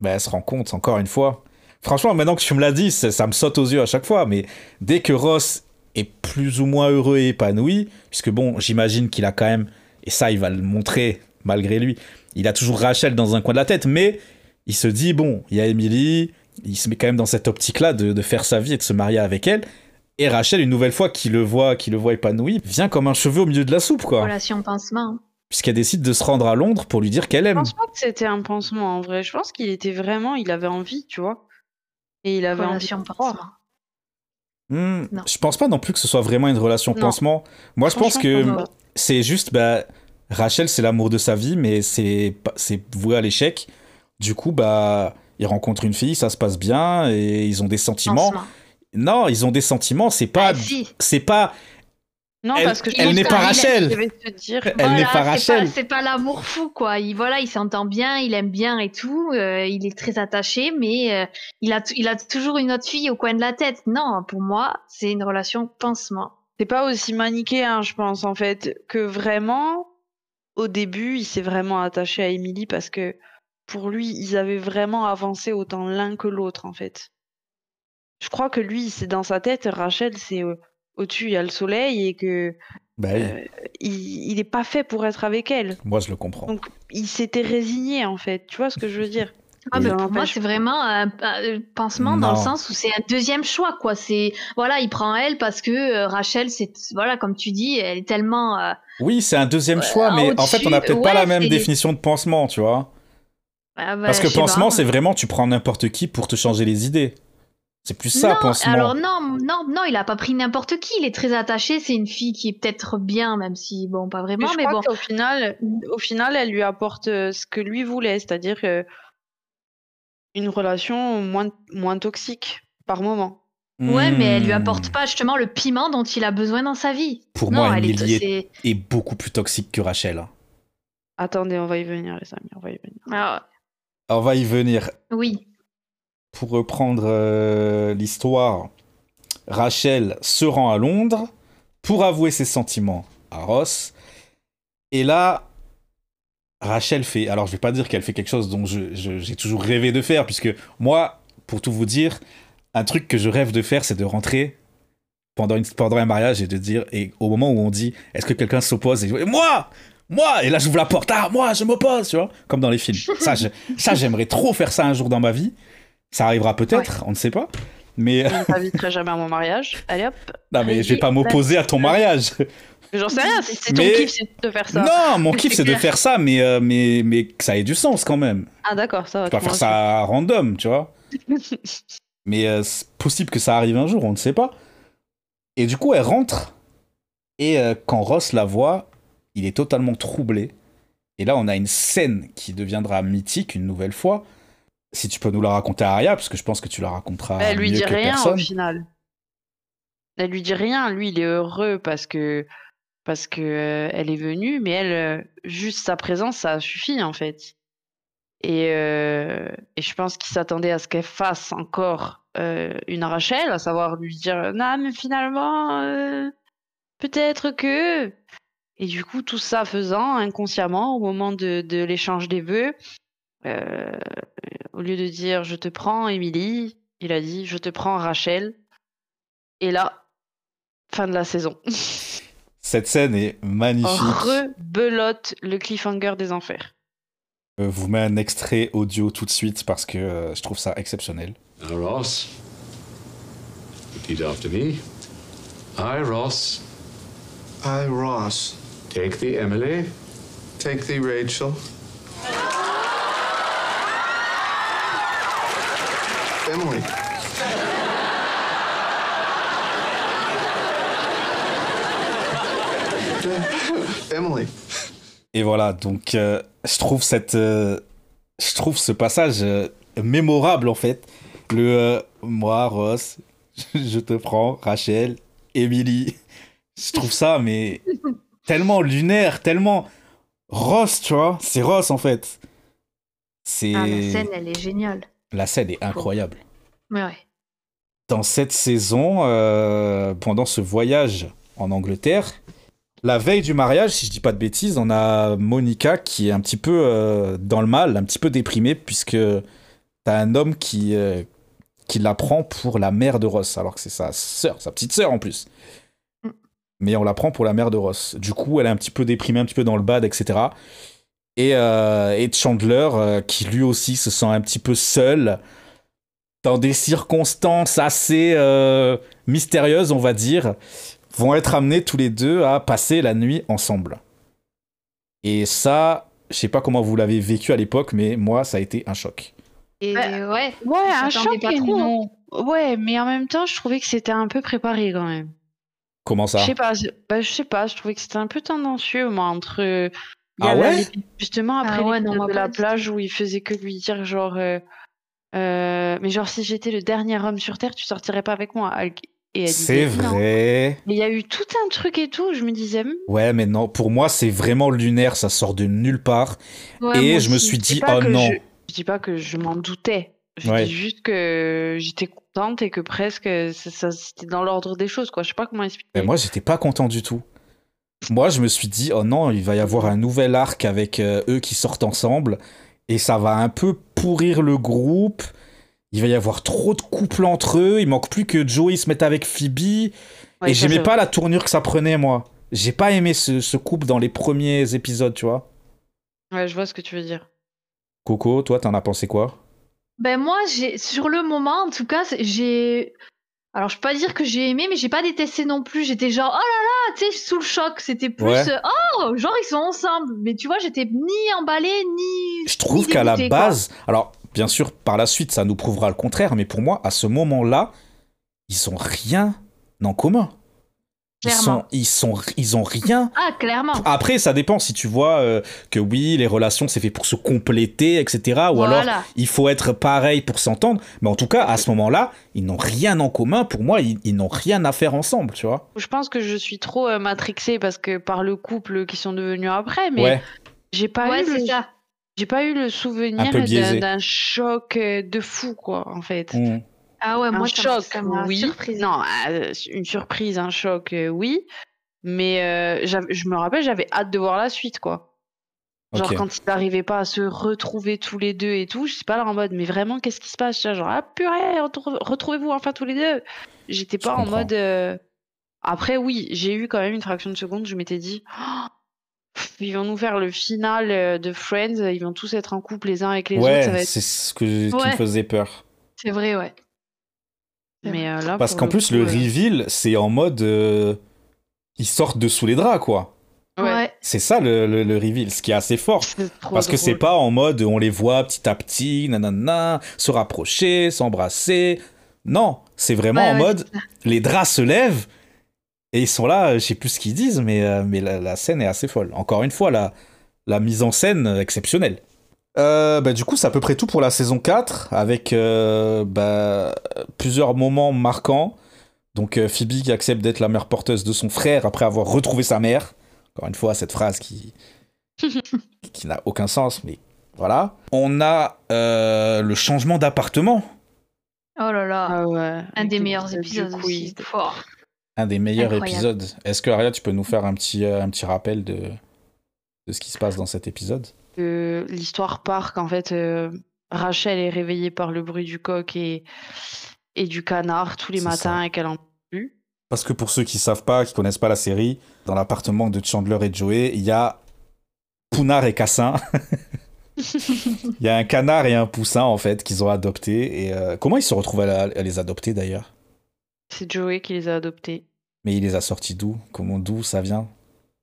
bah, elle se rend compte, encore une fois. Franchement, maintenant que tu me l'as dit, ça, ça me saute aux yeux à chaque fois. Mais dès que Ross est plus ou moins heureux et épanoui, puisque bon, j'imagine qu'il a quand même, et ça, il va le montrer malgré lui. Il a toujours Rachel dans un coin de la tête, mais il se dit, bon, il y a Emily, il se met quand même dans cette optique-là de, de faire sa vie et de se marier avec elle. Et Rachel, une nouvelle fois, qui le voit, qui le voit épanoui, vient comme un cheveu au milieu de la soupe, quoi. Relation pansement. Puisqu'elle décide de se rendre à Londres pour lui dire qu'elle Je aime. pense pas que c'était un pansement en vrai. Je pense qu'il était vraiment, il avait envie, tu vois. Et il avait envie Relation de croire. pansement. Non. je pense pas non plus que ce soit vraiment une relation Non. pansement. Moi, je pense que je c'est juste, bah, Rachel, c'est l'amour de sa vie, mais c'est voué à l'échec. Du coup, bah, il rencontre une fille, ça se passe bien, et ils ont des sentiments. Non, ils ont des sentiments, c'est pas. Ah, si. C'est pas. Non, Elle- parce que je elle n'est pas Rachel. Je vais te dire. Elle Voilà, n'est pas Rachel. C'est pas l'amour fou, quoi. Il, voilà, il s'entend bien, il aime bien et tout. euh, il est très attaché, mais euh, il, a, il a toujours une autre fille au coin de la tête. Non, pour moi, c'est une relation pansement. C'est pas aussi manichéen, je pense, en fait, que vraiment, au début, il s'est vraiment attaché à Emily parce que pour lui, ils avaient vraiment avancé autant l'un que l'autre, en fait. Je crois que lui, c'est dans sa tête, Rachel, c'est euh, au-dessus, il y a le soleil et que Bah euh, il, il est pas fait pour être avec elle. moi, je le comprends. Donc, il s'était résigné, en fait. Tu vois ce que je veux dire? Ah, Oui. mais Ça pour moi, c'est vraiment un, un pansement dans le sens où c'est un deuxième choix, quoi. C'est voilà, il prend elle parce que euh, Rachel, c'est voilà, comme tu dis, elle est tellement. euh, Oui, c'est un deuxième choix, mais en fait, on n'a peut-être pas la même définition de pansement, tu vois. Ah, bah, Parce que pansement, c'est vraiment, tu prends n'importe qui pour te changer les idées. C'est plus ça, non, pansement. alors non, non, non, il a pas pris n'importe qui. Il est très attaché. C'est une fille qui est peut-être bien, même si bon, pas Mais vraiment, je mais, crois bon. qu'au final, au final, elle lui apporte euh, ce que lui voulait, c'est-à-dire euh, une relation moins, moins toxique par moment. Ouais, mais elle lui Hmm. apporte pas justement le piment dont il a besoin dans sa vie. Pour non, moi, elle est, Emily est, est beaucoup plus toxique que Rachel. Attendez, on va y venir, les amis, on va y venir. On va y venir. oui. Pour reprendre euh, l'histoire, Rachel se rend à Londres pour avouer ses sentiments à Ross. Et là, Rachel fait. Alors, je vais pas dire qu'elle fait quelque chose dont j'ai toujours rêvé de faire, puisque moi, pour tout vous dire, un truc que je rêve de faire, c'est de rentrer pendant, une, pendant un mariage et de dire. Et au moment où on dit, est-ce que quelqu'un s'oppose? Et, je- et moi moi Et là, j'ouvre la porte. Ah, moi, je m'oppose, tu vois Comme dans les films. Ça, je- ça, j'aimerais trop faire ça un jour dans ma vie. Ça arrivera peut-être, on ne sait pas. Mais, Je ne t'inviterai jamais à mon mariage. Allez hop. non, mais je vais pas m'opposer à ton mariage. J'en sais rien, c'est ton Mais- kiff, c'est de faire ça. Non, mon kiff, C'est de faire ça, mais, euh, mais, mais que ça ait du sens quand même. Ah d'accord, ça va. Tu vas faire ça random, tu vois. Mais euh, c'est possible que ça arrive un jour, on ne sait pas. Et du coup, elle rentre. Et euh, quand Ross la voit, il est totalement troublé. Et là, on a une scène qui deviendra mythique une nouvelle fois. Si tu peux nous la raconter, Aria, parce que je pense que tu la raconteras Elle lui mieux dit que rien personne. au final. Elle lui dit rien. Lui, il est heureux parce que parce que euh, elle est venue, mais elle, euh, juste sa présence, ça suffit en fait. Et, euh, et je pense qu'il s'attendait à ce qu'elle fasse encore une Rachel, à savoir lui dire non, mais finalement, peut-être que. Et du coup, tout ça faisant inconsciemment, au moment de, de l'échange des vœux, euh, au lieu de dire je te prends, Émilie, il a dit je te prends, Rachel. Et là, fin de la saison. Cette scène est magnifique. Rebelote le cliffhanger des enfers. Je vous mets un extrait audio tout de suite parce que euh, je trouve ça exceptionnel. Now, Ross, repeat after me. I, Ross, I, Ross, take thee, Emily, take thee, Rachel. Emily. Emily. Et voilà, donc euh, je trouve cette, euh, je trouve ce passage euh, mémorable en fait. Le euh, moi Ross, je te prends, Rachel, Emily. Je trouve ça mais tellement lunaire, tellement Ross, tu vois. C'est Ross en fait. C'est Ah, la scène, elle est géniale. la scène est incroyable. Ouais, ouais. dans cette saison, euh, pendant ce voyage en Angleterre, la veille du mariage, si je dis pas de bêtises, on a Monica qui est un petit peu euh, dans le mal, un petit peu déprimée, puisque t'as un homme qui, euh, qui la prend pour la mère de Ross, alors que c'est sa sœur, sa petite sœur en plus. Mais on la prend pour la mère de Ross. Du coup, elle est un petit peu déprimée, un petit peu dans le bad, etc. Et, euh, et Chandler, euh, qui lui aussi se sent un petit peu seul, dans des circonstances assez euh, mystérieuses, on va dire, vont être amenés tous les deux à passer la nuit ensemble. Et ça, je sais pas comment vous l'avez vécu à l'époque, mais moi, ça a été un choc. Et Ouais. ouais, Ouais, un choc pas et trop, hein. non. Ouais, mais en même temps, je trouvais que c'était un peu préparé quand même. Comment ça Je sais pas, je, bah, je sais pas, je trouvais que c'était un peu tendancieux, moi, entre. euh, y Ah ouais Justement, Ah après ouais, non, moi, de la plage où il faisait que lui dire, genre. euh, euh, mais genre, si j'étais le dernier homme sur Terre, tu sortirais pas avec moi, Hulk. Et C'est vrai. Mais il y a eu tout un truc et tout, je me disais. hmm, Ouais, mais non, pour moi, c'est vraiment lunaire, ça sort de nulle part. Ouais, et je me suis dit, oh non. Je, je dis pas que je m'en doutais. Je Ouais. dis juste que j'étais contente et que presque ça- c'était dans l'ordre des choses, quoi. Je sais pas comment expliquer. Mais moi, j'étais pas content du tout. Moi, je me suis dit, oh non, il va y avoir un nouvel arc avec euh, eux qui sortent ensemble. Et ça va un peu pourrir le groupe. Il va y avoir trop de couples entre eux. Il manque plus que Joey se mette avec Phoebe. Ouais, et j'aimais pas la tournure que ça prenait, moi. J'ai pas aimé ce, ce couple dans les premiers épisodes, tu vois. Ouais, je vois ce que tu veux dire. Coco, toi, t'en as pensé quoi? Ben moi, j'ai sur le moment, en tout cas, j'ai. Alors, je peux pas dire que j'ai aimé, mais j'ai pas détesté non plus. J'étais genre, oh là là, tu sais, sous le choc. C'était plus, Ouais. euh, oh, genre ils sont ensemble. Mais tu vois, j'étais ni emballée, ni. Je trouve qu'à la quoi. base, alors bien sûr par la suite ça nous prouvera le contraire, mais pour moi à ce moment-là, ils ont rien en commun. Ils sont, ils sont, ils ont rien. Ah, clairement. Après ça dépend si tu vois euh, que oui les relations c'est fait pour se compléter etc. Ou alors il faut être pareil pour s'entendre. Mais en tout cas à ce moment-là ils n'ont rien en commun. Pour moi ils, ils n'ont rien à faire ensemble, tu vois. Je pense que je suis trop euh, matrixée parce que par le couple qui sont devenus après, mais ouais. j'ai pas Ouais, eu le ça. j'ai pas eu le souvenir d'un choc euh, de fou quoi en fait. Mm. Ah ouais, un moi, choc, ça oui. surprise. Non, euh, une surprise, un choc, euh, oui. Mais euh, je me rappelle, j'avais hâte de voir la suite, quoi. Genre quand ils n'arrivaient pas à se retrouver tous les deux et tout, je sais pas là en mode, mais vraiment, qu'est-ce qui se passe Genre, ah purée, retrouve- retrouvez-vous enfin tous les deux. J'étais Je pas en comprends. mode. euh, Après, oui, j'ai eu quand même une fraction de seconde, je m'étais dit, Oh, ils vont nous faire le final de Friends, ils vont tous être en couple les uns avec les autres, ça va Ouais, être. c'est ce que, qui me faisait peur. C'est vrai, ouais. Mais euh, là, Parce qu'en plus coup, le euh, reveal c'est en mode euh, ils sortent de sous les draps quoi. Ouais. C'est ça le, le, le reveal, ce qui est assez fort. Parce que c'est pas en mode on les voit petit à petit, nanana, se rapprocher, s'embrasser. Non, c'est vraiment Ouais, en ouais, mode les draps se lèvent et ils sont là, je sais plus ce qu'ils disent, mais, euh, mais la, la scène est assez folle. Encore une fois, la, la mise en scène exceptionnelle. Euh, bah, du coup, c'est à peu près tout pour la saison 4, avec euh, bah, plusieurs moments marquants. Donc euh, Phoebe qui accepte d'être la mère porteuse de son frère après avoir retrouvé sa mère. Encore une fois, cette phrase qui, qui n'a aucun sens, mais voilà. On a euh, le changement d'appartement, Oh là là. Ah ouais. Un des le- meilleurs le épisodes aussi. Fort. un des meilleurs Incroyable. épisodes. Est-ce que Aria, tu peux nous faire un petit, un petit rappel de, de ce qui se passe dans cet épisode? Que l'histoire part qu'en fait euh, Rachel est réveillée par le bruit du coq et, et du canard tous les matins ça. et qu'elle en plus. Parce que pour ceux qui savent pas, qui connaissent pas la série, dans l'appartement de Chandler et Joey, il y a Pounard et Cassin. Il y a un canard et un poussin en fait qu'ils ont adoptés. Et euh, comment ils se retrouvent à, la- à les adopter d'ailleurs? C'est Joey qui les a adoptés. Mais il les a sortis d'où? Comment d'où ça vient?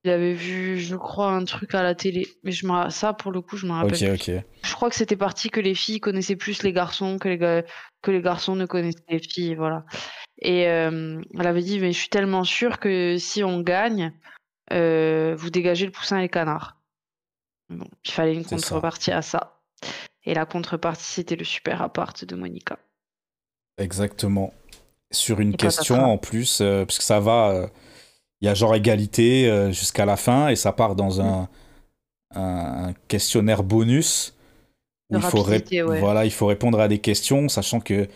Il avait vu, je crois, un truc à la télé. Mais je ça, pour le coup, je me rappelle. Ok, plus. ok. Je crois que c'était parti que les filles connaissaient plus les garçons que les, ga- que les garçons ne connaissaient les filles. Voilà. Et euh, elle avait dit Mais je suis tellement sûre que si on gagne, euh, vous dégagez le poussin et le canard. Bon, il fallait une ça. contrepartie à ça. Et la contrepartie, c'était le super appart de Monica. Exactement. Sur une Et question patatras. en plus, euh, parce que ça va, euh, il y a genre égalité euh, jusqu'à la fin et ça part dans un, questionnaire bonus où il faut, ré- rapidité, ouais. voilà, il faut répondre à des questions, sachant que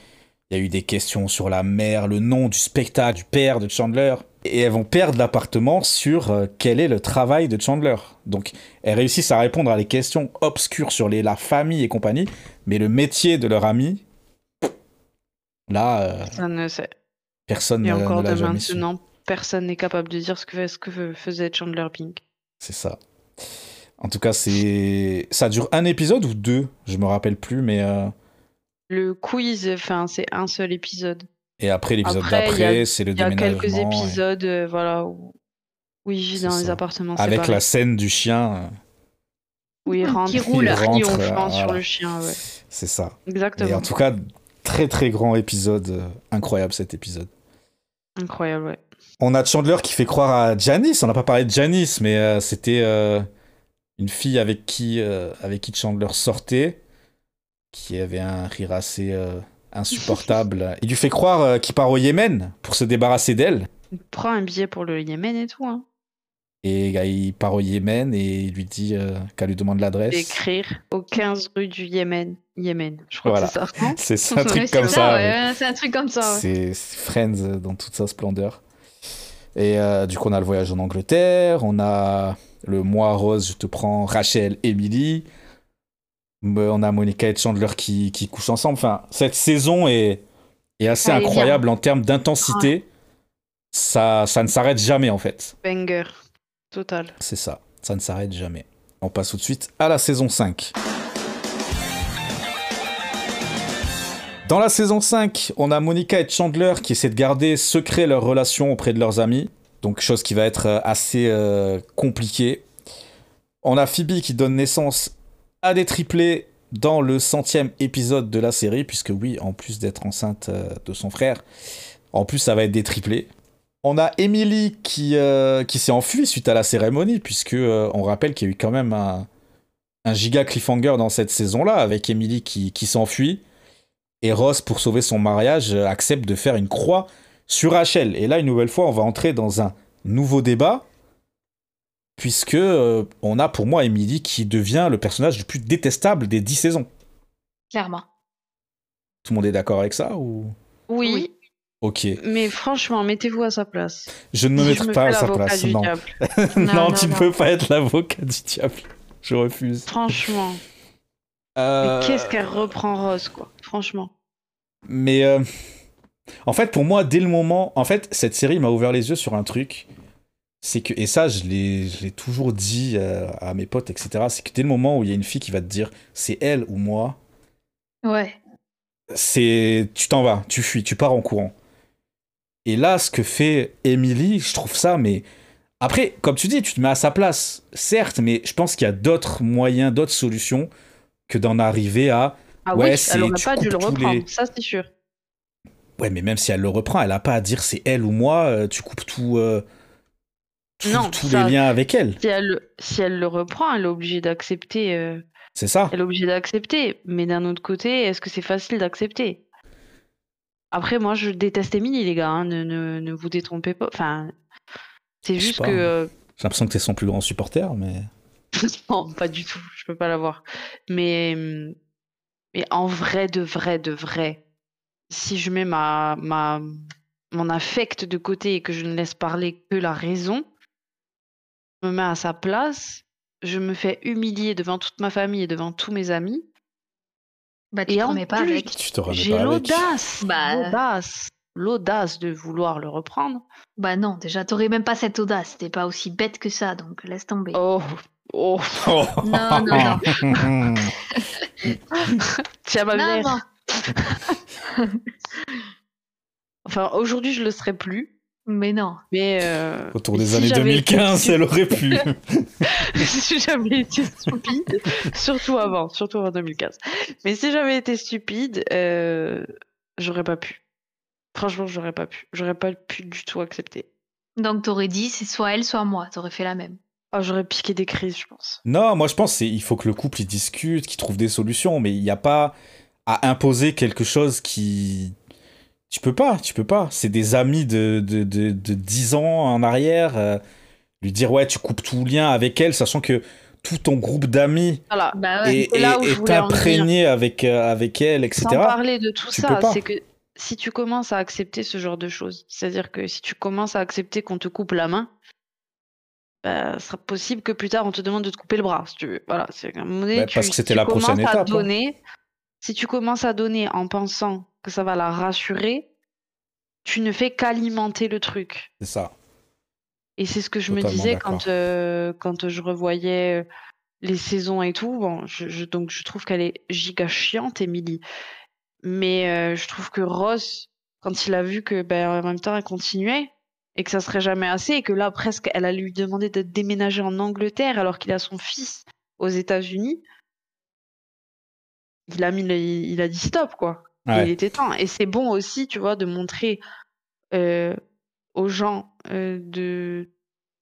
il y a eu des questions sur la mère, le nom du spectacle, du père de Chandler. Et elles vont perdre l'appartement sur euh, quel est le travail de Chandler. Donc, elles réussissent à répondre à des questions obscures sur les, la famille et compagnie, mais le métier de leur ami, là, euh, Ça ne sait. personne Et ne, encore de maintenant, personne n'est capable de dire ce que, ce que faisait Chandler Pink. C'est ça. En tout cas, c'est ça dure un épisode ou deux, je me rappelle plus, mais euh, Le quiz, enfin, c'est un seul épisode. et après l'épisode il d'après, c'est le Il y a déménagement. quelques et- épisodes, euh, voilà, où, vivent C'est dans les appartements Avec séparés. la scène du chien, euh, Où ils rentrent, Qui roule. ils rentre, euh, sur le chien, ouais. c'est ça. Exactement. Et en tout cas, très très grand épisode, incroyable cet épisode. Incroyable, ouais. On a Chandler qui fait croire à Janice. On n'a pas parlé de Janice, mais euh, c'était euh, une fille avec qui, euh, avec qui Chandler sortait, qui avait un rire assez insupportable. Il lui fait croire qu'il part au Yémen pour se débarrasser d'elle. Il prend un billet pour le Yémen et tout, hein. Et il part au Yémen et il lui dit qu'elle lui demande l'adresse. Écrire au 15 rue du Yémen. Yémen, je crois Voilà. que c'est ça. C'est c'est un Ouais, truc c'est comme ça. C'est un truc comme ça. c'est Friends dans toute sa splendeur. Et euh, du coup, on a le voyage en Angleterre, on a le moi rose, je te prends Rachel, Emily. On a Monica et Chandler qui, qui couchent ensemble. Enfin, cette saison est, est assez incroyable en termes d'intensité. Ça, ça ne s'arrête jamais en fait. Banger. Total. C'est ça, ça ne s'arrête jamais. On passe tout de suite à la saison 5. Dans la saison 5, on a Monica et Chandler qui essaient de garder secret leur relation auprès de leurs amis. Donc chose qui va être euh, assez euh, compliquée. On a Phoebe qui donne naissance à des triplés dans le centième épisode de la série, puisque oui, en plus d'être enceinte euh, de son frère, en plus ça va être des triplés. On a Emily qui, s'est enfuie suite à la cérémonie, puisque on rappelle qu'il y a eu quand même un, un giga cliffhanger dans cette saison-là, avec Emily qui, qui s'enfuit. Et Ross, pour sauver son mariage, euh, accepte de faire une croix sur Rachel. Et là, une nouvelle fois, on va entrer dans un nouveau débat, puisque euh, on a pour moi Emily qui devient le personnage le plus détestable des dix saisons. Clairement. Tout le monde est d'accord avec ça ou? Oui, Oui. Ok. mais franchement, mettez-vous à sa place. Je ne me mettrai me pas à sa place. du Non. diable. non, Non, tu ne peux pas être l'avocat du diable. Je refuse. Franchement. Euh, Mais qu'est-ce qu'elle reprend Rose, quoi? Franchement. Mais euh, en fait, pour moi, dès le moment, en fait, cette série m'a ouvert les yeux sur un truc. C'est que, et ça, je l'ai toujours dit euh, à mes potes, etc. C'est que dès le moment où il y a une fille qui va te dire c'est elle ou moi, Ouais. c'est tu t'en vas, tu fuis, tu pars en courant. Et là, ce que fait Emily, je trouve ça, mais après, comme tu dis, tu te mets à sa place, certes, mais je pense qu'il y a d'autres moyens, d'autres solutions que d'en arriver à Ah Ouais, oui, c'est- elle aurait tu pas dû le reprendre, les- ça c'est sûr. Ouais, mais même si elle le reprend, elle a pas à dire c'est elle ou moi, euh, tu coupes tout, euh, tout- Non, tous ça- les liens avec elle. Si elle, si elle le reprend, elle est obligée d'accepter. euh, C'est ça. Elle est obligée d'accepter. Mais d'un autre côté, est-ce que c'est facile d'accepter? Après, moi, je déteste Emily, les gars. hein, Ne, ne, ne vous détrompez pas. Enfin, c'est juste pas. que. euh, J'ai l'impression que t'es son plus grand supporter, mais. non, pas du tout. Je peux pas l'avoir. Mais, hum, mais en vrai, de vrai, de vrai, si je mets ma, ma, mon affect de côté et que je ne laisse parler que la raison, je me mets à sa place, je me fais humilier devant toute ma famille et devant tous mes amis. Bah, tu Et te en remets pas plus, avec. Tu te remets J'ai l'audace, Bah. l'audace, l'audace de vouloir le reprendre. Bah non, déjà, t'aurais même pas cette audace. T'es pas aussi bête que ça, donc laisse tomber. Oh, oh, Oh. Non, non, non. tiens ma Non, mère. non. Enfin, aujourd'hui, je le serais plus. Mais non. Mais euh, Autour des si années j'avais 2015, été- elle aurait pu. si j'avais été stupide, surtout avant, surtout avant 2015. Mais si j'avais été stupide, euh, j'aurais pas pu. Franchement, j'aurais pas pu. J'aurais pas pu du tout accepter. Donc t'aurais dit, c'est soit elle, soit moi. T'aurais fait la même. Ah, j'aurais piqué des crises, je pense. non, moi je pense qu'il faut que le couple il discute, qu'il trouve des solutions, mais il n'y a pas à imposer quelque chose qui. Tu peux pas, tu peux pas. C'est des amis de, de, de, de 10 ans en arrière. euh, lui dire, ouais, tu coupes tout lien avec elle, sachant que tout ton groupe d'amis Voilà. Bah ouais. est, imprégné avec, euh, avec elle, etc. Sans parler de tout tu ça, peux pas. c'est que si tu commences à accepter ce genre de choses, c'est-à-dire que si tu commences à accepter qu'on te coupe la main, bah, ce sera possible que plus tard on te demande de te couper le bras, si tu veux. Voilà, c'est un moment Bah, tu- parce que c'était la prochaine à étape, hein. Si tu commences à donner en pensant que ça va la rassurer, tu ne fais qu'alimenter le truc. C'est ça. Et c'est ce que je me disais quand, euh, quand je revoyais euh, les saisons et tout. Bon, je, je- donc je trouve qu'elle est giga chiante, Emily. Mais euh, je trouve que Ross, quand il a vu que ben, en même temps elle continuait et que ça serait jamais assez et que là presque elle allait lui demander de déménager en Angleterre alors qu'il a son fils aux États-Unis, il a mis, le- il a dit stop quoi. Ouais. Il était temps. Et c'est bon aussi, tu vois, de montrer euh, aux gens euh, de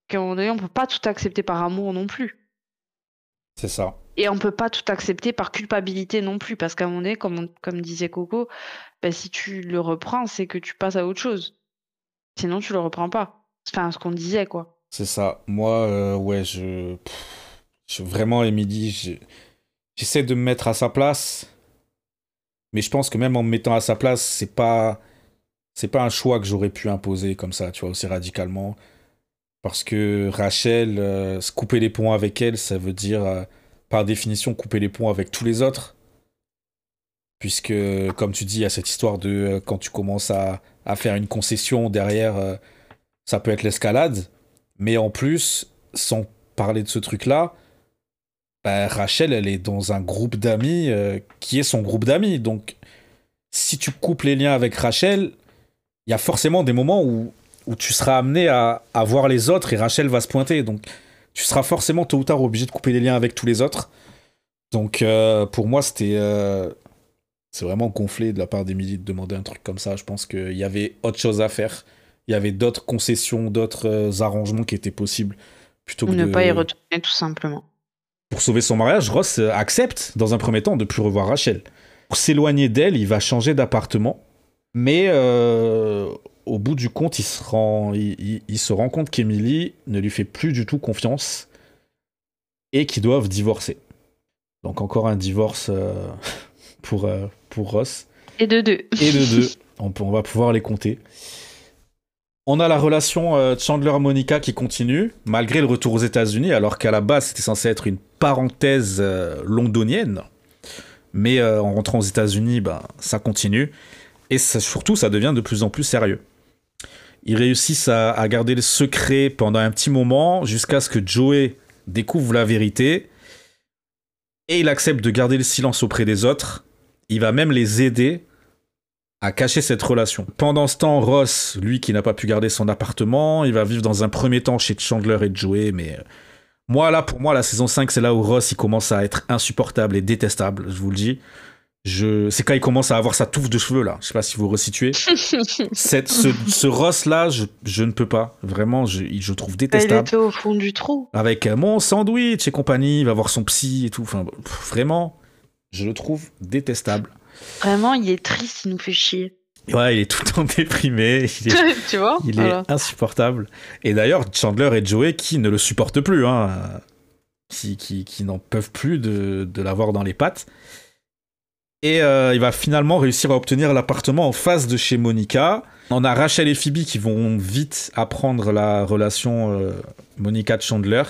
qu'à un moment donné, on peut pas tout accepter par amour non plus. C'est ça. Et on peut pas tout accepter par culpabilité non plus, parce qu'à un moment donné, comme, on- comme disait Coco, bah, si tu le reprends, c'est que tu passes à autre chose. Sinon, tu le reprends pas. Enfin, ce qu'on disait, quoi. C'est ça. Moi, euh, ouais, je... je- Vraiment, Emily, je- j'essaie de me mettre à sa place. Mais je pense que même en me mettant à sa place, c'est pas... C'est pas un choix que j'aurais pu imposer comme ça, tu vois, aussi radicalement. Parce que Rachel, euh, couper les ponts avec elle, ça veut dire, euh, par définition, couper les ponts avec tous les autres. Puisque, comme tu dis, il y a cette histoire de euh, quand tu commences à, à faire une concession derrière, euh, ça peut être l'escalade. Mais en plus, sans parler de ce truc-là, bah, Rachel, elle est dans un groupe d'amis euh, qui est son groupe d'amis. Donc, si tu coupes les liens avec Rachel, il y a forcément des moments où, où tu seras amené à, à voir les autres et Rachel va se pointer. Donc, tu seras forcément tôt ou tard obligé de couper les liens avec tous les autres. Donc, pour moi, c'était. C'est vraiment gonflé de la part d'Emily de demander un truc comme ça. Je pense qu'il y avait autre chose à faire. Il y avait d'autres concessions, d'autres euh, arrangements qui étaient possibles. Plutôt que Ou ne de- pas y retourner, tout simplement. pour sauver son mariage, Ross euh, accepte, dans un premier temps, de plus revoir Rachel. Pour s'éloigner d'elle, il va changer d'appartement. Mais euh, au bout du compte, il se rend, il, il- il se rend compte qu'Emily ne lui fait plus du tout confiance et qu'ils doivent divorcer. Donc encore un divorce euh, pour, euh, pour Ross Et de deux. et de deux. On, peut- on va pouvoir les compter. On a la relation euh, Chandler-Monica qui continue, malgré le retour aux États-Unis, alors qu'à la base c'était censé être une parenthèse euh, londonienne. Mais euh, en rentrant aux États-Unis, ben, ça continue. Et ça- surtout, ça devient de plus en plus sérieux. Ils réussissent à, à garder le secret pendant un petit moment, jusqu'à ce que Joey découvre la vérité. Et il accepte de garder le silence auprès des autres. Il va même les aider à cacher cette relation. Pendant ce temps, Ross, lui qui n'a pas pu garder son appartement, il va vivre dans un premier temps chez Chandler et Joey, mais euh, moi là, pour moi, la saison 5, c'est là où Ross il commence à être insupportable et détestable, je vous le dis. Je... C'est quand il commence à avoir sa touffe de cheveux là, je sais pas si vous resituez. Cette, ce, ce Ross là, je, je ne peux pas, vraiment, je, je trouve Il détestable était au fond du trou. avec euh, mon sandwich et compagnie, il va voir son psy et tout. Enfin, pff, vraiment, je le trouve détestable. Vraiment, il est triste, il nous fait chier. Ouais, il est tout le temps déprimé, il est, tu vois il Voilà. est insupportable. Et d'ailleurs, Chandler et Joey qui ne le supportent plus, hein, qui, qui, qui n'en peuvent plus de, de l'avoir dans les pattes. Et euh, il va finalement réussir à obtenir l'appartement en face de chez Monica. On a Rachel et Phoebe qui vont vite apprendre la relation euh, Monica-Chandler.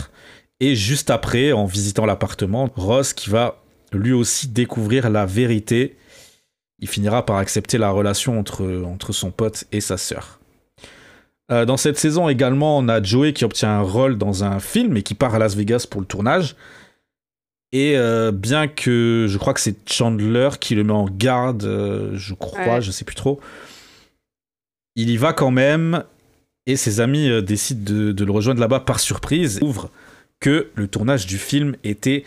Et juste après, en visitant l'appartement, Ross qui va lui aussi découvrir la vérité. Il finira par accepter la relation entre, entre son pote et sa sœur. Euh, dans cette saison également, on a Joey qui obtient un rôle dans un film et qui part à Las Vegas pour le tournage. Et euh, bien que je crois que c'est Chandler qui le met en garde, euh, je crois, Ouais. je sais plus trop. Il y va quand même et ses amis décident de, de le rejoindre là-bas par surprise. Ils ouvrent que le tournage du film était,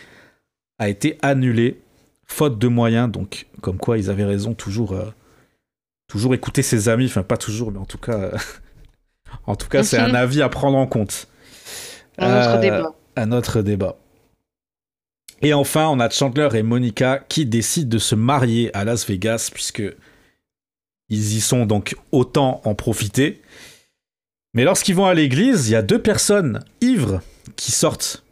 a été annulé faute de moyens. Donc, comme quoi ils avaient raison, toujours, euh, toujours écouter ses amis. Enfin, pas toujours, mais en tout cas, euh, en tout cas, c'est un avis à prendre en compte. Un autre Euh, débat. un autre débat. Et enfin, on a Chandler et Monica qui décident de se marier à Las Vegas puisque ils y sont donc autant en profiter. Mais lorsqu'ils vont à l'église, il y a deux personnes ivres qui sortent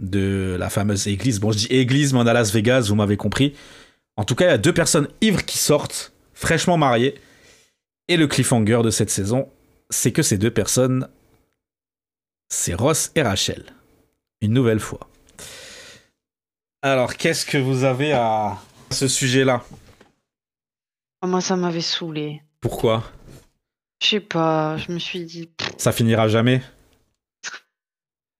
de la fameuse église. Bon, je dis église, mais on à Las Vegas, vous m'avez compris. En tout cas, il y a deux personnes ivres qui sortent, fraîchement mariées. Et le cliffhanger de cette saison, c'est que ces deux personnes, c'est Ross et Rachel. Une nouvelle fois. Alors, qu'est-ce que vous avez à ce sujet-là? Ah, Moi, ça m'avait saoulé. Pourquoi? Je sais pas, je me suis dit. Ça finira jamais?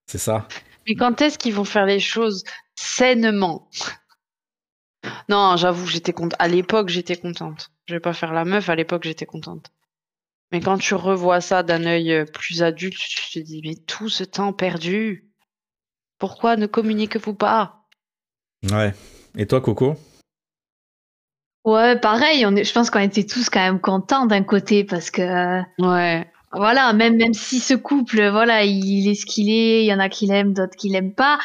C'est ça? Mais quand est-ce qu'ils vont faire les choses sainement? Non, j'avoue, j'étais contente. À l'époque, j'étais contente. Je vais pas faire la meuf, à l'époque, j'étais contente. Mais quand tu revois ça d'un œil euh, plus adulte, tu te dis, mais tout ce temps perdu, pourquoi ne communiquez-vous pas? Ouais. Et toi, Coco? Ouais, pareil, on est, je pense qu'on était tous quand même contents d'un côté parce que euh, Ouais. Voilà, même même si ce couple, voilà, il est ce qu'il est, il y en a qui l'aiment, d'autres qui l'aiment pas.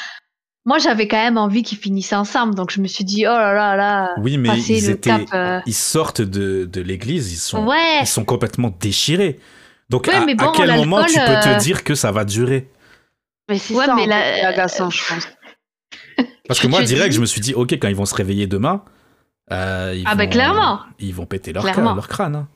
Moi, j'avais quand même envie qu'ils finissent ensemble, donc je me suis dit oh là là là. Oui, mais ils le étaient, cap, euh, ils sortent de, de l'église, ils sont, Ouais. ils sont complètement déchirés. Donc Ouais, à, mais à bon, quel moment tu peux te euh, dire que ça va durer? Mais c'est Ouais, ça, mais en la- est agaçant, je pense. Parce que Je moi, te direct, dis- je me suis dit, ok, quand ils vont se réveiller demain, euh, ils, Ah vont, bah, clairement. ils vont péter leur, Clairement. crâne, leur crâne.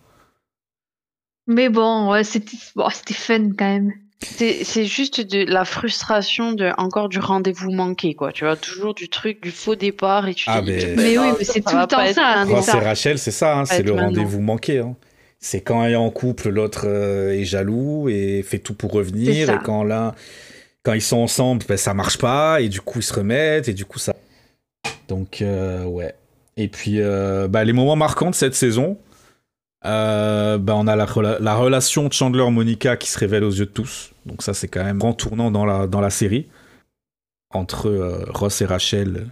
Mais bon, ouais, c'était bon, c'était fun quand même. C'est c'est juste de la frustration de encore du rendez-vous manqué, quoi. Tu vois, toujours du truc, du faux départ et tu Ah, dis, mais- Mais oui, mais c'est tout le temps ça, c'est Rachel, c'est ça, hein, c'est le rendez-vous manqué. hein. C'est quand un est en couple, l'autre euh, est jaloux et fait tout pour revenir. Et quand l'un, quand ils sont ensemble, ben, ça marche pas et du coup ils se remettent et du coup ça. Donc euh, ouais. Et puis euh, bah, les moments marquants de cette saison, euh, bah, on a la, rela- la relation Chandler-Monica qui se révèle aux yeux de tous. Donc ça c'est quand même un grand tournant dans la, dans la série entre euh, Ross et Rachel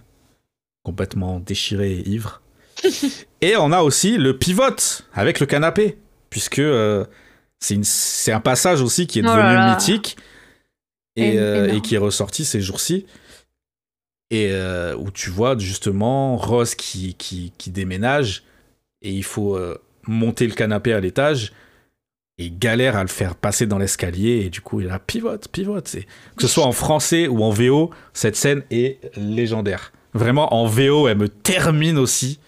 complètement déchirés et ivres. et on a aussi le pivot avec le canapé, puisque euh, c'est un passage aussi qui est Oh là devenu là. mythique et, euh, et qui est ressorti ces jours-ci. Et euh, où tu vois justement Ross qui, qui, qui déménage et il faut monter le canapé à l'étage et galère à le faire passer dans l'escalier et du coup il a pivote, pivote. C'est- Que ce soit en français ou en VO, cette scène est légendaire. Vraiment en VO, elle me termine aussi.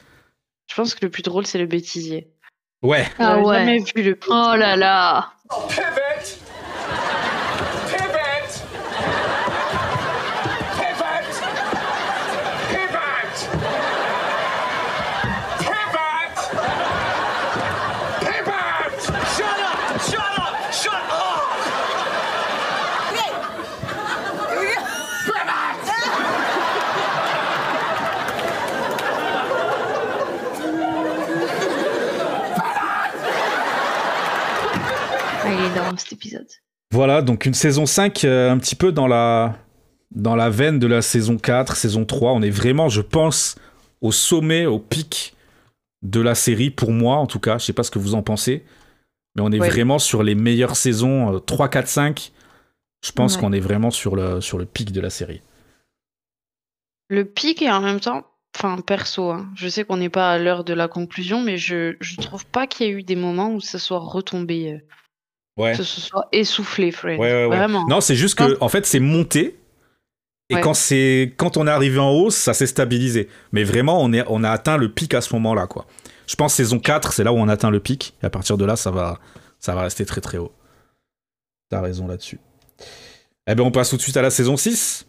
Je pense que le plus drôle, c'est le bêtisier. Ouais, Ah ouais. jamais vu le Oh là là. Pivot! Énorme cet épisode. Voilà, donc une saison 5 euh, un petit peu dans la, dans la veine de la saison 4, saison 3. On est vraiment, je pense, au sommet, au pic de la série, pour moi en tout cas. Je sais pas ce que vous en pensez, mais on est Ouais. vraiment sur les meilleures saisons, euh, 3, 4, 5. Je pense Ouais. qu'on est vraiment sur le, sur le pic de la série. Le pic et en même temps, enfin perso, hein, je sais qu'on n'est pas à l'heure de la conclusion, mais je je trouve pas qu'il y ait eu des moments où ça soit retombé, euh, Ouais. que ce soit essoufflé, Friends. Ouais, ouais, ouais. Vraiment. Non, c'est juste que, en fait, c'est monté. Et Ouais. quand, c'est, quand on est arrivé en hausse, ça s'est stabilisé. Mais vraiment, on, est, on a atteint le pic à ce moment-là, quoi. Je pense saison 4, c'est là où on atteint le pic. Et à partir de là, ça va, ça va rester très très haut. T'as raison là-dessus. Eh ben, on passe tout de suite à la saison 6.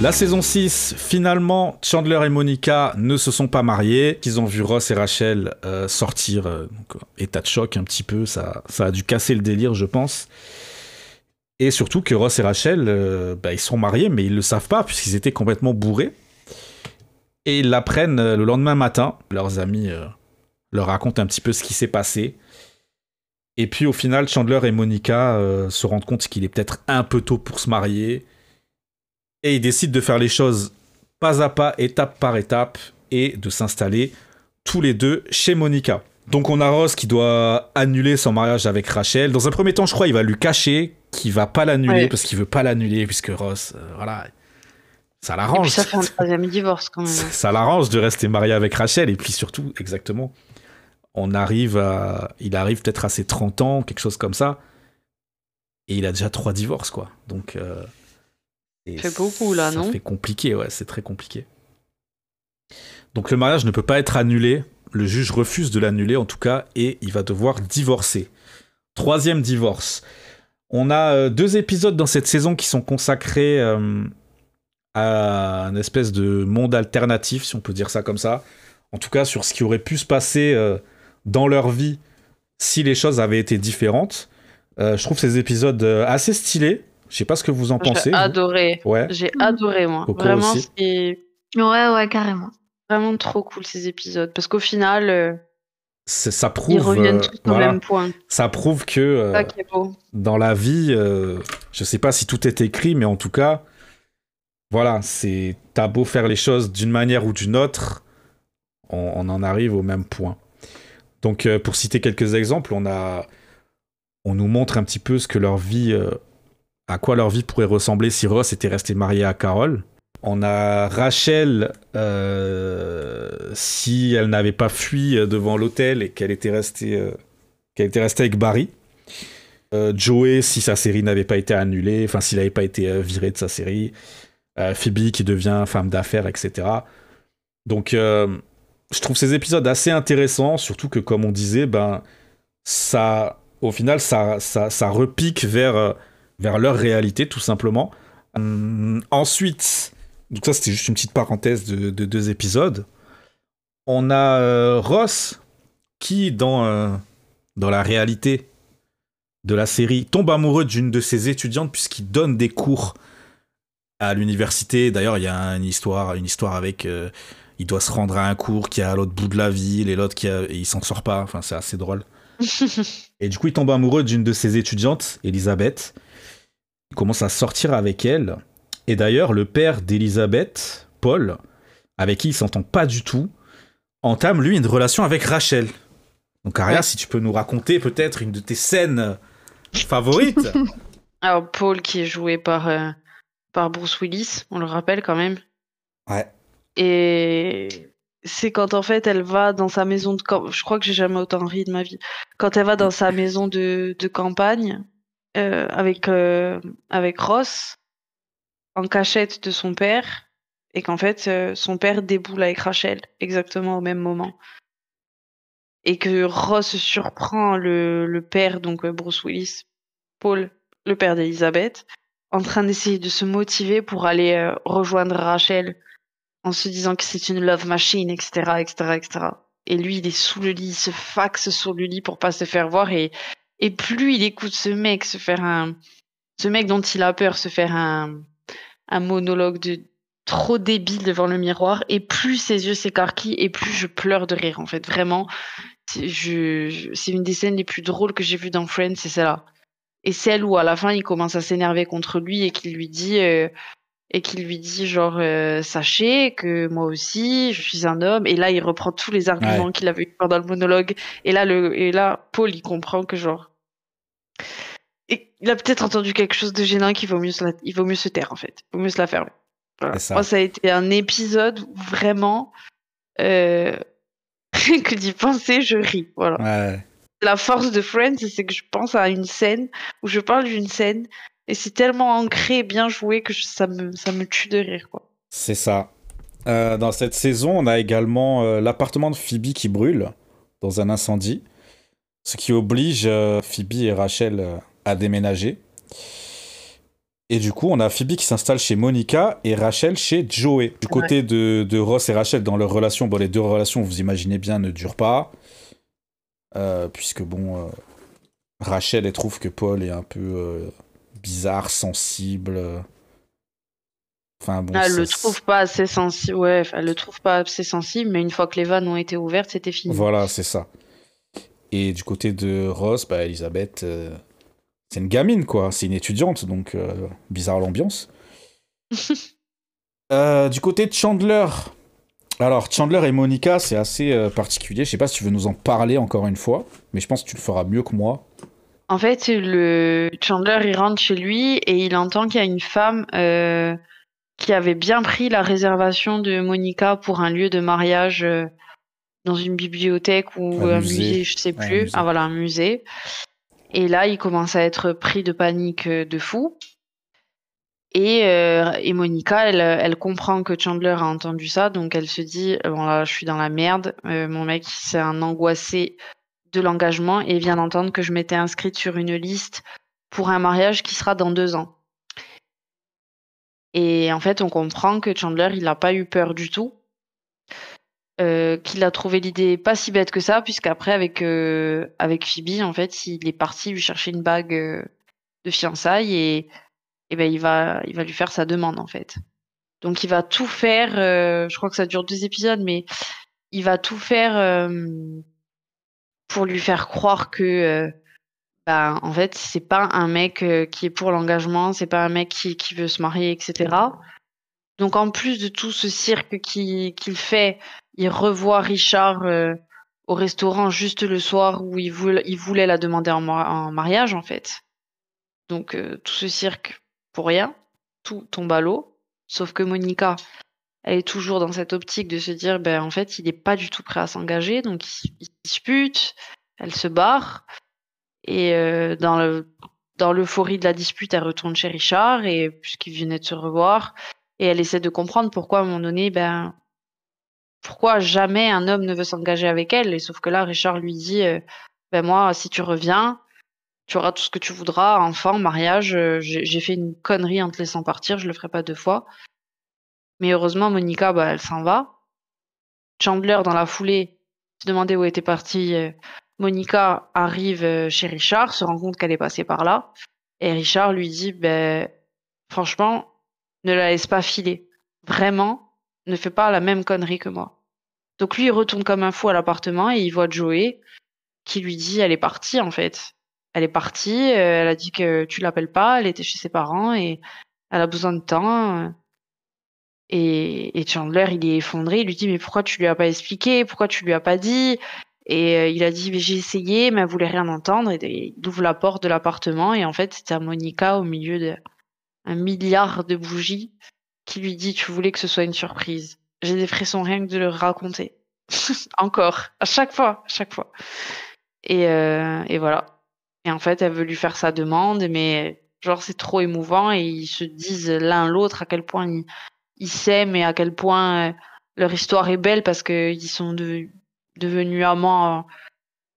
La saison 6, finalement, Chandler et Monica ne se sont pas mariés. Ils ont vu Ross et Rachel euh, sortir. euh, euh, état de choc un petit peu. Ça, a dû casser le délire, je pense. Et surtout que Ross et Rachel, bah, ils sont mariés, mais ils le savent pas, puisqu'ils étaient complètement bourrés. Et ils l'apprennent le lendemain matin. Leurs amis leur racontent un petit peu ce qui s'est passé. Et puis au final, Chandler et Monica se rendent compte qu'il est peut-être un peu tôt pour se marier. Et ils décident de faire les choses pas à pas, étape par étape, et de s'installer tous les deux chez Monica. Donc on a Ross qui doit annuler son mariage avec Rachel. Dans un premier temps, je crois, il va lui cacher qu'il va pas l'annuler Ouais. parce qu'il veut pas l'annuler puisque Ross, euh, voilà, ça l'arrange. ça fait un troisième divorce quand même. Ça, ça l'arrange de rester marié avec Rachel. Et puis surtout, exactement, on arrive à. Il arrive peut-être à ses 30 ans, quelque chose comme ça. Et il a déjà trois divorces, quoi. Donc. euh, fait beaucoup, là, ça non fait compliqué, ouais, c'est très compliqué. Donc le mariage ne peut pas être annulé. Le juge refuse de l'annuler, en tout cas, et il va devoir divorcer. Troisième divorce. On a euh, deux épisodes dans cette saison qui sont consacrés euh, à un espèce de monde alternatif, si on peut dire ça comme ça. En tout cas, sur ce qui aurait pu se passer euh, dans leur vie si les choses avaient été différentes. Je trouve ces épisodes assez stylés. Je sais pas ce que vous en pensez. J'ai adoré. Ouais. J'ai adoré, moi. Coco Vraiment, aussi. c'est Ouais, ouais, carrément. vraiment trop cool ces épisodes. Parce qu'au final, euh, Ça ils prouve, reviennent euh, tous au voilà, même point. ça prouve que euh, C'est ça qui est beau. dans la vie, euh, je sais pas si tout est écrit, mais en tout cas, voilà, c'est t'as beau faire les choses d'une manière ou d'une autre, on, on en arrive au même point. Donc, euh, pour citer quelques exemples, on a, on nous montre un petit peu ce que leur vie, euh, à quoi leur vie pourrait ressembler si Ross était resté marié à Carole. On a Rachel, euh, si elle n'avait pas fui euh, devant l'hôtel et qu'elle était restée, euh, était restée avec Barry. Joey, si sa série n'avait pas été annulée, enfin s'il n'avait pas été viré de sa série. Phoebe qui devient femme d'affaires, etc. Donc, je trouve ces épisodes assez intéressants, surtout que, comme on disait, ben, ça, au final, ça, ça, ça repique vers, vers leur réalité, tout simplement. Hum, ensuite, donc ça, c'était juste une petite parenthèse de, de deux épisodes. On a euh, Ross qui, dans, euh, dans la réalité de la série, tombe amoureux d'une de ses étudiantes puisqu'il donne des cours à l'université. D'ailleurs, il y a une histoire, une histoire avec. euh, il doit se rendre à un cours qui est à l'autre bout de la ville et l'autre qui a, et il s'en sort pas. Enfin, c'est assez drôle. Et du coup, il tombe amoureux d'une de ses étudiantes, Elisabeth. Commence à sortir avec elle. Et d'ailleurs, le père d'Elisabeth, Paul, avec qui il s'entend pas du tout, entame lui une relation avec Rachel. Donc Aria, Ouais. si tu peux nous raconter peut-être une de tes scènes favorites. Alors, Paul, qui est joué par, euh, par Bruce Willis, on le rappelle quand même. ouais. Et c'est quand en fait elle va dans sa maison de campagne. Je crois que j'ai jamais autant ri de ma vie. Quand elle va dans sa maison de, de campagne euh, avec, euh, avec Ross en cachette de son père et qu'en fait euh, son père déboule avec Rachel exactement au même moment. Et que Ross surprend le, le père, donc Bruce Willis, Paul, le père d'Elisabeth, en train d'essayer de se motiver pour aller rejoindre Rachel en se disant que c'est une love machine, etc., etc., etc. Et lui, il est sous le lit, il se faxe sur le lit pour pas se faire voir. Et, et plus il écoute ce mec se faire un, ce mec dont il a peur se faire un, un monologue de trop débile devant le miroir, et plus ses yeux s'écarquillent, et plus je pleure de rire. En fait, vraiment, c'est je, je- c'est une des scènes les plus drôles que j'ai vues dans Friends, c'est celle-là. Et celle où à la fin il commence à s'énerver contre lui et qu'il lui dit euh, et qu'il lui dit genre euh, sachez que moi aussi je suis un homme et là il reprend tous les arguments qu'il avait eu pendant le monologue et là le et là Paul il comprend que genre et il a peut-être entendu quelque chose de gênant qu'il vaut mieux se la- il vaut mieux se taire en fait il vaut mieux se la fermer Voilà. Ça. moi ça a été un épisode où vraiment euh, que d'y penser je ris voilà Ouais. la force de Friends, c'est que je pense à une scène où je parle d'une scène et c'est tellement ancré et bien joué que je- ça, me, ça me tue de rire. Quoi. C'est ça. Euh, dans cette saison, on a également euh, l'appartement de Phoebe qui brûle dans un incendie, ce qui oblige euh, Phoebe et Rachel euh, à déménager. Et du coup, on a Phoebe qui s'installe chez Monica et Rachel chez Joey. Du côté de, de Ross et Rachel, dans leur relation, bon, les deux relations, vous imaginez bien, ne durent pas. Euh, puisque, bon, euh, Rachel, elle trouve que Paul est un peu euh, bizarre, sensible. Enfin, bon, elle le trouve pas assez sensible. Ouais, elle le trouve pas assez sensible, mais une fois que les vannes ont été ouvertes, c'était fini. Voilà, c'est ça. Et du côté de Ross, bah, Elisabeth, euh, c'est une gamine, quoi. C'est une étudiante, donc euh, bizarre l'ambiance. Euh, du côté de Chandler. Alors, Chandler et Monica, c'est assez particulier. Je sais pas si tu veux nous en parler encore une fois, mais je pense que tu le feras mieux que moi. En fait, le Chandler, il rentre chez lui et il entend qu'il y a une femme qui avait bien pris la réservation de Monica pour un lieu de mariage dans une bibliothèque ou Un un musée. musée, je sais plus. ah voilà, un musée. Et là, il commence à être pris de panique euh, de fou. Et, euh, et Monica, elle, elle comprend que Chandler a entendu ça, donc elle se dit bon là, je suis dans la merde. Euh, mon mec, c'est un angoissé de l'engagement et vient d'entendre que je m'étais inscrite sur une liste pour un mariage qui sera dans deux ans. Et en fait, on comprend que Chandler, il n'a pas eu peur du tout, euh, qu'il a trouvé l'idée pas si bête que ça, puisqu'après, avec, euh, avec Phoebe, en fait, il est parti lui chercher une bague euh, de fiançailles et, et ben il va, il va lui faire sa demande en fait. Donc il va tout faire. je crois que ça dure deux épisodes, mais il va tout faire pour lui faire croire que, ben, en fait, c'est pas un mec qui est pour l'engagement, c'est pas un mec qui, qui veut se marier, etc. Donc en plus de tout ce cirque qui- qu'il fait, il revoit Richard euh, au restaurant juste le soir où il voulait, la demander en, ma- en mariage en fait. Donc euh, tout ce cirque pour rien, tout tombe à l'eau. Sauf que Monica, elle est toujours dans cette optique de se dire, ben en fait, il n'est pas du tout prêt à s'engager, donc il, il dispute, elle se barre, et euh, dans le dans l'euphorie de la dispute, elle retourne chez Richard, et puisqu'ils venaient de se revoir, et elle essaie de comprendre pourquoi à un moment donné, ben pourquoi jamais un homme ne veut s'engager avec elle, et sauf que là, Richard lui dit, euh, ben moi, si tu reviens, tu auras tout ce que tu voudras, enfant, mariage, euh, j'ai fait une connerie en te laissant partir, je le ferai pas deux fois. Mais heureusement, Monica, bah, elle s'en va. Chandler, dans la foulée, se demandait où était partie. euh, Monica arrive chez Richard, se rend compte qu'elle est passée par là. Et Richard lui dit, ben, franchement, ne la laisse pas filer. Vraiment, ne fais pas la même connerie que moi. Donc lui, il retourne comme un fou à l'appartement et il voit Joey qui lui dit, elle est partie en fait. Elle est partie, euh, elle a dit que tu l'appelles pas, elle était chez ses parents et elle a besoin de temps. euh. Et, Chandler, il est effondré, il lui dit mais pourquoi tu lui as pas expliqué, pourquoi tu lui as pas dit Et euh, il a dit j'ai essayé, mais elle voulait rien entendre. Et, il ouvre la porte de l'appartement et en fait c'était Monica au milieu de un milliard de bougies qui lui dit tu voulais que ce soit une surprise. J'ai des frissons rien que de le raconter. Encore, à chaque fois, à chaque fois. Et, euh, et voilà. Et en fait, elle veut lui faire sa demande, mais genre c'est trop émouvant et ils se disent l'un l'autre à quel point ils, ils s'aiment et à quel point euh, leur histoire est belle parce qu'ils sont de- devenus amants euh,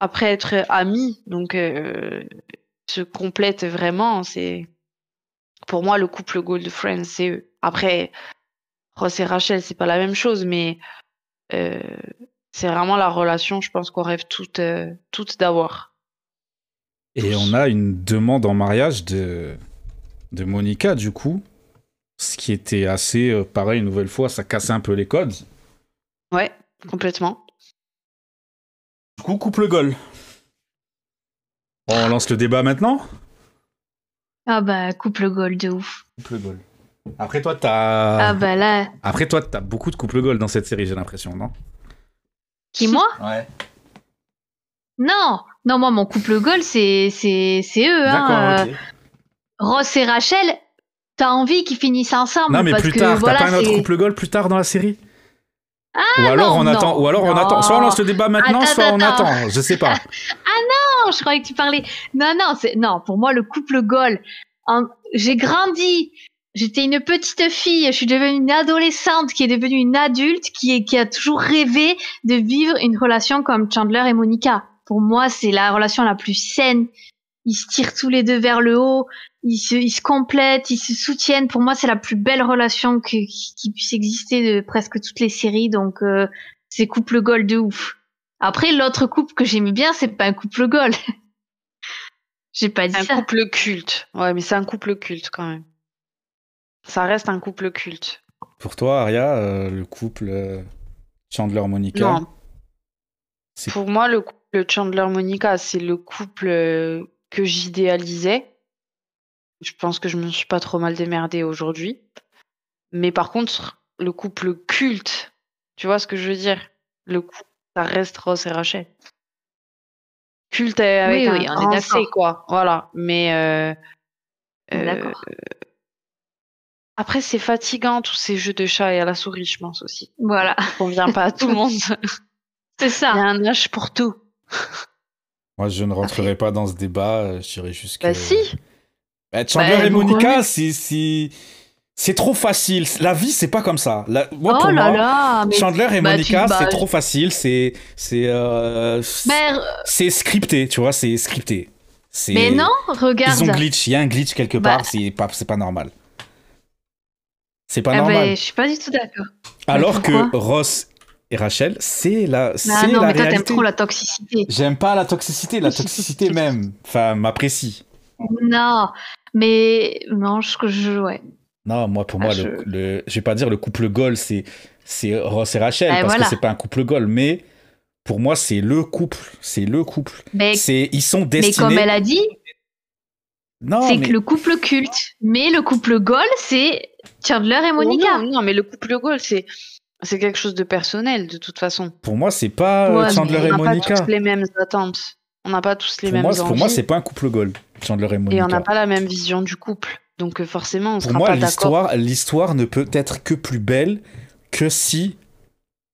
après être amis. Donc, euh, ils se complètent vraiment. C'est pour moi le couple Gold Friends, c'est eux. Après, Ross et Rachel, c'est pas la même chose, mais euh, c'est vraiment la relation, je pense qu'on rêve toutes, euh, toutes d'avoir. Et on a une demande en mariage de, de Monica, du coup. Ce qui était assez euh, pareil, une nouvelle fois, ça cassait un peu les codes. Ouais, complètement. Du coup, couple goal. On lance le débat maintenant? Ah bah, couple goal de ouf. Couple goal. Après toi, t'as. Ah bah là, Après toi, t'as beaucoup de couple goal dans cette série, j'ai l'impression, non? Qui moi? Ouais. Non, non, moi mon couple goal c'est c'est c'est eux. Hein. D'accord, euh. Ross et Rachel, t'as envie qu'ils finissent ensemble Non, mais parce plus que tard, voilà, t'as pas un autre couple goal plus tard dans la série? Ou alors on non, attend, ou alors on attend. Soit on lance le débat maintenant, Attends, soit on attend. Je sais pas. Non, je croyais que tu parlais. Non, non, c'est non. Pour moi, le couple goal. en- J'ai grandi. J'étais une petite fille. Je suis devenue une adolescente qui est devenue une adulte qui est qui a toujours rêvé de vivre une relation comme Chandler et Monica. Pour moi, c'est la relation la plus saine. Ils se tirent tous les deux vers le haut. Ils se, ils se complètent, ils se soutiennent. Pour moi, c'est la plus belle relation que- qui, qui puisse exister de presque toutes les séries. Donc, euh, c'est couple goal de ouf. Après, l'autre couple que j'aimais bien, c'est pas un couple goal. J'ai pas dit Un ça. couple culte. Ouais, mais c'est un couple culte quand même. Ça reste un couple culte. Pour toi, Aria, euh, le couple euh, Chandler-Monica, Non, c'est pour moi, le couple Chandler-Monica, c'est le couple euh, que j'idéalisais. Je pense que je me suis pas trop mal démerdée aujourd'hui. Mais par contre, le couple culte, tu vois ce que je veux dire? Le couple, ça reste Ross et Rachel. Culte avec Oui, un oui, on est quoi. Voilà. Mais euh, euh. Après, c'est fatigant tous ces jeux de chat et à la souris, je pense aussi. Voilà, Ça convient pas à tout le monde. c'est Il y ça. a un âge pour tout. moi je ne rentrerai pas dans ce débat. euh, Je dirais juste que. Bah si. Bah, Chandler Bah, et Monica, c'est c'est c'est trop facile. La vie, c'est pas comme ça. La- Moi, oh pour là moi, là, mais Chandler et bah, Monica, bah, c'est trop facile. C'est c'est euh, Mais, c'est scripté, tu vois, c'est scripté. Mais non, regarde. Ils ont glitch, il y a un glitch quelque Bah. part, c'est pas, c'est pas normal. C'est pas Ah normal. ben, je suis pas du tout d'accord. Alors que Ross et Rachel, c'est la, c'est Ah non, la mais toi, t'aimes réalité. trop la toxicité. J'aime pas la toxicité, la toxicité même. Enfin, m'apprécie. Non, mais non, je, je ouais. Non, moi, pour moi, Ah, le, le- je vais pas dire le couple goal, c'est c'est Ross et Rachel, Eh, parce voilà. que c'est pas un couple goal, mais pour moi, c'est le couple. C'est le couple. Mais, C'est ils sont mais destinés. comme elle a dit, Non, c'est mais que le couple culte. Mais le couple goal, c'est Chandler et Monica. Oh non, non, mais le couple goal, c'est c'est quelque chose de personnel de toute façon. pour moi, c'est pas euh, Ouais, Chandler et on n'a pas Monica. tous les mêmes attentes. On n'a pas tous les Pour mêmes moi, envies. pour moi, c'est pas un couple goal. Chandler et Monica. et on n'a pas la même vision du couple. Donc euh, forcément, on Pour sera moi, pas d'accord. l'histoire, l'histoire ne peut être que plus belle que si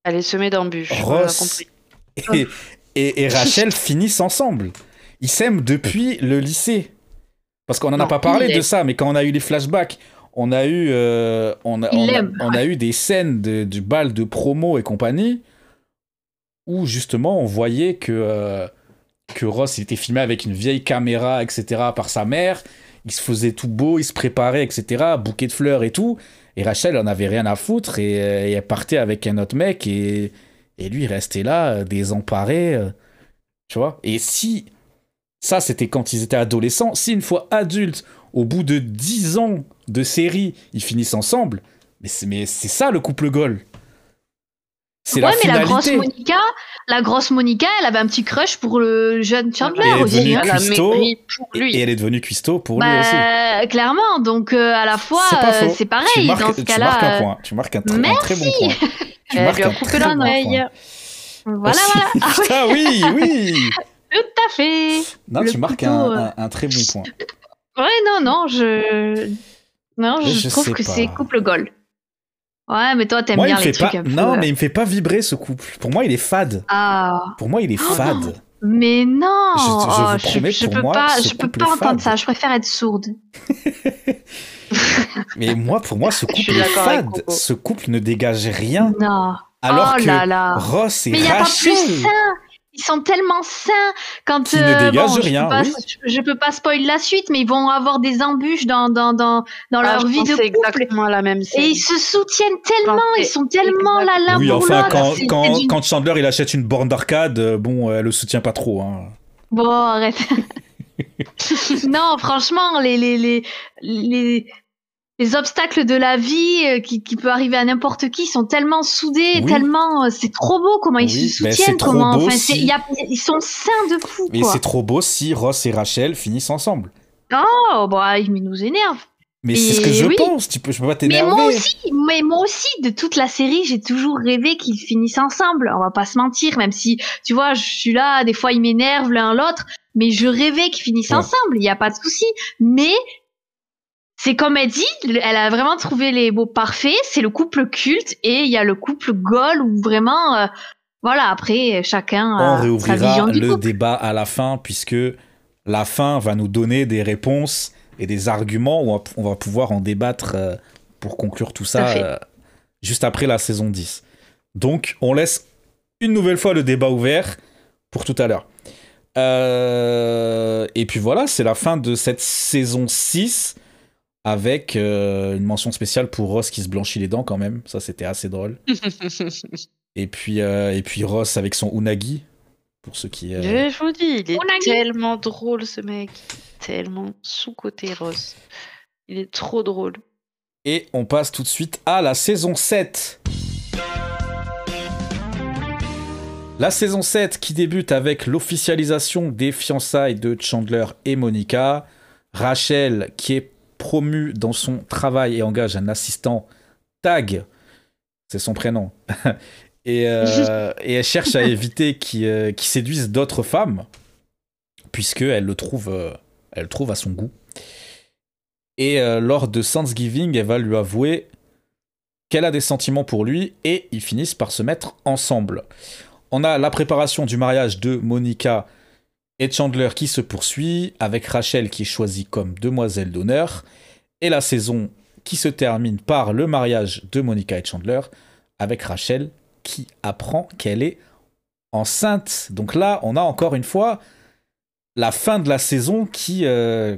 Elle est semée d'embûches. Ross et, et- et Rachel finissent ensemble. Ils s'aiment depuis le lycée. Parce qu'on n'en a pas parlé de ça, mais quand on a eu les flashbacks, on a eu, euh, on a, on a- l'aime, on a eu des scènes de- du bal de promo et compagnie où justement on voyait que, euh, que Ross il était filmé avec une vieille caméra, etc., par sa mère. Il se faisait tout beau, il se préparait, etc., bouquet de fleurs et tout. Et Rachel en avait rien à foutre et, euh, et elle partait avec un autre mec et, et lui il restait là, désemparé. tu vois Et si. Ça, c'était quand ils étaient adolescents. Si une fois adultes, au bout de 10 ans de série, ils finissent ensemble, mais c'est, ça le couple goal. C'est ouais, la mais la grosse finalité. Monica, la grosse Monica, elle avait un petit crush pour le jeune Chandler elle est aussi. devenue hein. Cuistot, pour Et, lui. et elle est devenue cuistot pour lui aussi. Bah, clairement, donc euh, à la fois, C'est euh, c'est tu pareil. marques, dans ce tu cas-là, marques un euh, point. Tu marques un, tr- un très bon merci. point. Tu Elle marques un très bon point. voilà, voilà. Ah, oui, Putain, oui, oui. tout à fait. Non, Le tu marques couteau, un, euh. un- un très bon point. Ouais, non, non, je. Non, je, je trouve que c'est couple goal. Ouais, mais toi, t'aimes il bien les fait pas. trucs un peu. Non, euh, mais il me fait pas vibrer ce couple. Pour moi, il est fade. Ah, Pour moi, il est fade. mais non Je- je vous Oh, promets, je, pour peux moi, pas, je peux pas entendre ça. Je préfère être sourde. Mais moi, pour moi, ce couple est fade. Ce couple ne dégage rien. Non. Alors oh que là là. Ross et Mais a pas plus. Ils sont tellement sains quand Qui ne euh, dégagent bon, je rien, Peux pas, oui. je, je peux pas spoil la suite, mais ils vont avoir des embûches dans dans dans, dans Ah, leur vie de couple. exactement la même scène. Et ils se soutiennent tellement, ils sont tellement là l'un Oui, pour enfin, quand, Chandler il achète une borne d'arcade, euh, bon, elle le soutient pas trop. Hein. Bon, arrête. non, franchement, les, les, les, les, les obstacles de la vie euh, qui, qui peut arriver à n'importe qui sont tellement soudés, Oui. tellement. euh, C'est trop beau comment ils Oui, se soutiennent. comment, enfin, si- c'est- il y a- ils sont sains de fou. Mais c'est trop beau si Ross et Rachel finissent ensemble. Oh, bah, il nous énerve. Mais c'est ce que je oui. pense. Tu peux, je peux pas Mais t'énerver. moi aussi, mais moi aussi, de toute la série, j'ai toujours rêvé qu'ils finissent ensemble. On va pas se mentir, même si, tu vois, je suis là, des fois ils m'énervent l'un l'autre, mais je rêvais qu'ils finissent Ouais. ensemble, il y a pas de souci. Mais c'est comme elle dit, le- elle a vraiment trouvé les mots parfaits. C'est le couple culte et il y a le couple goal où vraiment, euh, voilà, après chacun On a sa réouvrira vision du le couple. débat à la fin, puisque la fin va nous donner des réponses et des arguments où on va- on pouvoir en débattre euh, pour conclure tout ça euh, juste après la saison 10. Donc, on laisse une nouvelle fois le débat ouvert pour tout à l'heure. Euh, et puis voilà, c'est la fin de cette saison 6 avec euh, une mention spéciale pour Ross qui se blanchit les dents quand même. Ça, c'était assez drôle. Et puis, euh, et puis Ross avec son unagi, pour ceux qui... euh, Je vous dis, il est tellement drôle ce mec. Tellement sous-côté Ross. Il est trop drôle. Et on passe tout de suite à la saison 7. La saison 7 qui débute avec l'officialisation des fiançailles de Chandler et Monica. Rachel qui est promue dans son travail et engage un assistant Tag, c'est son prénom. et, euh, et elle cherche à éviter qu'il euh, séduise d'autres femmes, puisqu'elle le trouve, euh, elle le trouve à son goût. Et euh, lors de Thanksgiving, elle va lui avouer qu'elle a des sentiments pour lui et ils finissent par se mettre ensemble. On a la préparation du mariage de Monica et Chandler qui se poursuit, avec Rachel qui est choisie comme demoiselle d'honneur, et la saison qui se termine par le mariage de Monica et Chandler, avec Rachel qui apprend qu'elle est enceinte. Donc là, on a encore une fois la fin de la saison qui, euh,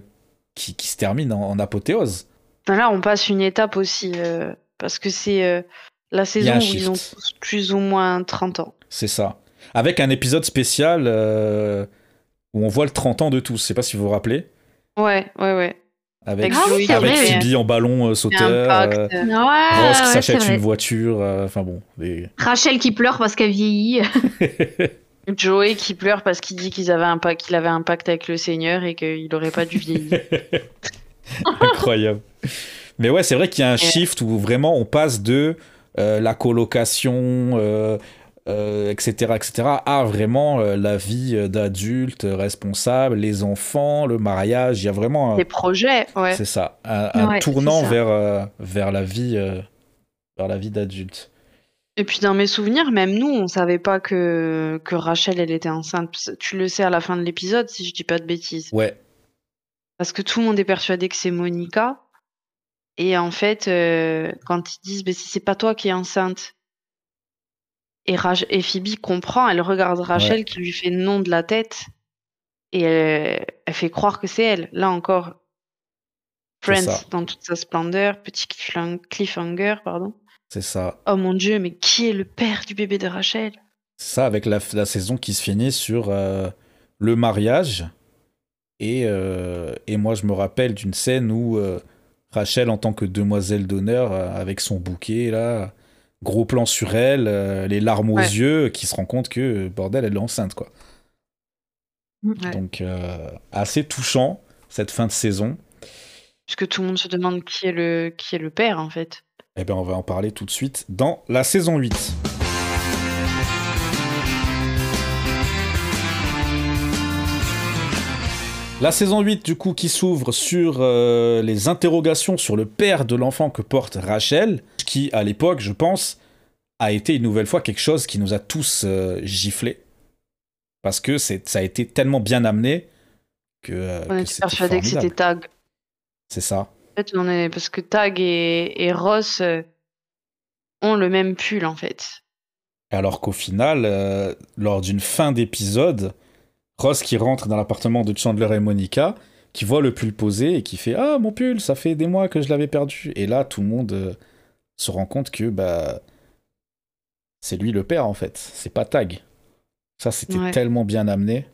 qui, qui se termine en, en apothéose. Là, on passe une étape aussi. euh, parce que c'est euh, la saison où ils ont tous plus ou moins 30 ans. C'est ça. Avec un épisode spécial où on voit le 30 ans de tous. Je sais pas si vous vous rappelez. Ouais, ouais, ouais. Avec, Ah oui, avec vrai, Phoebe en ballon euh, sauteur. Euh, Ouais, Ross qui s'achète une voiture. euh, Enfin bon. des- Rachel qui pleure parce qu'elle vieillit. Joey qui pleure parce qu'il dit qu'ils avaient un pa- qu'il avait un pacte avec le Seigneur et qu'il aurait pas dû vieillir. Incroyable. Mais ouais, c'est vrai qu'il y a un shift où vraiment on passe de euh, la colocation, euh, euh, etc., etc., à vraiment euh, la vie euh, d'adulte euh, responsable, les enfants, le mariage. Il y a vraiment un, Des projets, ouais. c'est ça, un, un Ouais, tournant ça. vers, vers la vie, vers la vie d'adulte. Et puis dans mes souvenirs, même nous, on savait pas que, que Rachel, elle était enceinte. Tu le sais à la fin de l'épisode, si je dis pas de bêtises. Ouais, Parce que tout le monde est persuadé que c'est Monica. Et en fait, euh, quand ils disent, mais si c'est pas toi qui es enceinte, et, Rach- et Phoebe comprend, elle regarde Rachel Ouais. qui lui fait non de la tête, et elle, elle fait croire que c'est elle. Là encore, Friends dans toute sa splendeur, petit cliffhang- cliffhanger, pardon. c'est ça. Oh mon dieu, mais qui est le père du bébé de Rachel? C'est ça, avec la, la saison qui se finit sur euh, le mariage. Et, euh, et moi, je me rappelle d'une scène où euh, Rachel, en tant que demoiselle d'honneur, euh, avec son bouquet, là, gros plan sur elle, euh, les larmes aux Ouais. yeux, qui se rend compte que, bordel, elle est enceinte, quoi. Ouais. Donc, euh, assez touchant, cette fin de saison. Puisque tout le monde se demande qui est le, qui est le père, en fait. Eh bien, on va en parler tout de suite dans la saison 8. La saison 8, du coup, qui s'ouvre sur euh, les interrogations sur le père de l'enfant que porte Rachel, qui, à l'époque, je pense, a été une nouvelle fois quelque chose qui nous a tous euh, giflé. Parce que ça a été tellement bien amené que, euh, On que était persuadé que c'était. Tag. C'est ça. En fait, on est parce que Tag et, et Ross ont le même pull en fait. Alors qu'au final, lors d'une fin d'épisode, Ross qui rentre dans l'appartement de Chandler et Monica, qui voit le pull posé et qui fait Ah, mon pull, ça fait des mois que je l'avais perdu. Et là, tout le monde euh, se rend compte que bah, c'est lui le père en fait, c'est pas Tag. Ça, c'était Ouais. tellement bien amené.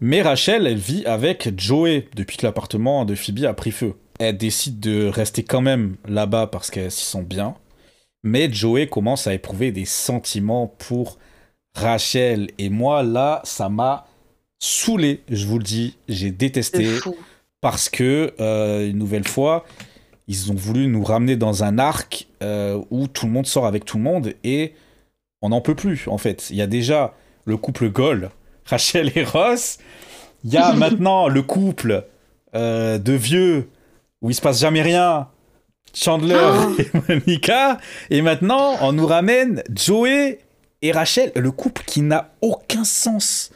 Mais Rachel, elle vit avec Joey depuis que l'appartement de Phoebe a pris feu. Elle décide de rester quand même là-bas parce qu'elle s'y sent bien. Mais Joey commence à éprouver des sentiments pour Rachel. Et moi, là, ça m'a saoulé, je vous le dis. J'ai détesté parce que, euh, une nouvelle fois, ils ont voulu nous ramener dans un arc euh, où tout le monde sort avec tout le monde et on n'en peut plus, en fait. Il y a déjà le couple Goal, Rachel et Ross. Il y a maintenant le couple euh, de vieux où il se passe jamais rien. Chandler Oh. et Monica. Et maintenant, on nous ramène Joey et Rachel, le couple qui n'a aucun sens.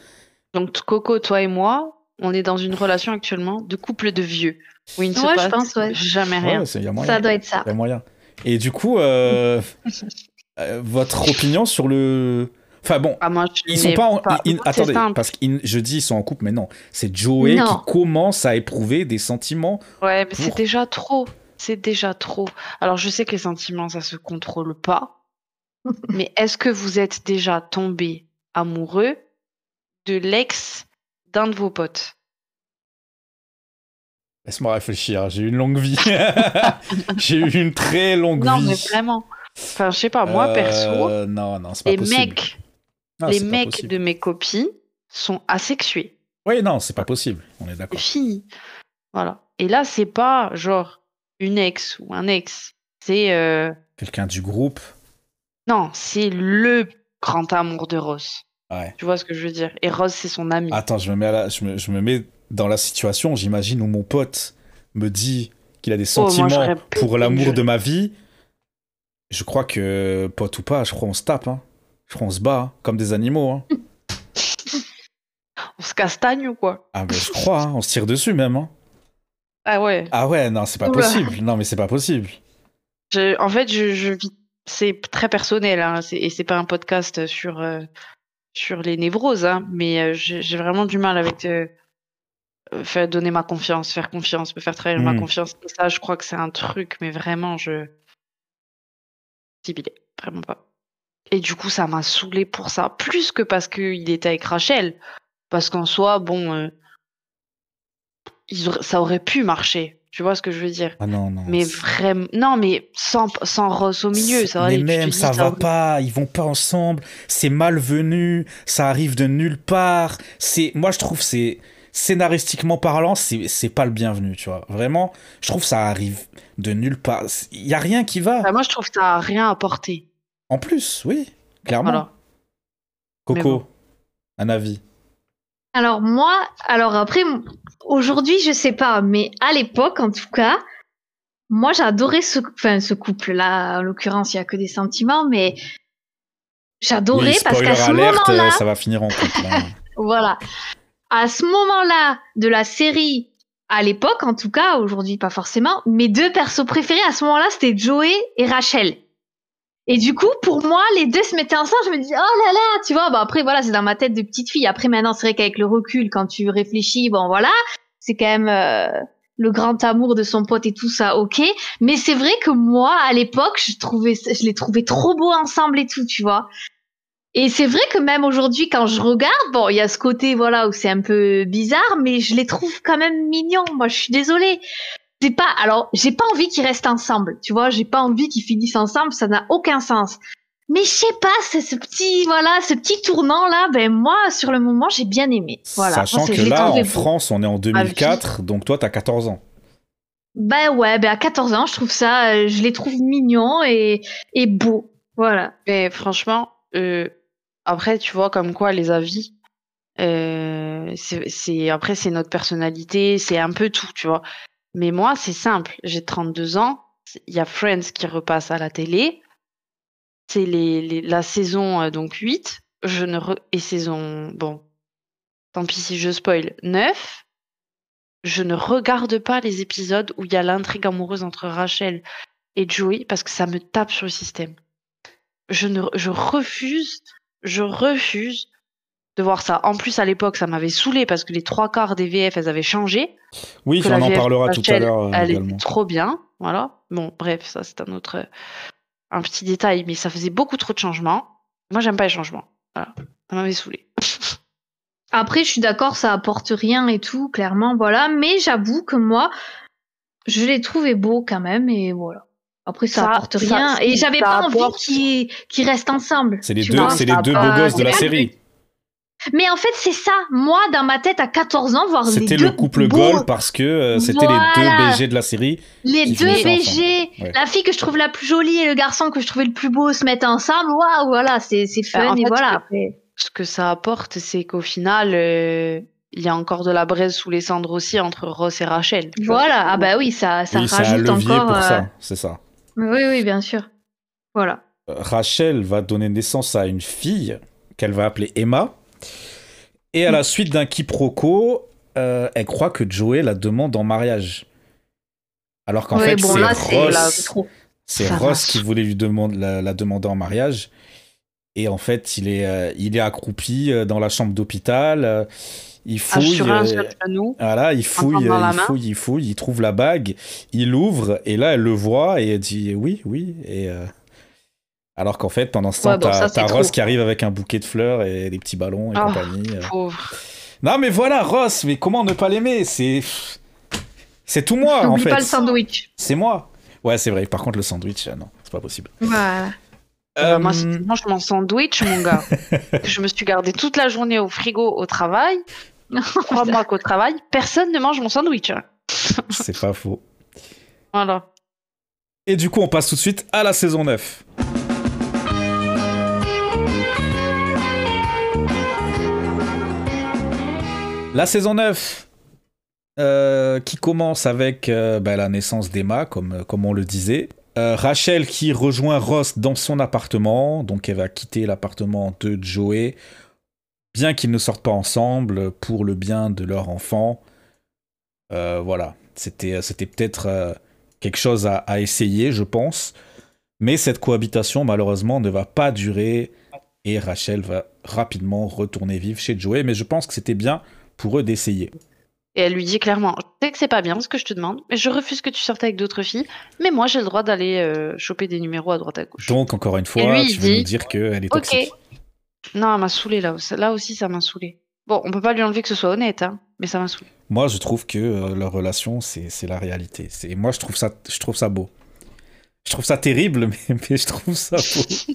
Donc Coco, toi et moi, on est dans une relation actuellement de couple de vieux où il ne se Ouais, je passe pense, ouais. jamais rien. Ouais, c'est- il y a moyen. Ça doit être ça. Il y a moyen. Et du coup, euh, euh, votre opinion sur le. Enfin bon, Ah, moi, je ils sont pas. En... ils- ils- moi, c'est Attendez, simple. parce que je dis ils sont en couple, mais non. C'est Joey Non. qui commence à éprouver des sentiments. Ouais, mais c'est déjà trop. C'est déjà trop. Alors, je sais que les sentiments, ça se contrôle pas. mais est-ce que vous êtes déjà tombé amoureux de l'ex d'un de vos potes Laisse-moi réfléchir, j'ai eu une longue vie. j'ai eu une très longue Non, vie. mais vraiment. Enfin, je sais pas, moi, perso, Euh, Non, non, c'est pas les possible. mecs, Non, les mecs possible. de mes copines sont asexués. Oui, non, c'est pas possible. On est d'accord. filles. Voilà. Et là, c'est pas genre une ex ou un ex. C'est. euh, Quelqu'un du groupe. Non, c'est le grand amour de Ross. Ouais. Tu vois ce que je veux dire? Et Ross, c'est son ami. Attends, je me mets, à la- je me, je me mets dans la situation, j'imagine, où mon pote me dit qu'il a des Oh, moi, sentiments pour l'amour de ma vie. Je crois que, pote ou pas, je crois on se tape. Hein. Je crois on se bat, hein, comme des animaux. Hein. On se castagne ou quoi? Ah, ben je crois, on se tire dessus même. Ah ouais. Ah ouais, non, c'est pas Oula. possible. Non, mais c'est pas possible. Je- en fait, je, je. C'est très personnel, et c'est pas un podcast sur, euh, sur les névroses, hein, mais euh, j'ai vraiment du mal avec euh, euh, faire donner ma confiance, faire confiance, me faire trahir ma Mm. confiance. Et ça, je crois que c'est un truc, mais vraiment, je. Ciblé, vraiment pas. Et du coup, ça m'a saoulé pour ça, plus que parce qu'il était avec Rachel. Parce qu'en soi, bon. euh, ils ça aurait pu marcher. Tu vois ce que je veux dire? Ah non, non. Mais vraiment. Non, mais sans, sans Ross au milieu, ça Mais te même, dis, ça va pas, ils vont pas ensemble, c'est malvenu, ça arrive de nulle part. C'est, Moi, je trouve, c'est scénaristiquement parlant, c'est c'est pas le bienvenu, tu vois. Vraiment, je trouve ça arrive de nulle part. Il y a rien qui va. Bah, moi, je trouve que ça a rien apporté. En plus, oui, clairement. Voilà. Coco, bon. un avis. Alors moi, alors après, aujourd'hui, je sais pas, mais à l'époque, en tout cas, moi, j'adorais ce, enfin, ce couple-là. En l'occurrence, il y a que des sentiments, mais j'adorais Oui, parce qu'à ce moment-là, euh, ça va finir en couple. hein. voilà, à ce moment-là de la série, à l'époque, en tout cas, aujourd'hui, pas forcément, mes deux persos préférés à ce moment-là, c'était Joey et Rachel. Et du coup, pour moi, les deux se mettaient ensemble. Je me dis, oh là là, tu vois. Bah après, voilà, c'est dans ma tête de petite fille. Après, maintenant, c'est vrai qu'avec le recul, quand tu réfléchis, bon, voilà, c'est quand même euh, le grand amour de son pote et tout ça, ok. Mais c'est vrai que moi, à l'époque, je trouvais, je les trouvais trop beaux ensemble et tout, tu vois. Et c'est vrai que même aujourd'hui, quand je regarde, bon, il y a ce côté, voilà, où c'est un peu bizarre, mais je les trouve quand même mignons. Moi, je suis désolée. C'est pas, alors, j'ai pas envie qu'ils restent ensemble, tu vois, j'ai pas envie qu'ils finissent ensemble, ça n'a aucun sens. Mais je sais pas, c'est ce petit, voilà, ce petit tournant là, ben moi, sur le moment, j'ai bien aimé. Voilà. Sachant Moi, que là, en beau. France, on est en 2004, donc toi, t'as 14 ans. Ben ouais, ben à 14 ans, je trouve ça, euh, je les trouve mignons et, et beaux. Voilà. Mais franchement, euh, après, tu vois, comme quoi les avis, euh, c'est- après, c'est notre personnalité, c'est un peu tout, tu vois. Mais moi, c'est simple. J'ai 32 ans. Il y a Friends qui repasse à la télé. C'est les, la saison euh, donc 8. Je ne et saison bon. Tant pis si je spoil 9. Je ne regarde pas les épisodes où il y a l'intrigue amoureuse entre Rachel et Joey parce que ça me tape sur le système. Je ne je refuse, je refuse de voir ça. En plus à l'époque, ça m'avait saoulé parce que les trois quarts des VF, elles avaient changé. Oui, on en VF parlera tout à l'heure euh, Elle également. était trop bien, voilà. Bon, bref, ça c'est un autre, un petit détail, mais ça faisait beaucoup trop de changements. Moi, j'aime pas les changements. Voilà, ça m'avait saoulé. Après, je suis d'accord, ça apporte rien et tout, clairement, voilà. Mais j'avoue que moi, je les trouvais beaux quand même, et voilà. Après, ça, Ça- apporte rien. et j'avais pas envie qu'ils restent ensemble. C'est les deux, c'est les deux beaux gosses de la série. Mais en fait, c'est ça. Moi, dans ma tête, à 14 ans, voir les C'était deux le couple beaux- goal parce que euh, c'était les deux. BG de la série. Les deux BG. Ouais. la fille que je trouve la plus jolie et le garçon que je trouvais le plus beau se mettent ensemble. Waouh, voilà, c'est c'est fun Bah, en et fait, voilà. ce- que ça apporte, c'est qu'au final, euh, il y a encore de la braise sous les cendres aussi entre Ross et Rachel. Voilà, ah bah oui, ça, ça oui, c'est un rajoute levier encore. pour euh, ça, c'est ça. Oui, oui, bien sûr. Voilà. Euh, Rachel va donner naissance à une fille qu'elle va appeler Emma. Et à la suite d'un quiproquo, euh, elle croit que Joey la demande en mariage. Alors qu'en Ouais, fait, bon, c'est Ross, qui voulait lui demander, la, la demander en mariage. Et en fait, il est, euh, il est accroupi euh, dans la chambre d'hôpital. il Ah, fouille. euh. Voilà, il fouille, il fouille, il fouille, il trouve la bague, il ouvre, et là, elle le voit, et elle dit oui, oui. Et euh, Alors qu'en fait, pendant ce temps, Ouais, bon, t'as trop. Ross qui arrive avec un bouquet de fleurs et des petits ballons et Oh, compagnie. euh. Pauvre. Non, mais voilà, Ross, mais comment ne pas l'aimer? C'est. C'est tout moi, en fait. pas le sandwich. C'est moi. Ouais, c'est vrai. Par contre, le sandwich, euh, non, c'est pas possible. Voilà. Euh, moi, Euh, si tu manges mon sandwich, mon gars, je me suis gardé toute la journée au frigo au travail. Crois-moi qu'au travail, personne ne mange mon sandwich. hein. c'est pas faux. Voilà. Et du coup, on passe tout de suite à la saison 9. La saison 9, euh, qui commence avec euh, bah, la naissance d'Emma, comme, comme on le disait. Euh, Rachel qui rejoint Ross dans son appartement, donc elle va quitter l'appartement de Joey, bien qu'ils ne sortent pas ensemble, pour le bien de leur enfant. Euh, voilà, c'était peut-être euh, quelque chose à, à essayer, je pense. Mais cette cohabitation, malheureusement, ne va pas durer et Rachel va rapidement retourner vivre chez Joey. Mais je pense que c'était bien pour eux d'essayer. Et elle lui dit clairement Je sais que c'est pas bien ce que je te demande, mais je refuse que tu sortes avec d'autres filles. Mais moi, j'ai le droit d'aller euh, choper des numéros à droite à gauche. Donc, encore une fois, Et lui, tu veux dit, nous dire qu'elle est toxique. Non, elle m'a saoulé là. aussi. Là aussi, ça m'a saoulé. Bon, on peut pas lui enlever que ce soit honnête. Hein. mais ça m'a saoulé. Moi, je trouve que euh, leur relation, c'est la réalité. C'est moi, je trouve ça, je trouve ça beau. Je trouve ça terrible, mais, mais je trouve ça beau.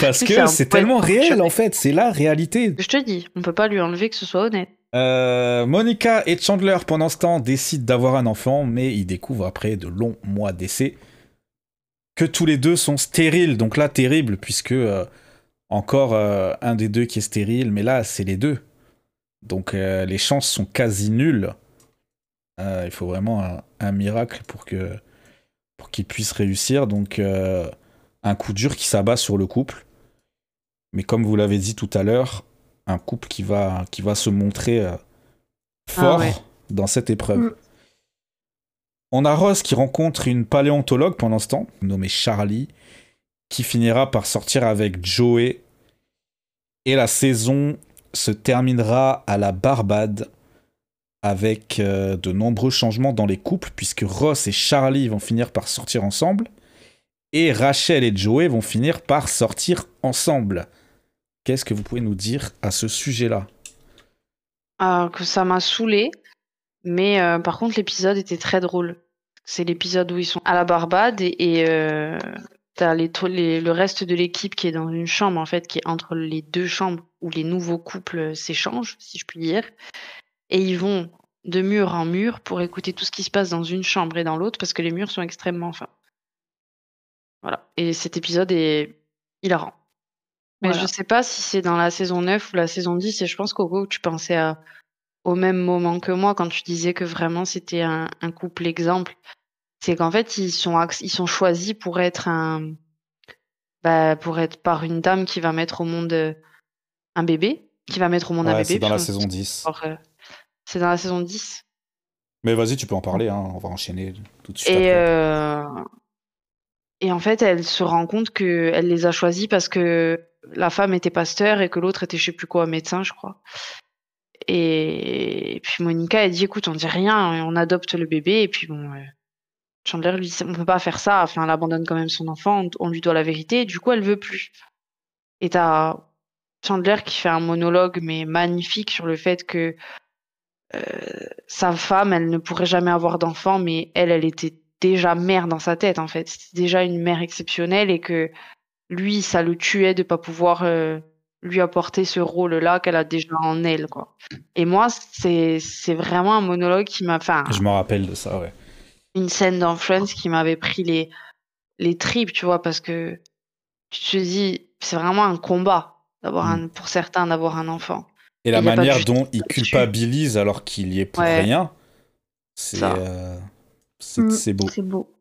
Parce que c'est tellement réel, en fait. C'est la réalité. Je te dis, on peut pas lui enlever que ce soit honnête. Euh, Monica et Chandler, pendant ce temps, décident d'avoir un enfant, mais ils découvrent après de longs mois d'essai que tous les deux sont stériles. Donc là, terrible, puisque euh, encore euh, un des deux qui est stérile, mais là, c'est les deux. Donc les chances sont quasi nulles. Il faut vraiment un, miracle pour que pour qu'ils puissent réussir. Donc un coup dur qui s'abat sur le couple. Mais comme vous l'avez dit tout à l'heure, un couple qui va, qui va se montrer euh, fort Ah ouais. dans cette épreuve. Mm. On a Ross qui rencontre une paléontologue pendant ce temps, nommée Charlie, qui finira par sortir avec Joey. Et la saison se terminera à la Barbade avec euh, de nombreux changements dans les couples, puisque Ross et Charlie vont finir par sortir ensemble, et Rachel et Joey vont finir par sortir ensemble. Qu'est-ce que vous pouvez nous dire à ce sujet-là? Ah, que ça m'a saoulé. Mais euh, par contre, l'épisode était très drôle. C'est l'épisode où ils sont à la Barbade et, euh, t'as le reste de l'équipe qui est dans une chambre, en fait, qui est entre les deux chambres où les nouveaux couples s'échangent, si je puis dire. Et ils vont de mur en mur pour écouter tout ce qui se passe dans une chambre et dans l'autre parce que les murs sont extrêmement fins. Voilà. Et cet épisode est hilarant. Mais Voilà. je sais pas si c'est dans la saison 9 ou la saison 10 et je pense qu'au tu pensais à, au même moment que moi quand tu disais que vraiment c'était un, un couple exemple. C'est qu'en fait, ils sont, ils sont choisis pour être un, bah, pour être par une dame qui va mettre au monde un bébé, qui va mettre au monde un bébé. c'est dans la saison 10. Or, euh, C'est dans la saison 10. Mais vas-y, tu peux en parler, hein, on va enchaîner tout de suite. Et, après. euh, et en fait, elle se rend compte qu'elle les a choisis parce que la femme était pasteur et que l'autre était, je sais plus quoi, médecin, je crois. Et, puis Monica, elle dit, écoute, on dit rien, on adopte le bébé. Et puis bon, euh, Chandler lui dit, on peut pas faire ça. Enfin, elle abandonne quand même son enfant, on, lui doit la vérité. Du coup, elle veut plus. Et t'as Chandler qui fait un monologue, mais magnifique, sur le fait que euh, sa femme, elle ne pourrait jamais avoir d'enfant, mais elle, elle était déjà mère dans sa tête, en fait. C'était déjà une mère exceptionnelle et que lui, ça le tuait de pas pouvoir euh, lui apporter ce rôle-là qu'elle a déjà en elle, quoi. Et moi, c'est c'est vraiment un monologue qui m'a, enfin, Je me rappelle de ça, ouais. une scène dans Friends qui m'avait pris les les tripes, tu vois, parce que tu te dis, c'est vraiment un combat d'avoir un, pour certains d'avoir un enfant. Et la Il y a pas de manière dont il culpabilise alors qu'il y est pour Ouais. rien, c'est euh, c'est Mm, c'est beau. C'est beau.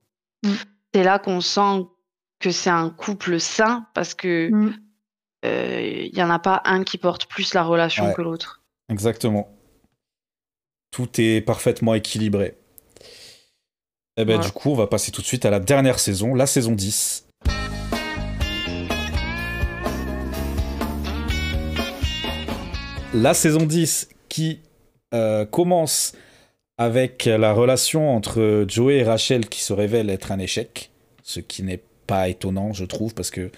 c'est là qu'on sent que c'est un couple sain parce que Mm. euh, il y en a pas un qui porte plus la relation Ouais. que l'autre. Exactement. Tout est parfaitement équilibré. Eh ben, Voilà. du coup, on va passer tout de suite à la dernière saison, la saison 10. La saison 10 qui euh, commence avec la relation entre Joey et Rachel qui se révèle être un échec, ce qui n'est pas étonnant, je trouve, parce que,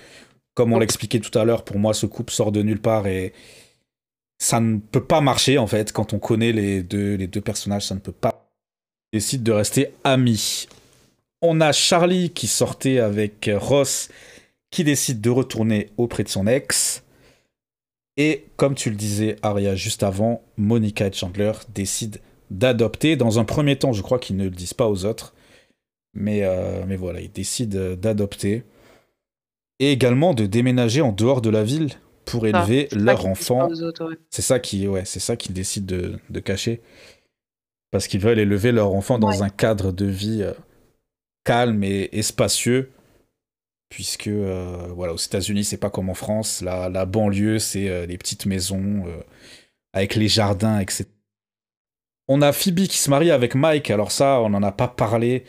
comme on l'expliquait tout à l'heure, pour moi, ce couple sort de nulle part et ça ne peut pas marcher, en fait, quand on connaît les deux, les deux personnages, ça ne peut pas. Ils décident de rester amis. On a Charlie qui sortait avec Ross, qui décide de retourner auprès de son ex. Et comme tu le disais, Aria, juste avant, Monica et Chandler décident d'adopter. Dans un premier temps, je crois qu'ils ne le disent pas aux autres. Mais, euh, mais voilà, ils décident euh, d'adopter. Et également de déménager en dehors de la ville pour Ah, élever leur enfant. ouais. C'est ça qui, ouais, c'est ça qu'ils décident de, de cacher. Parce qu'ils veulent élever leur enfant dans Ouais. un cadre de vie euh, calme et, et spacieux. Puisque, euh, voilà, aux États-Unis, c'est pas comme en France. La, la banlieue, c'est les petites maisons avec les jardins, etc. On a Phoebe qui se marie avec Mike. Alors, ça, on n'en a pas parlé.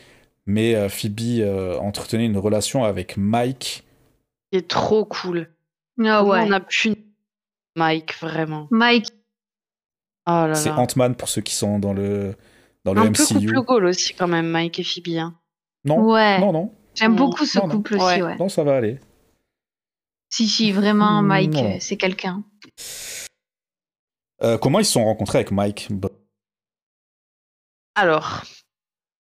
Mais euh, Phoebe euh, entretenait une relation avec Mike. Il est trop cool. Ah Comment ouais. On a pu Mike vraiment. Mike, Oh là C'est. Ant-Man pour ceux qui sont dans le, dans le Un peu MCU. couple goal aussi quand même Mike et Phoebe. hein. Non, ouais. non, non. J'aime beaucoup ce Non, non. couple aussi, Ouais. Non, ça va aller. Si, si, vraiment, Mike, non. euh, c'est quelqu'un. Euh, comment ils se sont rencontrés avec Mike? Alors,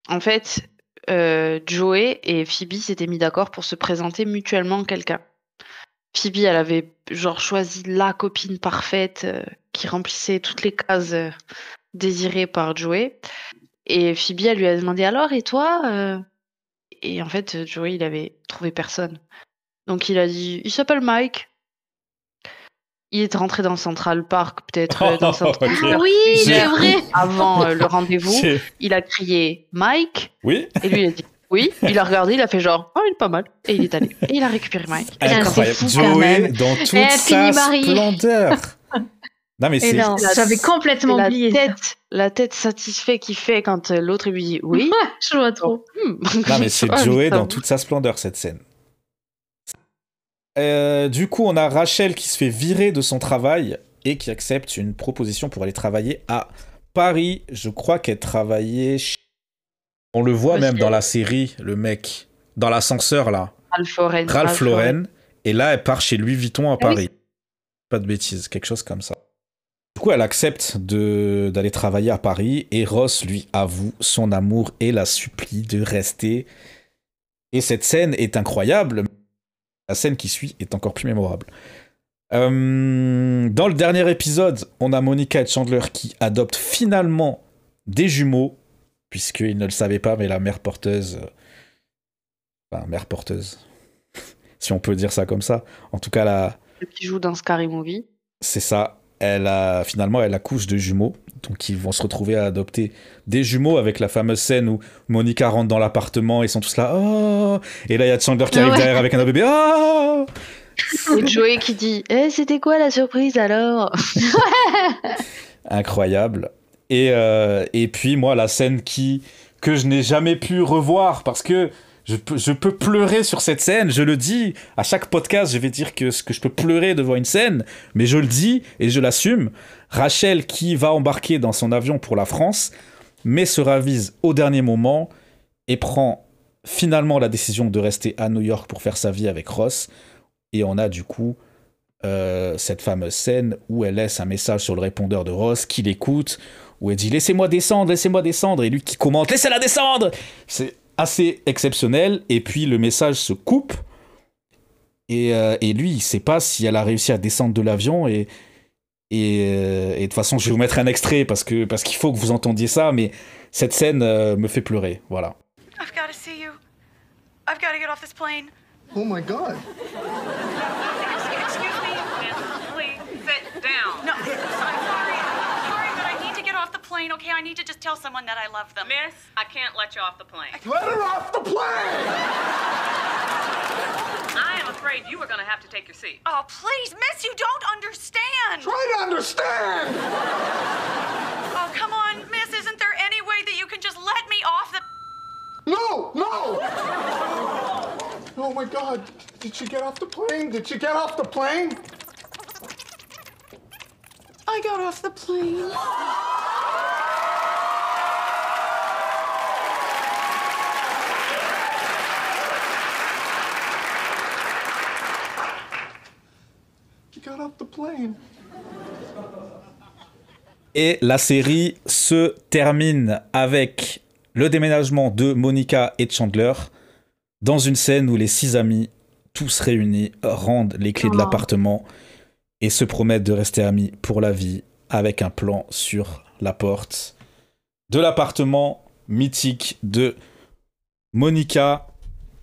en fait, euh, Joey et Phoebe s'étaient mis d'accord pour se présenter mutuellement quelqu'un. Phoebe, elle avait genre choisi la copine parfaite euh, qui remplissait toutes les cases euh, désirées par Joey. Et Phoebe, elle lui a demandé alors, et toi euh? Et en fait, Joey, il avait trouvé personne. Donc il a dit, il s'appelle Mike. Il est rentré dans Central Park, peut-être euh, dans Central Ok. Ah Park oui, une c'est vrai. Avant euh, le rendez-vous, il a crié Mike. Oui Et lui, il a dit oui. Il a regardé, il a fait genre, oh, il est pas mal. Et il est allé. Et il a récupéré Mike. Incroyable. fou, quand Joey même. dans toute Elle a sa splendeur. non mais Et c'est j'avais complètement la oublié. tête, la tête satisfaite qu'il fait quand euh, l'autre lui dit oui. Je vois trop. Hmm. Non, mais c'est Ah, Joey dans toute sa splendeur, cette scène. Euh, du coup, on a Rachel qui se fait virer de son travail et qui accepte une proposition pour aller travailler à Paris. Je crois qu'elle travaillait chez... On le voit Parce même que- dans la série, le mec, dans l'ascenseur là, Ralph Lauren. Ralph Lauren. Et là, elle part chez Louis Vuitton à Ah oui. Paris. Pas de bêtises, quelque chose comme ça. Du coup, elle accepte d'aller travailler à Paris et Ross lui avoue son amour et la supplie de rester. Et cette scène est incroyable. La scène qui suit est encore plus mémorable. Euh, dans le dernier épisode, on a Monica et Chandler qui adoptent finalement des jumeaux, puisqu'ils ne le savaient pas, mais la mère porteuse. euh, Enfin, mère porteuse. si on peut dire ça comme ça. En tout cas, la, Qui joue dans Scary Movie. c'est ça. Elle a finalement elle accouche de jumeaux, donc ils vont se retrouver à adopter des jumeaux avec la fameuse scène où Monica rentre dans l'appartement, ils sont tous là, oh et là il y a Chandler qui Ah arrive ouais. derrière avec un autre bébé, oh Et Joey qui dit Eh, c'était quoi la surprise alors? Incroyable. Et euh, et puis moi la scène qui que je n'ai jamais pu revoir parce que je peux, pleurer sur cette scène, je le dis. À chaque podcast, je vais dire que, que je peux pleurer devant une scène, mais je le dis et je l'assume. Rachel qui va embarquer dans son avion pour la France, mais se ravise au dernier moment et prend finalement la décision de rester à New York pour faire sa vie avec Ross. Et on a du coup euh, cette fameuse scène où elle laisse un message sur le répondeur de Ross, qu'il écoute, où elle dit Laissez-moi descendre, laissez-moi descendre, et lui qui commente Laissez-la descendre C'est assez exceptionnel, et puis le message se coupe, et, euh, et lui, il sait pas si elle a réussi à descendre de l'avion, et. Et, euh, et de toute façon, je vais vous mettre un extrait parce que parce qu'il faut que vous entendiez ça, mais cette scène euh, me fait pleurer. Voilà. I've got to see you. I've got to get off this plane. Oh my god. Excuse me. Please sit down? No, I'm sorry. Sorry, plane, okay? I need to just tell someone that I love them. Miss, I can't let you off the plane. Let her off the plane! I am afraid you are going to have to take your seat. Oh, please, miss, you don't understand. Try to understand! Oh, come on, miss, isn't there any way that you can just let me off the. No! No! Oh my god. Did she get off the plane? Did she get off the plane? I got off the plane. She got off the plane. Et la série se termine avec le déménagement de Monica et Chandler dans une scène où les six amis, tous réunis, rendent les clés de Oh. l'appartement et se promettent de rester amis pour la vie avec un plan sur la porte de l'appartement mythique de Monica.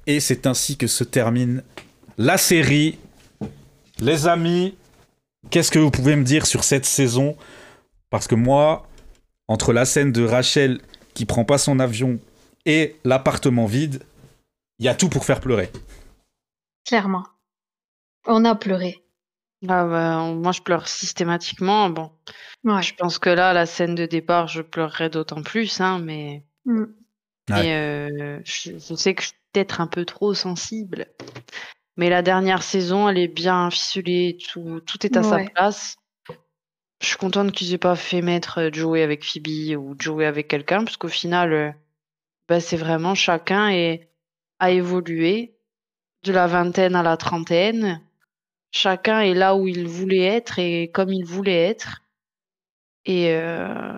Et c'est ainsi que se termine la série. Les amis, qu'est-ce que vous pouvez me dire sur cette saison? Parce que moi, entre la scène de Rachel qui prend pas son avion et l'appartement vide, il y a tout pour faire pleurer. Clairement. On a pleuré. Ah bah, moi, je pleure systématiquement. Bon, Ouais. je pense que là, la scène de départ, je pleurerai d'autant plus, hein, mais. Mm. Ouais. Et euh, je, je sais que je suis peut-être un peu trop sensible. Mais la dernière saison, elle est bien ficelée, tout, tout est à sa place. Je suis contente qu'ils aient pas fait mettre euh, Joey avec Phoebe ou Joey avec quelqu'un, parce qu'au final, euh, bah, c'est vraiment chacun est, a évolué de la vingtaine à la trentaine. Chacun est là où il voulait être et comme il voulait être. Et, euh,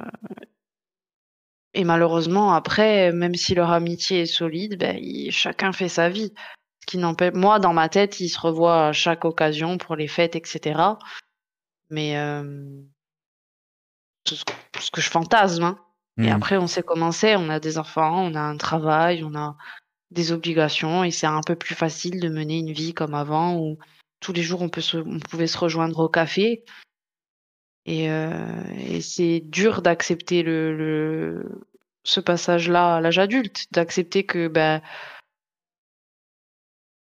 et malheureusement, après, même si leur amitié est solide, ben, chacun fait sa vie. Ce qui n'empêche, moi, dans ma tête, ils se revoient à chaque occasion pour les fêtes, etc. Mais euh, c'est ce que- je fantasme. hein. Et Hmm. après, on sait comment c'est. On a des enfants, on a un travail, on a des obligations, et c'est un peu plus facile de mener une vie comme avant, où tous les jours on se, pouvait se rejoindre au café. Et, euh, c'est dur d'accepter ce passage-là à l'âge adulte, d'accepter que ben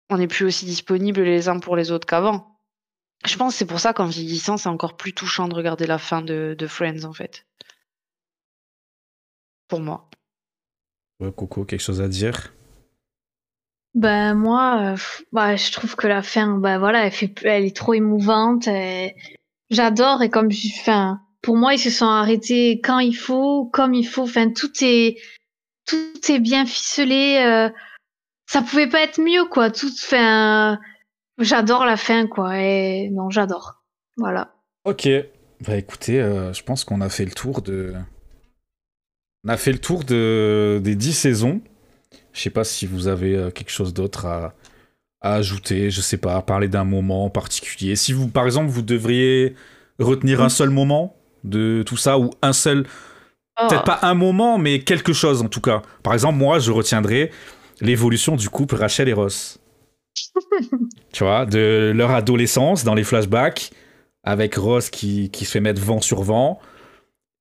on n'est plus aussi disponibles les uns pour les autres qu'avant. Je pense que c'est pour ça qu'en vieillissant, c'est encore plus touchant de regarder la fin de, de Friends en fait. Pour moi. Ouais, Coco, quelque chose à dire? Ben moi, euh, bah, je trouve que la fin, bah voilà, elle est trop émouvante. J'adore et comme enfin, pour moi, ils se sont arrêtés quand il faut, comme il faut. Enfin, tout est, tout est bien ficelé. euh, ça pouvait pas être mieux, quoi. Tout, enfin, j'adore la fin, quoi. Non, j'adore. Voilà. Ok. Bah écoutez, euh, je pense qu'on a fait le tour de. On a fait le tour de... des 10 saisons. Je sais pas si vous avez euh, quelque chose d'autre à... à ajouter, je sais pas, à parler d'un moment en particulier. Si vous, par exemple, vous devriez retenir un seul moment de tout ça, ou un seul. Oh, Peut-être pas un moment, mais quelque chose en tout cas. Par exemple, moi, je retiendrai l'évolution du couple Rachel et Ross. tu vois, de leur adolescence dans les flashbacks, avec Ross qui, qui se fait mettre vent sur vent,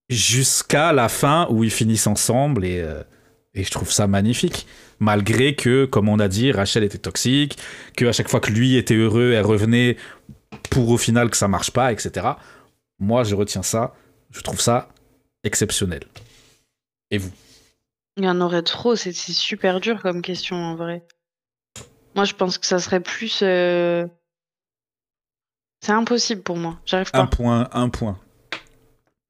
jusqu'à la fin où ils finissent ensemble et, euh, et je trouve ça magnifique. Malgré que, comme on a dit, Rachel était toxique, que à chaque fois que lui était heureux, elle revenait pour au final que ça marche pas, etc. Moi, je retiens ça. Je trouve ça exceptionnel. Et vous? Il y en aurait trop, c'est super dur comme question en vrai. Moi, je pense que ça serait plus. euh, C'est impossible pour moi. J'arrive Un pas. point, un point.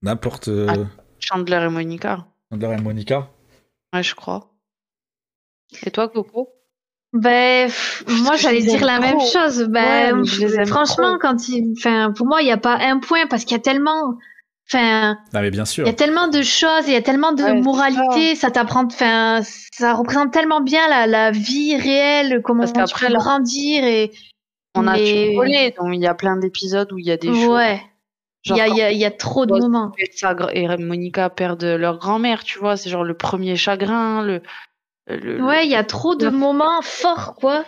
N'importe. euh, Ah. Chandler et Monica. Chandler et Monica? Ouais, je crois. Et toi, Coco? Ben, moi, j'allais dire la même chose. Ben, franchement, trop. quand il, enfin, pour moi, il n'y a pas un point parce qu'il y a tellement, enfin, Ah, mais bien sûr. il y a tellement de choses, il y a tellement de Ouais, moralité, ça t'apprend, enfin, ça représente tellement bien la, la vie réelle, comment Parce peux là, grandir et. On a mais- survolé, donc il y a plein d'épisodes où il y a des choses. Ouais. Il y a, y y trop de moments. et Monica perdent leur grand-mère, tu vois. C'est genre le premier chagrin, le. le- Ouais, il y a trop de moments forts, quoi.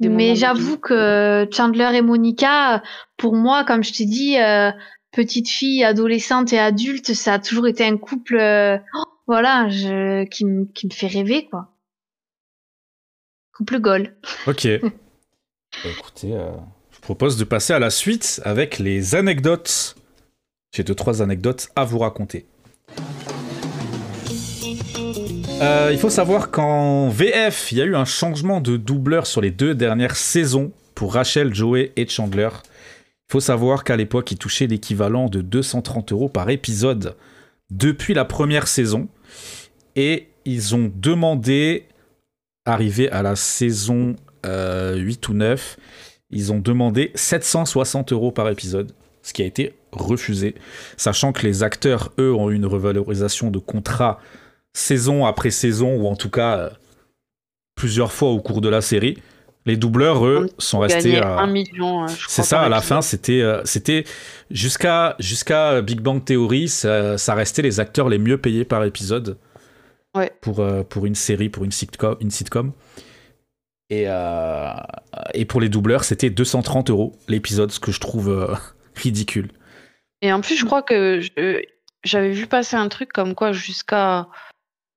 Des Mais j'avoue que Chandler et Monica, pour moi, comme je t'ai dit, euh, petite fille, adolescente et adulte, ça a toujours été un couple, euh, oh, voilà, je, qui, me- qui me fait rêver, quoi. Couple goal. Ok. Bah, écoutez, euh, propose de passer à la suite avec les anecdotes. J'ai deux, trois anecdotes à vous raconter. Euh, il faut savoir qu'en VF, il y a eu un changement de doubleur sur les deux dernières saisons pour Rachel, Joey et Chandler. Il faut savoir qu'à l'époque, ils touchaient l'équivalent de 230 euros par épisode depuis la première saison. Et ils ont demandé, arrivé à la saison euh, 8 ou 9, ils ont demandé 760 euros par épisode, ce qui a été refusé, sachant que les acteurs, eux, ont eu une revalorisation de contrat saison après saison, ou en tout cas euh, plusieurs fois au cours de la série. Les doubleurs, eux, sont restés à... un million. euh, C'est ça, à la fin, c'était euh, c'était jusqu'à jusqu'à Big Bang Theory, ça, ça restait les acteurs les mieux payés par épisode. Ouais. Pour, euh, pour une série, pour une sitcom. Une sitcom. Et, euh, et pour les doubleurs, c'était 230 euros l'épisode, ce que je trouve euh, ridicule. Et en plus, je crois que j'avais vu passer un truc comme quoi jusqu'à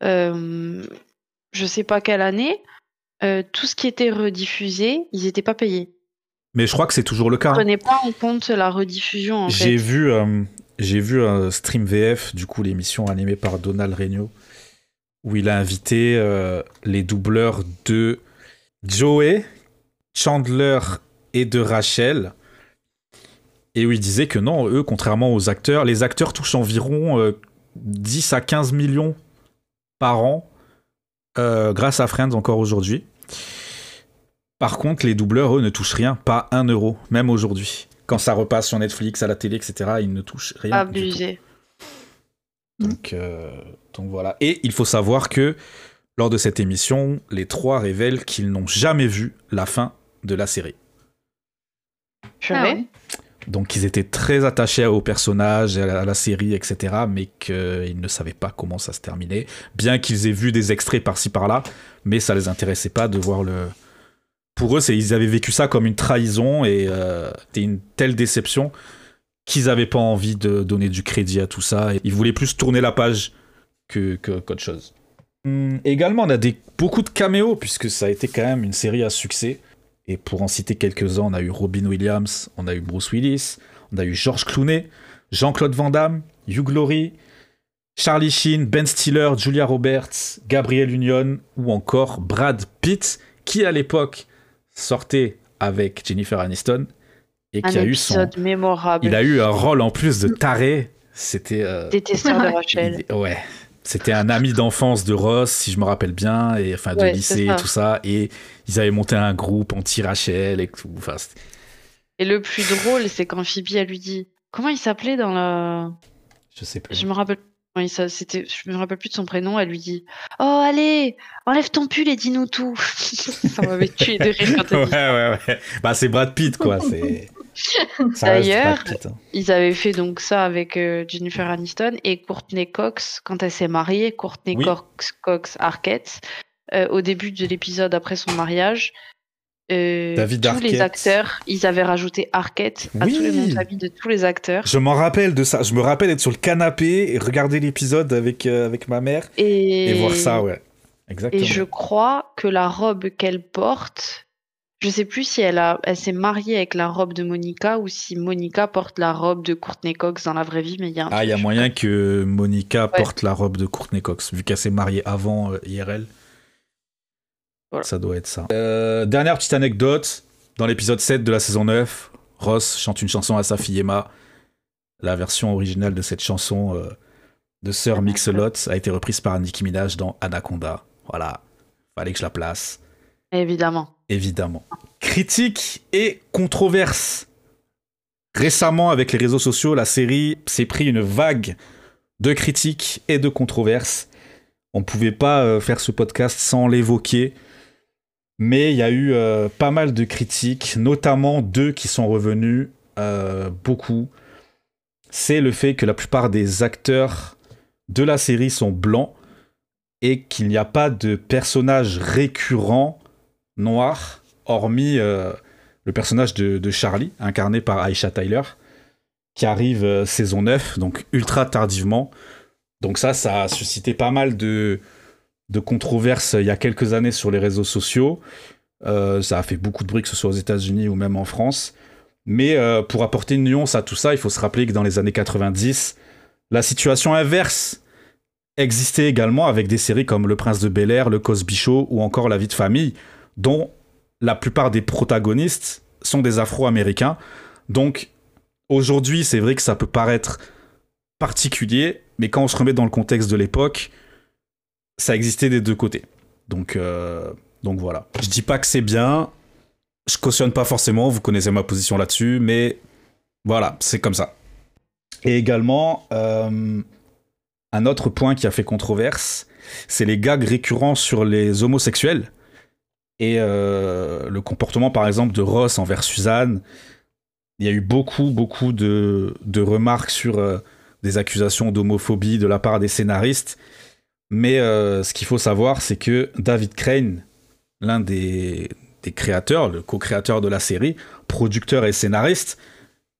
euh, je sais pas quelle année, euh, tout ce qui était rediffusé, ils n'étaient pas payés. Mais je crois que c'est toujours le cas. Ils hein. prenaient pas en compte la rediffusion J'ai vu, j'ai vu un stream VF, du coup l'émission animée par Donald Regnault, où il a invité les doubleurs de Joey, Chandler et de Rachel, et où il disait que non, eux, contrairement aux acteurs, les acteurs touchent environ euh, 10 à 15 millions par an euh, grâce à Friends encore aujourd'hui. Par contre, les doubleurs, eux, ne touchent rien, pas un euro, même aujourd'hui. Quand ça repasse sur Netflix, à la télé, etc., ils ne touchent rien. du tout. Abusé. Donc, euh, donc voilà. Et il faut savoir que lors de cette émission, les trois révèlent qu'ils n'ont jamais vu la fin de la série. Ah ouais. Donc ils étaient très attachés au personnage, à la, à la série, etc. Mais qu'ils ne savaient pas comment ça se terminait. Bien qu'ils aient vu des extraits par-ci par-là, mais ça les intéressait pas de voir le. Pour eux, ils avaient vécu ça comme une trahison et euh, c'était une telle déception qu'ils n'avaient pas envie de donner du crédit à tout ça. Et ils voulaient plus tourner la page que que- qu'autre chose. Hum, également, on a des, beaucoup de caméos puisque ça a été quand même une série à succès. Et pour en citer quelques-uns, on a eu Robin Williams, on a eu Bruce Willis, on a eu George Clooney, Jean-Claude Van Damme, Hugh Laurie, Charlie Sheen, Ben Stiller, Julia Roberts, Gabriel Union ou encore Brad Pitt, qui à l'époque sortait avec Jennifer Aniston et Un qui a eu son. épisode mémorable. Il a eu un rôle en plus de taré. C'était. euh, Détesteur de Rachel. il- Ouais. C'était un ami d'enfance de Ross, si je me rappelle bien, et enfin de Ouais, lycée et tout ça, et ils avaient monté un groupe anti-Rachel et tout. Enfin, Et le plus drôle, c'est quand Phoebe, elle lui dit Comment il s'appelait dans la. je sais plus. Je me rappelle. c'était- Je me rappelle plus de son prénom. Elle lui dit Oh, allez, enlève ton pull et dis-nous tout. ça m'avait tué de rire quand elle ouais, dit ouais, ouais. Bah, c'est Brad Pitt, quoi. C'est. D'ailleurs, hein. Ils avaient fait donc ça avec euh, Jennifer Aniston et Courtney Cox quand elle s'est mariée. Courtney Oui. Cox, Cox Arquette, euh, au début de l'épisode après son mariage. euh, David tous les acteurs, ils avaient rajouté Arquette à Oui. tous les noms de famille de tous les acteurs. Je m'en rappelle de ça. Je me rappelle être sur le canapé et regarder l'épisode avec, avec ma mère Et, et voir ça, ouais. Exactement. Et je crois que la robe qu'elle porte, je sais plus si elle, a, elle s'est mariée avec la robe de Monica ou si Monica porte la robe de Courtney Cox dans la vraie vie, mais il y a un Ah, il y a moyen que Monica Ouais. porte la robe de Courtney Cox, vu qu'elle s'est mariée avant euh, IRL. Voilà. Ça doit être ça. Euh, dernière petite anecdote. Dans l'épisode 7 de la saison 9, Ross chante une chanson à sa fille Emma. La version originale de cette chanson euh, de Sir Mix-a-Lot a été reprise par Nicki Minaj dans Anaconda. Voilà. Fallait que je la place. Évidemment. Évidemment. Critique et controverse. Récemment, avec les réseaux sociaux, la série s'est pris une vague de critiques et de controverses. On ne pouvait pas euh, faire ce podcast sans l'évoquer. Mais il y a eu euh, pas mal de critiques, notamment deux qui sont revenus euh, beaucoup. C'est le fait que la plupart des acteurs de la série sont blancs et qu'il n'y a pas de personnage récurrent noir, hormis euh, le personnage de, Charlie, incarné par Aisha Tyler, qui arrive euh, saison 9, donc ultra tardivement. Donc ça, ça a suscité pas mal de, de controverses il y a quelques années sur les réseaux sociaux. Euh, ça a fait beaucoup de bruit, que ce soit aux États-Unis ou même en France. Mais euh, pour apporter une nuance à tout ça, il faut se rappeler que dans les années 90, la situation inverse existait également avec des séries comme Le Prince de Bel Air, Le Cosby Show ou encore La Vie de famille, dont la plupart des protagonistes sont des Afro-Américains. Donc aujourd'hui, c'est vrai que ça peut paraître particulier, mais quand on se remet dans le contexte de l'époque, ça existait des deux côtés. Donc, euh, donc voilà. Je dis pas que c'est bien, je cautionne pas forcément, vous connaissez ma position là-dessus, mais voilà, c'est comme ça. Et également, euh, un autre point qui a fait controverse, c'est les gags récurrents sur les homosexuels et euh, le comportement, par exemple, de Ross envers Suzanne. Il y a eu beaucoup, beaucoup de, remarques sur euh, des accusations d'homophobie de la part des scénaristes. Mais euh, ce qu'il faut savoir, c'est que David Crane, l'un des, créateurs, le co-créateur de la série, producteur et scénariste,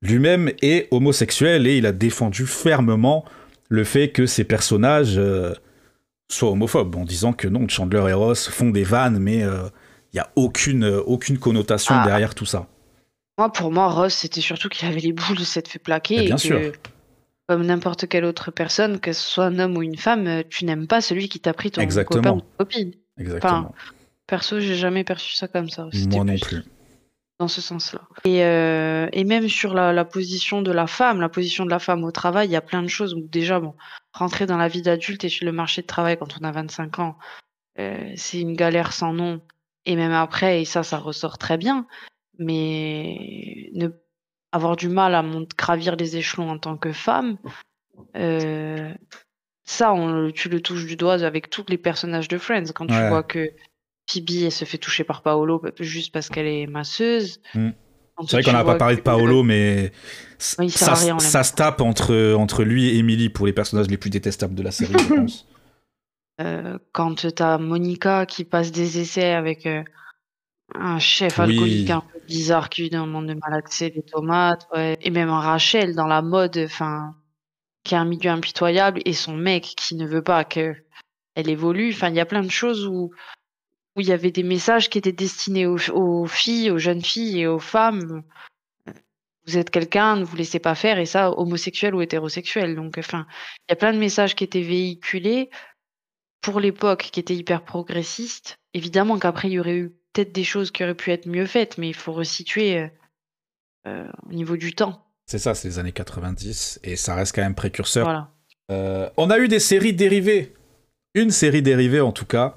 lui-même est homosexuel et il a défendu fermement le fait que ces personnages soient homophobes, en disant que non, Chandler et Ross font des vannes, mais il n'y a aucune, euh, aucune connotation Ah. derrière tout ça. Moi, pour moi, Ross, c'était surtout qu'il avait les boules de s'être fait plaquer. Et bien sûr. Comme n'importe quelle autre personne, que ce soit un homme ou une femme, euh, tu n'aimes pas celui qui t'a pris ton Exactement. copain ou copine. Exactement. Perso, j'ai jamais perçu ça comme ça. C'était Moi non plus plus. Dans ce sens-là. Et, euh, et même sur la, la position de la femme, la position de la femme au travail, il y a plein de choses où déjà, bon, rentrer dans la vie d'adulte et sur le marché de travail quand on a 25 ans, euh, c'est une galère sans nom. Et même après, et ça, ça ressort très bien. Mais ne avoir du mal à mont- gravir les échelons en tant que femme, euh, ça, on, le- tu le touches du doigt avec tous les personnages de Friends. Quand tu vois que Phoebe, elle se fait toucher par Paolo juste parce qu'elle est masseuse. Mm. C'est vrai qu'on n'a pas parlé de Paolo, mais Oui, ça, rien, ça se tape entre, entre lui et Emily pour les personnages les plus détestables de la série, je pense. Euh, quand t'as Monica qui passe des essais avec euh, un chef Oui. alcoolique un peu bizarre qui lui demande de malaxer des tomates, ouais. et même Rachel dans la mode, enfin, qui a un milieu impitoyable, et son mec qui ne veut pas que elle évolue. Enfin, il y a plein de choses où où il y avait des messages qui étaient destinés aux, aux filles, aux jeunes filles et aux femmes. Vous êtes quelqu'un, ne vous laissez pas faire, et ça, homosexuel ou hétérosexuel. Donc, enfin, il y a plein de messages qui étaient véhiculés pour l'époque qui était hyper progressiste. Évidemment qu'après, il y aurait eu peut-être des choses qui auraient pu être mieux faites, mais il faut resituer euh, euh, au niveau du temps. C'est ça, c'est les années 90, et ça reste quand même précurseur. Voilà. Euh, on a eu des séries dérivées. Une série dérivée en tout cas,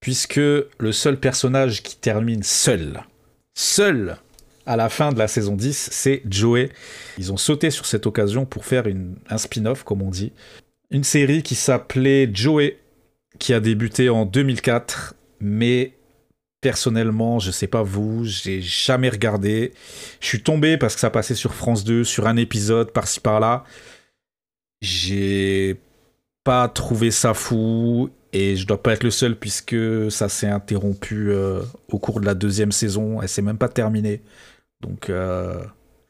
puisque le seul personnage qui termine seul, seul à la fin de la saison 10, c'est Joey. Ils ont sauté sur cette occasion pour faire une, un spin-off, comme on dit. Une série qui s'appelait Joey, qui a débuté en 2004, mais personnellement, je sais pas vous, j'ai jamais regardé. Je suis tombé parce que ça passait sur France 2, sur un épisode par-ci par-là. J'ai pas trouvé ça fou et je dois pas être le seul puisque ça s'est interrompu euh, au cours de la deuxième saison. Elle s'est même pas terminée. Donc, euh,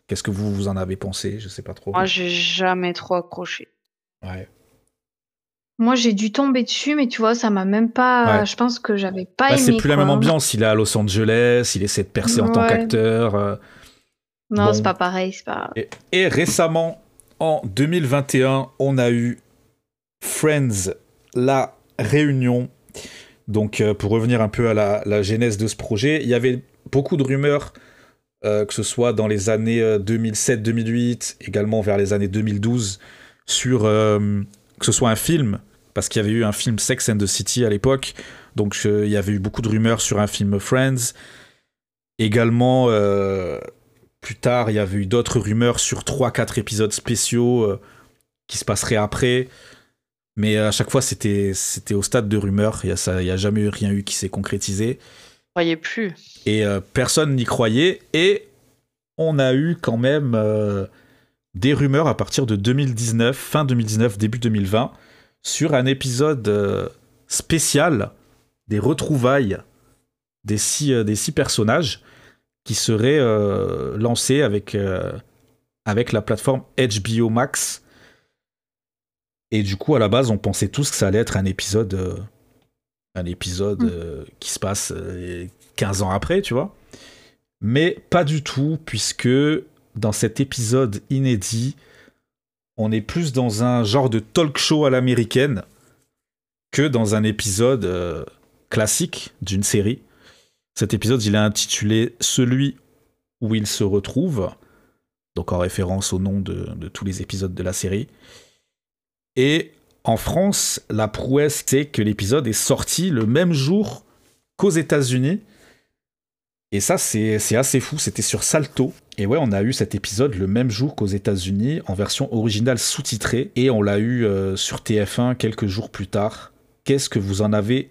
qu'est-ce que vous, vous en avez pensé? Je sais pas trop. Moi, j'ai jamais trop accroché. Ouais. Moi, j'ai dû tomber dessus, mais tu vois, ça m'a même pas. Ouais. Je pense que j'avais pas Bah, aimé. c'est plus la même ambiance. Il est à Los Angeles, il essaie de percer en tant qu'acteur. euh, Non, Bon. c'est pas pareil, c'est pas. Et, et récemment, en 2021, on a eu Friends, la réunion. Donc, euh, pour revenir un peu à la, la genèse de ce projet, il y avait beaucoup de rumeurs, euh, que ce soit dans les années euh, 2007-2008, également vers les années 2012, sur que ce soit un film, parce qu'il y avait eu un film Sex and the City à l'époque. Donc, euh, il y avait eu beaucoup de rumeurs sur un film Friends. Également, euh, plus tard, il y avait eu d'autres rumeurs sur 3-4 épisodes spéciaux euh, qui se passeraient après. Mais à chaque fois, c'était c'était au stade de rumeurs. Il n'y a, jamais eu rien eu qui s'est concrétisé. Croyais plus. Et euh, personne n'y croyait. Et on a eu quand même euh, des rumeurs à partir de 2019, fin 2019, début 2020, sur un épisode euh, spécial des retrouvailles des six, euh, des six personnages qui serait euh, lancé avec, euh, avec la plateforme HBO Max. Et du coup, à la base, on pensait tous que ça allait être un épisode, euh, un épisode Mm. qui se passe euh, 15 ans après, tu vois. Mais pas du tout, puisque dans cet épisode inédit, on est plus dans un genre de talk show à l'américaine que dans un épisode euh, classique d'une série. Cet épisode, il est intitulé Celui où il se retrouve, donc en référence au nom de, de tous les épisodes de la série. Et en France, la prouesse, c'est que l'épisode est sorti le même jour qu'aux États-Unis. Et ça, c'est assez fou. C'était sur Salto. Et ouais, on a eu cet épisode le même jour qu'aux États-Unis, en version originale sous-titrée. Et on l'a eu euh, sur TF1 quelques jours plus tard. Qu'est-ce que vous en avez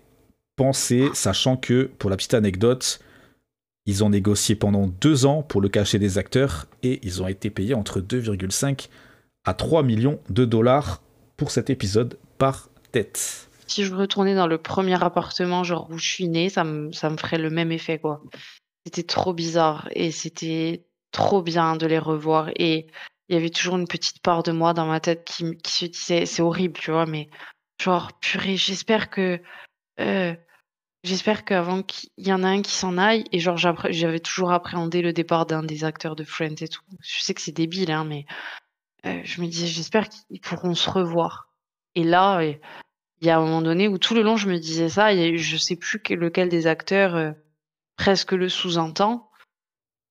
pensé, sachant que, pour la petite anecdote, ils ont négocié pendant deux ans pour le cachet des acteurs et ils ont été payés entre 2,5 à 3 millions de dollars pour cet épisode par tête. Si je retournais dans le premier appartement, genre où je suis née, ça me, ça me ferait le même effet, quoi. C'était trop bizarre et c'était trop bien de les revoir. Et il y avait toujours une petite part de moi dans ma tête qui, qui se disait, c'est horrible, tu vois, mais genre, purée, j'espère que. euh, J'espère qu'avant qu'il y en a un qui s'en aille, et genre j'avais toujours appréhendé le départ d'un des acteurs de Friends et tout. Je sais que c'est débile, hein, mais euh, je me disais, j'espère qu'ils pourront se revoir. Et là, il y a un moment donné où tout le long je me disais ça, et je sais plus que- lequel des acteurs euh, presque le sous-entend,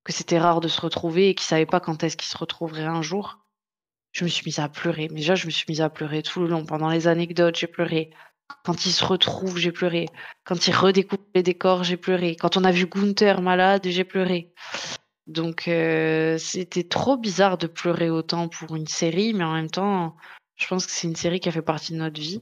que c'était rare de se retrouver et qu'ils savaient pas quand est-ce qu'ils se retrouveraient un jour. Je me suis mise à pleurer. Mais déjà, je me suis mise à pleurer tout le long. Pendant les anecdotes, j'ai pleuré. Quand ils se retrouvent, j'ai pleuré. Quand ils redécouvrent les décors, j'ai pleuré. Quand on a vu Gunther malade, j'ai pleuré. Donc, euh, c'était trop bizarre de pleurer autant pour une série, mais en même temps, Je pense que c'est une série qui a fait partie de notre vie.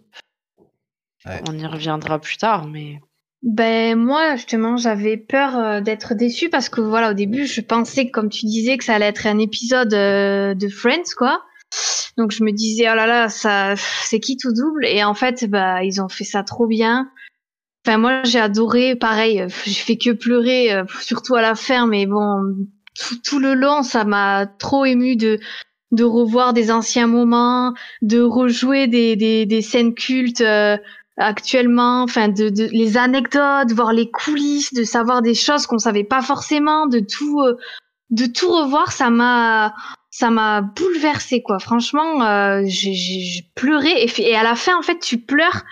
Ouais. On y reviendra plus tard, mais Ben moi justement j'avais peur euh, d'être déçue parce que voilà au début je pensais comme tu disais que ça allait être un épisode euh, de Friends quoi. Donc je me disais oh là là ça c'est qui tout double? Et en fait bah ils ont fait ça trop bien. Enfin moi j'ai adoré pareil euh, j'ai fait que pleurer surtout à la fin mais bon tout, le long ça m'a trop ému de de revoir des anciens moments, de rejouer des des, scènes cultes actuellement, enfin de, de les anecdotes, voir les coulisses, de savoir des choses qu'on savait pas forcément, de tout euh, de tout revoir, ça m'a ça m'a bouleversé quoi. Franchement, euh, j'ai pleuré et à la fin en fait tu pleures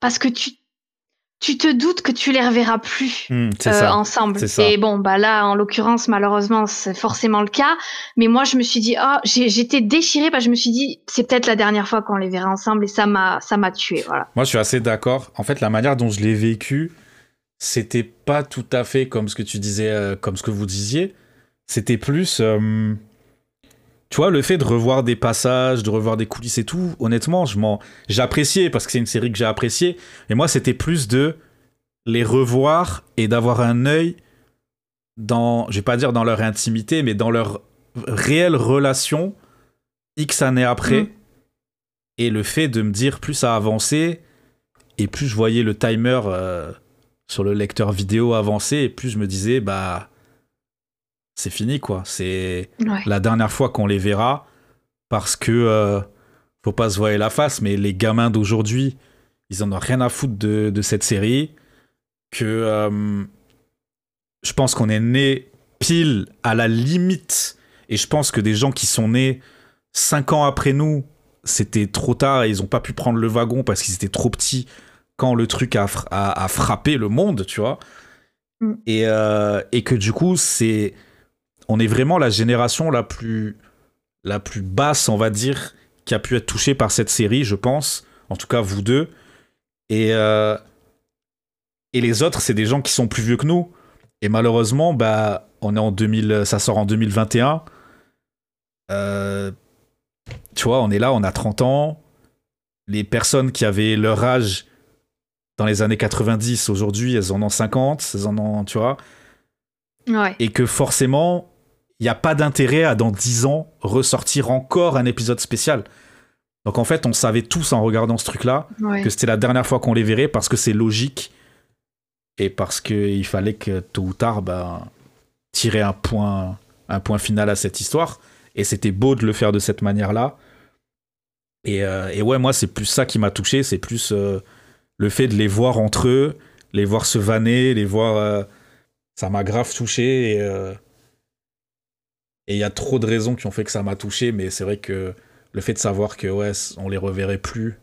parce que tu tu te doutes que tu les reverras plus Hmm, euh, ensemble. Et bon, bah là, en l'occurrence, malheureusement, c'est forcément le cas. Mais moi, je me suis dit, oh, j'étais déchirée parce que je me suis dit, c'est peut-être la dernière fois qu'on les verra ensemble et ça m'a, ça m'a tué, voilà. Moi, je suis assez d'accord. En fait, la manière dont je l'ai vécu, c'était pas tout à fait comme ce que tu disais, euh, comme ce que vous disiez. C'était plus, euh, tu vois, le fait de revoir des passages, de revoir des coulisses et tout. Honnêtement, je m'en, j'ai apprécié parce que c'est une série que j'ai appréciée. Et moi, c'était plus de les revoir et d'avoir un œil dans, je vais pas dire dans leur intimité, mais dans leur réelle relation X années après. Mm. Et le fait de me dire, plus ça avançait, et plus je voyais le timer euh, sur le lecteur vidéo avancer, et plus je me disais, bah, c'est fini, quoi. C'est Ouais. la dernière fois qu'on les verra, parce que, euh, faut pas se voiler la face, mais les gamins d'aujourd'hui, ils en ont rien à foutre de, de cette série, que euh, je pense qu'on est né pile à la limite, et je pense que des gens qui sont nés cinq ans après nous, c'était trop tard et ils ont pas pu prendre le wagon parce qu'ils étaient trop petits quand le truc a, fr- a- a frappé le monde, tu vois. Mm. Et, euh, et que du coup, c'est. On est vraiment la génération la plus, la plus basse, on va dire, qui a pu être touchée par cette série, je pense. En tout cas, vous deux. Et, euh, et les autres, c'est des gens qui sont plus vieux que nous. Et malheureusement, bah, on est en 2000, ça sort en 2021. Euh, tu vois, on est là, on a 30 ans. Les personnes qui avaient leur âge dans les années 90, aujourd'hui, elles en ont 50, elles en ont, tu vois. Ouais. Et que forcément, il n'y a pas d'intérêt à, dans 10 ans, ressortir encore un épisode spécial. Donc en fait, on savait tous en regardant ce truc-là ouais. que c'était la dernière fois qu'on les verrait parce que c'est logique et parce qu'il fallait que tôt ou tard ben, tirer un point, un point final à cette histoire. Et c'était beau de le faire de cette manière-là. Et, euh, et ouais, moi, c'est plus ça qui m'a touché. C'est plus euh, le fait de les voir entre eux, les voir se vanner, les voir. euh, ça m'a grave touché. Et et il y a trop de raisons qui ont fait que ça m'a touché. Mais c'est vrai que le fait de savoir que ouais, on les reverrait plus,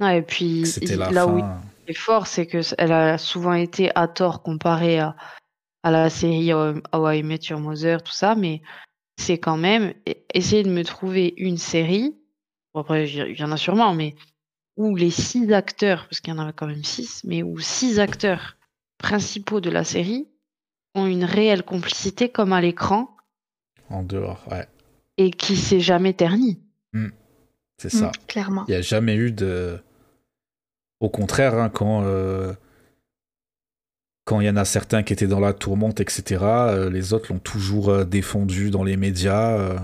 Ouais, et puis la là fin. où il est fort, c'est que elle a souvent été à tort comparée à, à la série euh, How I Met Your Mother, tout ça, mais c'est quand même essayer de me trouver une série. Bon, après, il y- il y en a sûrement, mais où les six acteurs, parce qu'il y en avait quand même six, mais où six acteurs principaux de la série ont une réelle complicité comme à l'écran En dehors, ouais. et qui s'est jamais ternie. C'est ça. Mm, clairement. Il n'y a jamais eu de. Au contraire, hein, quand. euh, Quand il y en a certains qui étaient dans la tourmente, etc., euh, les autres l'ont toujours euh, défendu dans les médias. euh,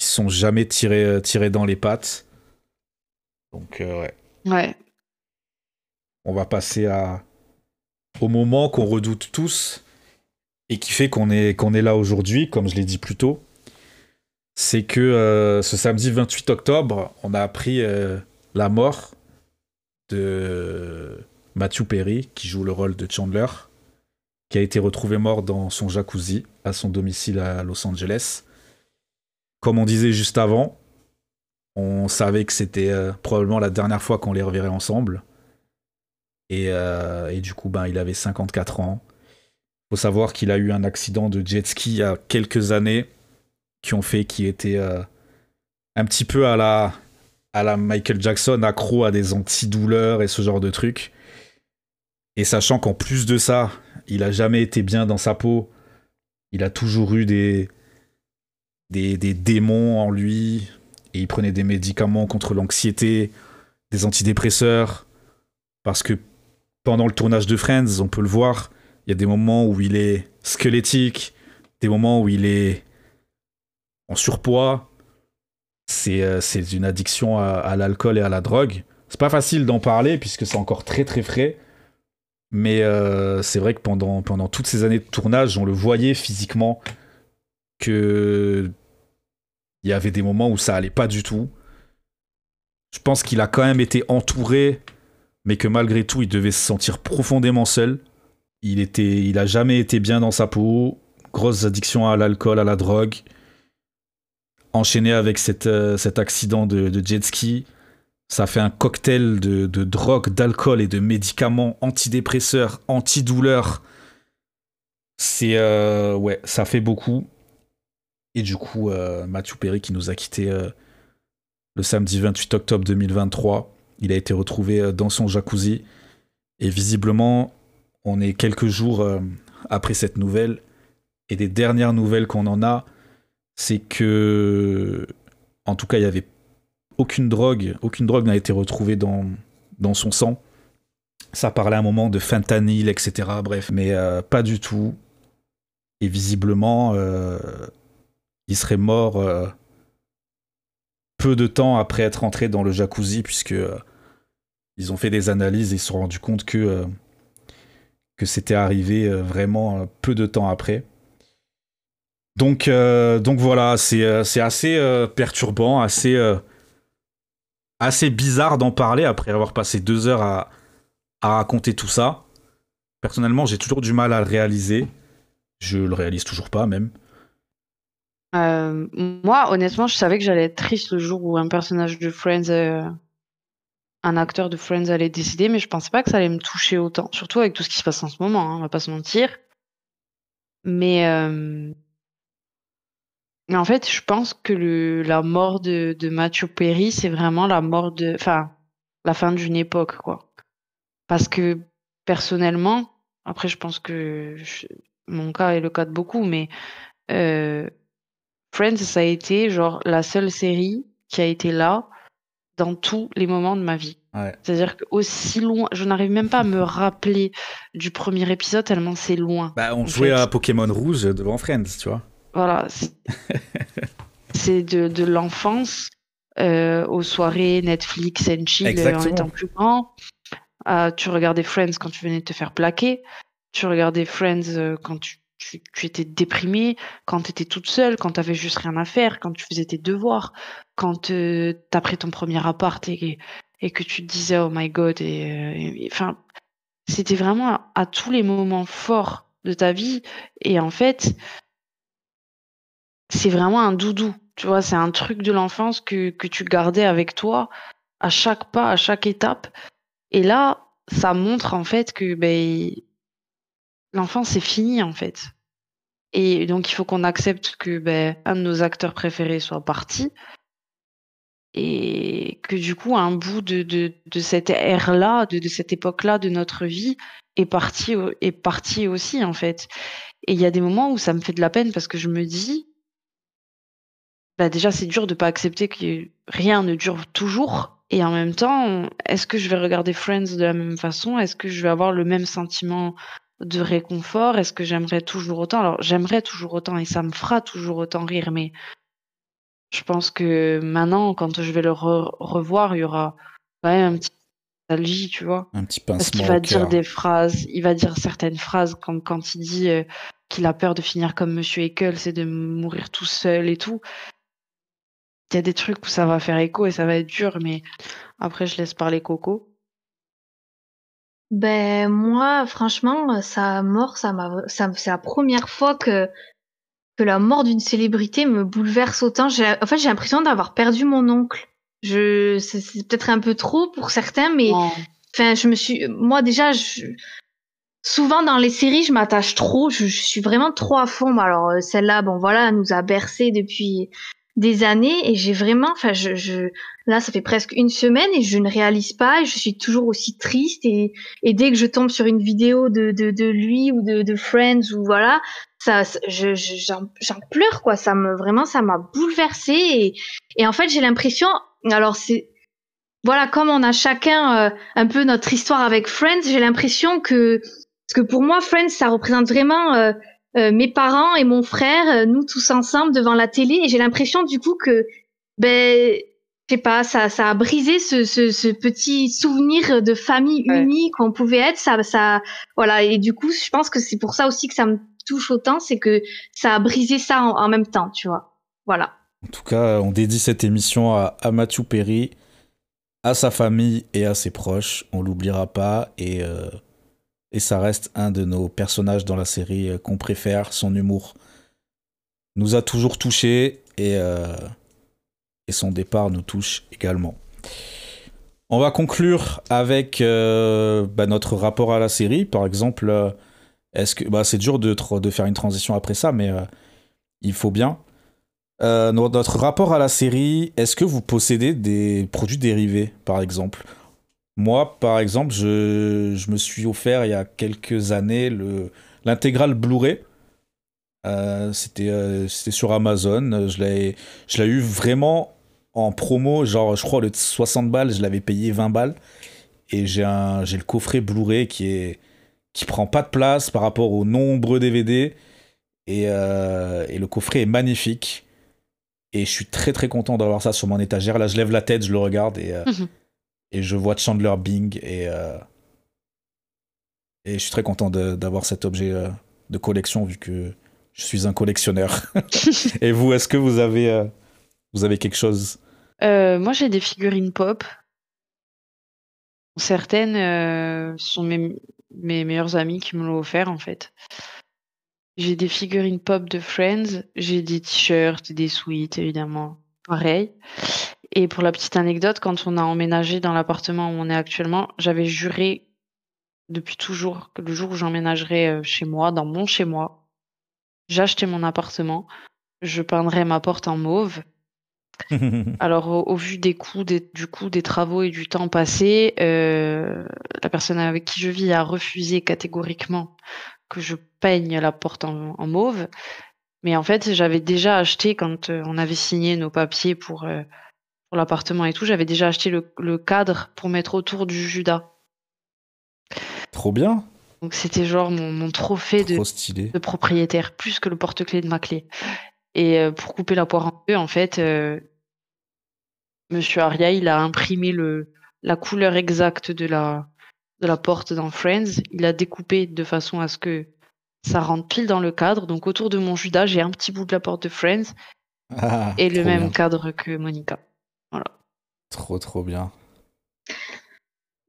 ils se sont jamais tirés, euh, tirés dans les pattes. Donc, euh, ouais. Ouais. on va passer à, au moment qu'on redoute tous et qui fait qu'on est, là aujourd'hui, comme je l'ai dit plus tôt. C'est que euh, ce samedi 28 octobre, on a appris euh, la mort de Matthew Perry, qui joue le rôle de Chandler, qui a été retrouvé mort dans son jacuzzi à son domicile à Los Angeles. Comme on disait juste avant, on savait que c'était euh, probablement la dernière fois qu'on les reverrait ensemble. Et, et du coup, ben, il avait 54 ans. Faut savoir qu'il a eu un accident de jet ski il y a quelques années qui ont fait qu'il était euh, un petit peu à la, à la Michael Jackson, accro à des antidouleurs et ce genre de trucs. Et sachant qu'en plus de ça, il a jamais été bien dans sa peau, il a toujours eu des, des, des démons en lui, et il prenait des médicaments contre l'anxiété, des antidépresseurs, parce que pendant le tournage de Friends, on peut le voir, il y a des moments où il est squelettique, des moments où il est en surpoids. C'est euh, une addiction à, à l'alcool et à la drogue. C'est pas facile d'en parler puisque c'est encore très très frais. Mais euh, c'est vrai que pendant, pendant toutes ces années de tournage, on le voyait physiquement que il y avait des moments où ça allait pas du tout. Je pense qu'il a quand même été entouré, mais que malgré tout, il devait se sentir profondément seul. Il était, il a jamais été bien dans sa peau. Grosse addiction à l'alcool, à la drogue. Enchaîné avec cette, euh, cet accident de, jet ski, ça fait un cocktail de, de drogue, d'alcool et de médicaments antidépresseurs, antidouleurs. C'est euh, ouais, ça fait beaucoup. Et du coup, euh, Matthew Perry qui nous a quitté euh, le samedi 28 octobre 2023, il a été retrouvé dans son jacuzzi. Et visiblement, on est quelques jours euh, après cette nouvelle. Et des dernières nouvelles qu'on en a, c'est que, en tout cas, il y avait aucune drogue, aucune drogue n'a été retrouvée dans, son sang. Ça parlait à un moment de fentanyl, etc. Bref, mais euh, pas du tout. Et visiblement, euh, il serait mort peu de temps après être entré dans le jacuzzi, puisque ils ont fait des analyses et ils se sont rendus compte que, que c'était arrivé euh, vraiment euh, peu de temps après. Donc, euh, donc voilà, c'est assez perturbant, assez, assez bizarre d'en parler après avoir passé deux heures à, à raconter tout ça. Personnellement, j'ai toujours du mal à le réaliser. Je le réalise toujours pas, même. Moi, honnêtement, je savais que j'allais être triste le jour où un personnage de Friends, un acteur de Friends allait décider, mais je pensais pas que ça allait me toucher autant. Surtout avec tout ce qui se passe en ce moment, hein, on va pas se mentir. Mais, euh, en fait, je pense que la mort de, de Matthew Perry, c'est vraiment la mort de, enfin, la fin d'une époque, quoi. Parce que personnellement, après, je pense que mon cas est le cas de beaucoup, mais euh, Friends, ça a été genre la seule série qui a été là dans tous les moments de ma vie. Ouais. C'est-à-dire qu'aussi loin, je n'arrive même pas à me rappeler du premier épisode tellement c'est loin. Bah, on jouait fait. à Pokémon Rouge devant Friends, tu vois. Voilà, c'est- de, de l'enfance euh, aux soirées Netflix and chill euh, en étant plus grand. Euh, tu regardais Friends quand tu venais de te faire plaquer. Tu regardais Friends euh, quand tu, tu, étais déprimé, quand tu étais toute seule, quand tu avais juste rien à faire, quand tu faisais tes devoirs, quand euh, tu as pris ton premier appart et, que tu te disais oh my god. Et, euh, enfin, c'était vraiment à, à tous les moments forts de ta vie. Et en fait, c'est vraiment un doudou. Tu vois, c'est un truc de l'enfance que, que tu gardais avec toi à chaque pas, à chaque étape. Et là, ça montre en fait que ben, l'enfance c'est fini en fait. Et donc il faut qu'on accepte que ben, un de nos acteurs préférés soit parti. Et que du coup, un bout de, de, de cette ère-là, de, de cette époque-là de notre vie est parti, est parti aussi en fait. Et il y a des moments où ça me fait de la peine parce que je me dis, bah déjà c'est dur de pas accepter que rien ne dure toujours et en même temps est-ce que je vais regarder Friends de la même façon? Est-ce que je vais avoir le même sentiment de réconfort est-ce que j'aimerais toujours autant? Alors j'aimerais toujours autant et ça me fera toujours autant rire mais je pense que maintenant quand je vais le re- revoir il y aura quand même un petit nostalgie tu vois Un petit parce pincement qu'il va dire des phrases, il va dire certaines phrases quand, quand il dit euh, qu'il a peur de finir comme Monsieur Eccles, c'est de mourir tout seul et tout. Il y a des trucs où ça va faire écho et ça va être dur, mais après je laisse parler Coco. Ben moi, franchement, sa mort, ça m'a, ça, c'est la première fois que que la mort d'une célébrité me bouleverse autant. J'ai, en fait, j'ai l'impression d'avoir perdu mon oncle. Je, c'est, c'est peut-être un peu trop pour certains, mais enfin, je me suis, moi déjà, je, souvent dans les séries, je m'attache trop. Je, je suis vraiment trop à fond. Alors euh, celle-là, bon voilà, elle nous a bercé depuis des années et j'ai vraiment, enfin, je, je, là, ça fait presque une semaine et je ne réalise pas. Et je suis toujours aussi triste et et dès que je tombe sur une vidéo de, de, de lui ou de, de Friends ou voilà, ça, je, je- j'en, j'en pleure quoi. Ça me vraiment, ça m'a bouleversée et, et en fait j'ai l'impression, alors c'est voilà comme on a chacun euh, un peu notre histoire avec Friends, j'ai l'impression que parce que pour moi Friends ça représente vraiment euh, euh, mes parents et mon frère, euh, nous tous ensemble devant la télé et j'ai l'impression du coup que ben je sais pas, ça, ça a brisé ce, ce, ce petit souvenir de famille Ouais. unie qu'on pouvait être. Ça, ça, voilà. Et du coup, je pense que c'est pour ça aussi que ça me touche autant, c'est que ça a brisé ça en, en même temps, tu vois. Voilà. En tout cas, on dédie cette émission à, à Matthew Perry, à sa famille et à ses proches. On l'oubliera pas et, euh, et ça reste un de nos personnages dans la série euh, qu'on préfère. Son humour nous a toujours touchés et, euh, et son départ nous touche également. On va conclure avec euh, bah, notre rapport à la série. Par exemple, euh, que bah, c'est dur de, faire une transition après ça, mais euh, il faut bien. No- notre rapport à la série, est-ce que vous possédez des produits dérivés, par exemple? Moi, par exemple, je, je me suis offert il y a quelques années le- l'intégrale Blu-ray. C'était sur Amazon. Je l'ai eu vraiment en promo, genre je crois le 60 balles, je l'avais payé 20 balles. Et j'ai un j'ai le coffret Blu-ray qui est qui prend pas de place par rapport aux nombreux DVD. Et, euh, et le coffret est magnifique. Et je suis très très content d'avoir ça sur mon étagère. Là, je lève la tête, je le regarde et, euh, Mhm. et je vois Chandler Bing. Et, euh, et je suis très content d'avoir cet objet de collection vu que je suis un collectionneur. et vous, est-ce que vous avez, vous avez quelque chose Euh, moi, j'ai des figurines pop. Certaines euh, sont mes, mes meilleurs amis qui me l'ont offert, en fait. J'ai des figurines pop de Friends, j'ai des t-shirts, des sweats, évidemment. Pareil. Et pour la petite anecdote, quand on a emménagé dans l'appartement où on est actuellement, j'avais juré depuis toujours que le jour où j'emménagerais euh, chez moi, dans mon chez moi, j'achetais mon appartement, je peindrais ma porte en mauve alors, au, au vu des coûts, des- du coût des travaux et du temps passé, euh, la personne avec qui je vis a refusé catégoriquement que je peigne la porte en, en mauve. Mais en fait, j'avais déjà acheté, quand euh, on avait signé nos papiers pour, euh, pour l'appartement et tout, j'avais déjà acheté le, le cadre pour mettre autour du Judas. Trop bien, Donc, c'était genre mon, mon trophée de, trop stylé. de propriétaire, plus que le porte-clés de ma clé. Et euh, pour couper la poire en deux, en fait, euh, Monsieur Aria, il a imprimé le, la couleur exacte de la, de la porte dans Friends. Il a découpé de façon à ce que ça rentre pile dans le cadre. Donc autour de mon Judas, j'ai un petit bout de la porte de Friends Ah, et le même bien. cadre que Monica. Trop trop bien.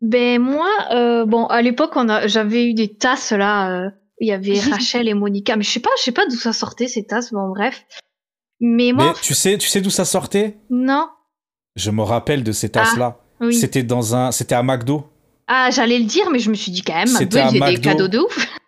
Ben moi, euh, bon, à l'époque, on a, j'avais eu des tasses là. euh, il y avait Rachel et Monica, mais je sais pas, je sais pas d'où ça sortait ces tasses. Bon, bref. Mais moi, Mais tu sais, tu sais d'où ça sortait? Non. Je me rappelle de ces tasses-là. Oui. C'était dans un, c'était à McDo. Ah, j'allais le dire, mais je me suis dit quand même, C'était McDo, il des cadeaux de ouf.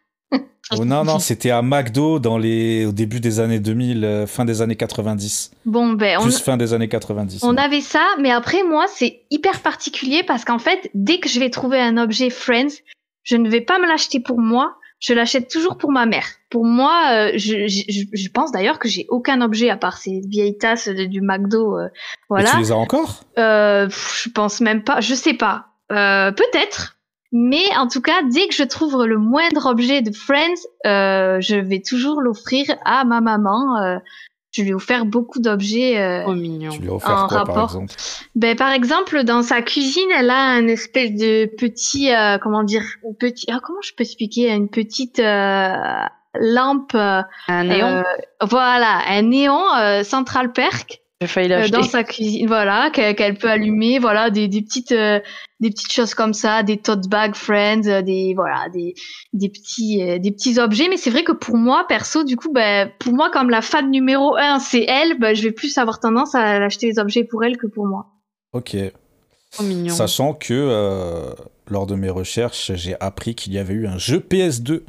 Oh, non, non, c'était à McDo dans les, au début des années 2000, euh, fin des années 90. Bon, ben, on, Plus fin des années 90. On avait ça, mais après moi c'est hyper particulier parce qu'en fait dès que je vais trouver un objet Friends, je ne vais pas me l'acheter pour moi, je l'achète toujours pour ma mère. Pour moi, euh, je, je, je- pense d'ailleurs que j'ai aucun objet à part ces vieilles tasses de- du McDo, euh, voilà. tu les as encore? Euh, je pense même pas, je sais pas, Euh, peut-être. Mais en tout cas, dès que je trouve le moindre objet de Friends, euh, je vais toujours l'offrir à ma maman. Je lui ai offert beaucoup d'objets. euh, mignon. Tu lui as offert En quoi, par rapport. exemple? Ben, par exemple, dans sa cuisine, elle a un espèce de petit, euh, comment dire, un petit, ah, comment je peux expliquer, une petite euh, lampe, euh, Un néon, euh, voilà, un néon euh, Central Perk j'ai failli euh, l'acheter. dans sa cuisine, voilà, qu'elle qu'elle peut allumer, voilà, des, des petites, euh, des petites choses comme ça, des tote bag Friends, euh, des, voilà, des, des petits, euh, des petits objets. Mais c'est vrai que pour moi, perso, du coup, ben, pour moi, comme la fan numéro un, c'est elle, ben, je vais plus avoir tendance à acheter les objets pour elle que pour moi. Ok. Trop mignon. Sachant que euh, lors de mes recherches, j'ai appris qu'il y avait eu un jeu PS2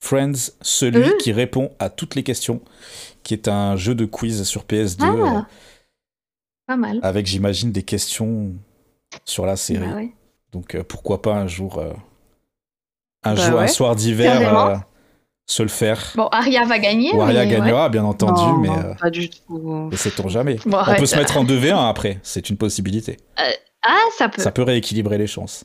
Friends, celui Euh. qui répond à toutes les questions, qui est un jeu de quiz sur PS2 Ah. euh, Pas mal. avec, j'imagine, des questions sur la série. Bah ouais. Donc euh, pourquoi pas un jour, euh, un Bah jour, un soir d'hiver, euh, se le faire. Bon, Aria va gagner. Ou Aria mais ouais. gagnera, bien entendu, Non, mais non, euh, pas du tout. ne sait-on jamais. Bon, On arrête. peut se mettre en 2v1 après, c'est une possibilité. Ah, ça peut. Ça peut rééquilibrer les chances.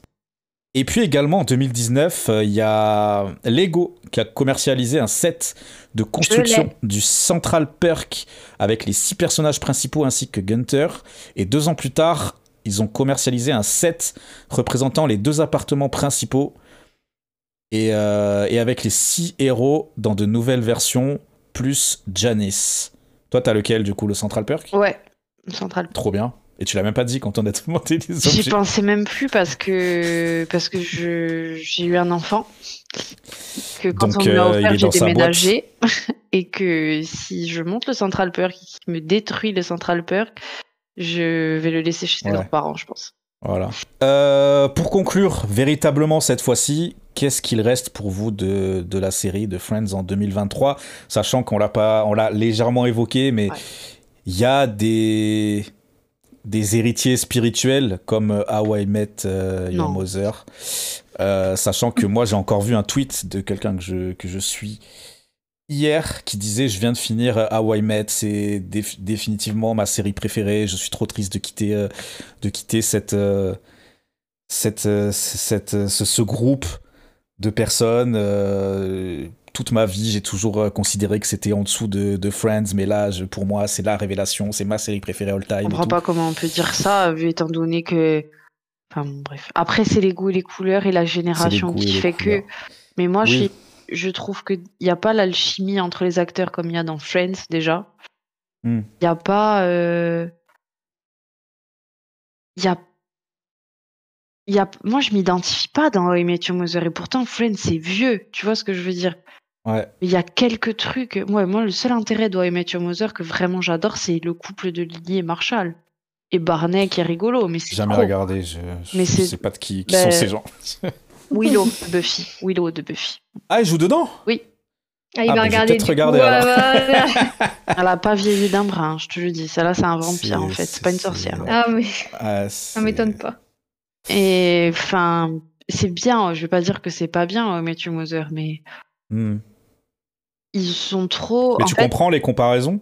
Et puis également en 2019, euh, il y a Lego qui a commercialisé un set de construction du Central Perk avec les six personnages principaux ainsi que Gunter. Et deux ans plus tard, ils ont commercialisé un set représentant les deux appartements principaux et, euh, et avec les six héros dans de nouvelles versions plus Janice. Toi, t'as lequel du coup, le Central Perk? Ouais, Central. Trop bien. Et tu l'as même pas dit quand on a demandé les J'y objets. pensais même plus parce que parce que je j'ai eu un enfant que quand Donc, on me l'a euh, offert j'ai déménagé et que si je monte le Central Perk et qu'il me détruit le Central Perk je vais le laisser chez ses Ouais. grands-parents je pense. Voilà. Euh, pour conclure, véritablement cette fois-ci, qu'est-ce qu'il reste pour vous de, de la série de Friends en 2023 Sachant qu'on l'a pas, on l'a légèrement évoqué, mais Ouais. il y a des des héritiers spirituels comme euh, How I Met euh, Your. Mother. Euh, sachant que moi j'ai encore vu un tweet de quelqu'un que je, que je suis hier qui disait je viens de finir How I Met c'est déf- définitivement ma série préférée je suis trop triste de quitter euh, de quitter cette cette, cette ce, ce groupe de personnes toute ma vie j'ai toujours euh, considéré que c'était en dessous de, de Friends mais là je- pour moi c'est la révélation c'est ma série préférée all time Je comprends pas comment on peut dire ça vu étant donné que enfin bon, bref après c'est les goûts et les couleurs et la génération qui fait couleurs. que mais moi Oui. je je trouve qu'il n'y a pas l'alchimie entre les acteurs comme il y a dans Friends déjà. Hmm. Il n'y a pas. euh, Il y a. il Y a... Moi, je m'identifie pas dans How I Met Your Mother et pourtant Friends, c'est vieux. Tu vois ce que je veux dire? Ouais Il y a quelques trucs. Ouais, moi, le seul intérêt de Met Your Mother que vraiment j'adore, c'est le couple de Lily et Marshall. Et Barney qui est rigolo, mais c'est jamais trop. regardé je, c'est- sais pas de qui, qui Ben- sont ces gens Willow de Buffy. Willow de Buffy. ah ils jouent dedans? Ah, il Ah, va bah, regarder. peut-être du regarder, coup, alors. euh, Elle a pas vieilli d'un brin, je te le dis. Celle-là, c'est un vampire en fait. C'est pas une sorcière. ah, mais Ah, ça m'étonne pas. Et enfin, c'est bien. Je vais pas dire que c'est pas bien, Your Mother, mais Hmm. Ils sont trop. mais en tu fait, comprends les comparaisons?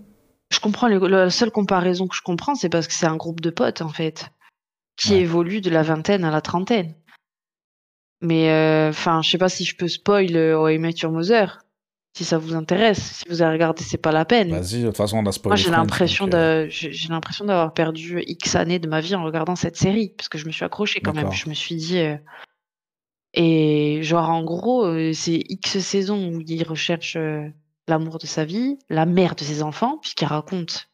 Je comprends. les- La seule comparaison que je comprends, c'est parce que c'est un groupe de potes en fait, qui Ouais. évolue de la vingtaine à la trentaine. Mais euh, enfin, je sais pas si je peux spoil euh, How I Met Your Mother. Si ça vous intéresse, si vous avez regardé, c'est pas la peine. Vas-y, de toute façon, on a spoilé. Moi, j'ai l'impression donc, euh, de, j'ai l'impression d'avoir perdu X années de ma vie en regardant cette série, parce que je me suis accrochée quand même. Je me suis dit, euh, et genre en gros, c'est X saisons où il recherche euh, l'amour de sa vie, la mère de ses enfants, puisqu'il raconte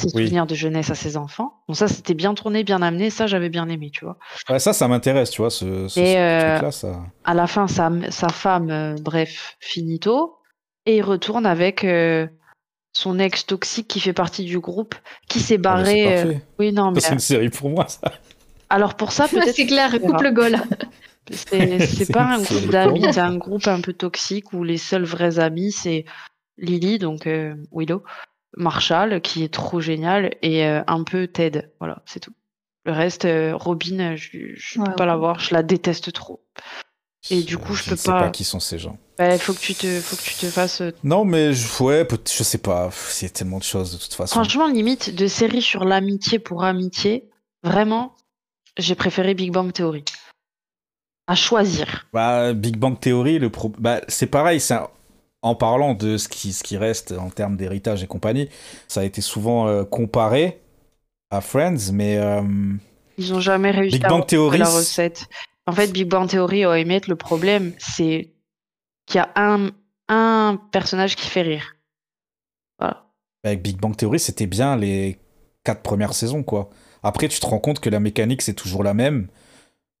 ses Oui. souvenirs de jeunesse à ses enfants. Bon, ça, c'était bien tourné, bien amené. Ça, j'avais bien aimé, tu vois. Ouais, ça, ça m'intéresse, tu vois, ce, ce, Et, ce euh, truc-là, ça. À la fin, sa, sa femme, euh, bref, finito, et il retourne avec euh, son ex toxique qui fait partie du groupe, qui s'est Ah, barré. euh. Oui, non, mais C'est une série pour moi, ça. Alors pour ça, peut-être. C'est clair, verra. couple goal. C'est pas un groupe d'amis, c'est un groupe un peu toxique où les seuls vrais amis, c'est Lily, donc euh, Willow, Marshall, qui est trop génial, et euh, un peu Ted. Voilà, c'est tout. Le reste, euh, Robin, je, je Ouais, peux pas la voir, je la déteste trop. Et du coup, je peux ne sais pas- pas qui sont ces gens. Il faut que tu te, faut que tu te fasses. Non, mais je, ouais, je sais pas. Pff, C'est tellement de choses, de toute façon. Franchement, limite de série sur l'amitié pour amitié, vraiment, j'ai préféré Big Bang Theory. À choisir. Bah, Big Bang Theory, le pro... bah, c'est pareil. En parlant de ce qui, ce qui reste en termes d'héritage et compagnie, ça a été souvent euh, comparé à Friends, mais euh, Ils ont jamais réussi Big à Bang Theory, la recette. En fait, Big Bang Theory, au Emmett, le problème, c'est qu'il y a un, un personnage qui fait rire. Voilà. avec Big Bang Theory, c'était bien les quatre premières saisons, quoi. Après, tu te rends compte que la mécanique, c'est toujours la même.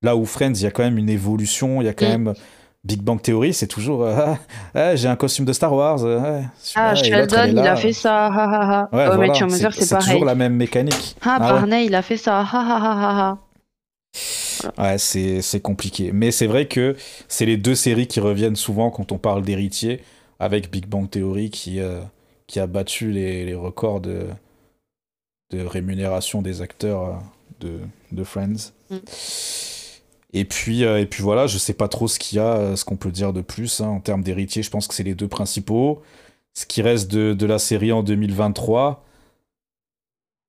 Là où Friends, il y a quand même une évolution, il y a quand Mm. même... Big Bang Theory, c'est toujours... euh, ah, ah, j'ai un costume de Star Wars. euh, Ah, Sheldon, il a fait ça. Ouais, Met voilà, c'est c'est c'est pareil. toujours la même mécanique. Ah, Ah ouais. Barney, il a fait ça. Ouais, c'est c'est compliqué. Mais c'est vrai que c'est les deux séries qui reviennent souvent quand on parle d'héritier, avec Big Bang Theory qui, euh, qui a battu les, les records de, de rémunération des acteurs de, de Friends. Mm. Et puis, euh, et puis voilà, je sais pas trop ce qu'il y a, euh, ce qu'on peut dire de plus. hein, en termes d'héritiers, je pense que c'est les deux principaux. Ce qui reste de, de la série en 2023,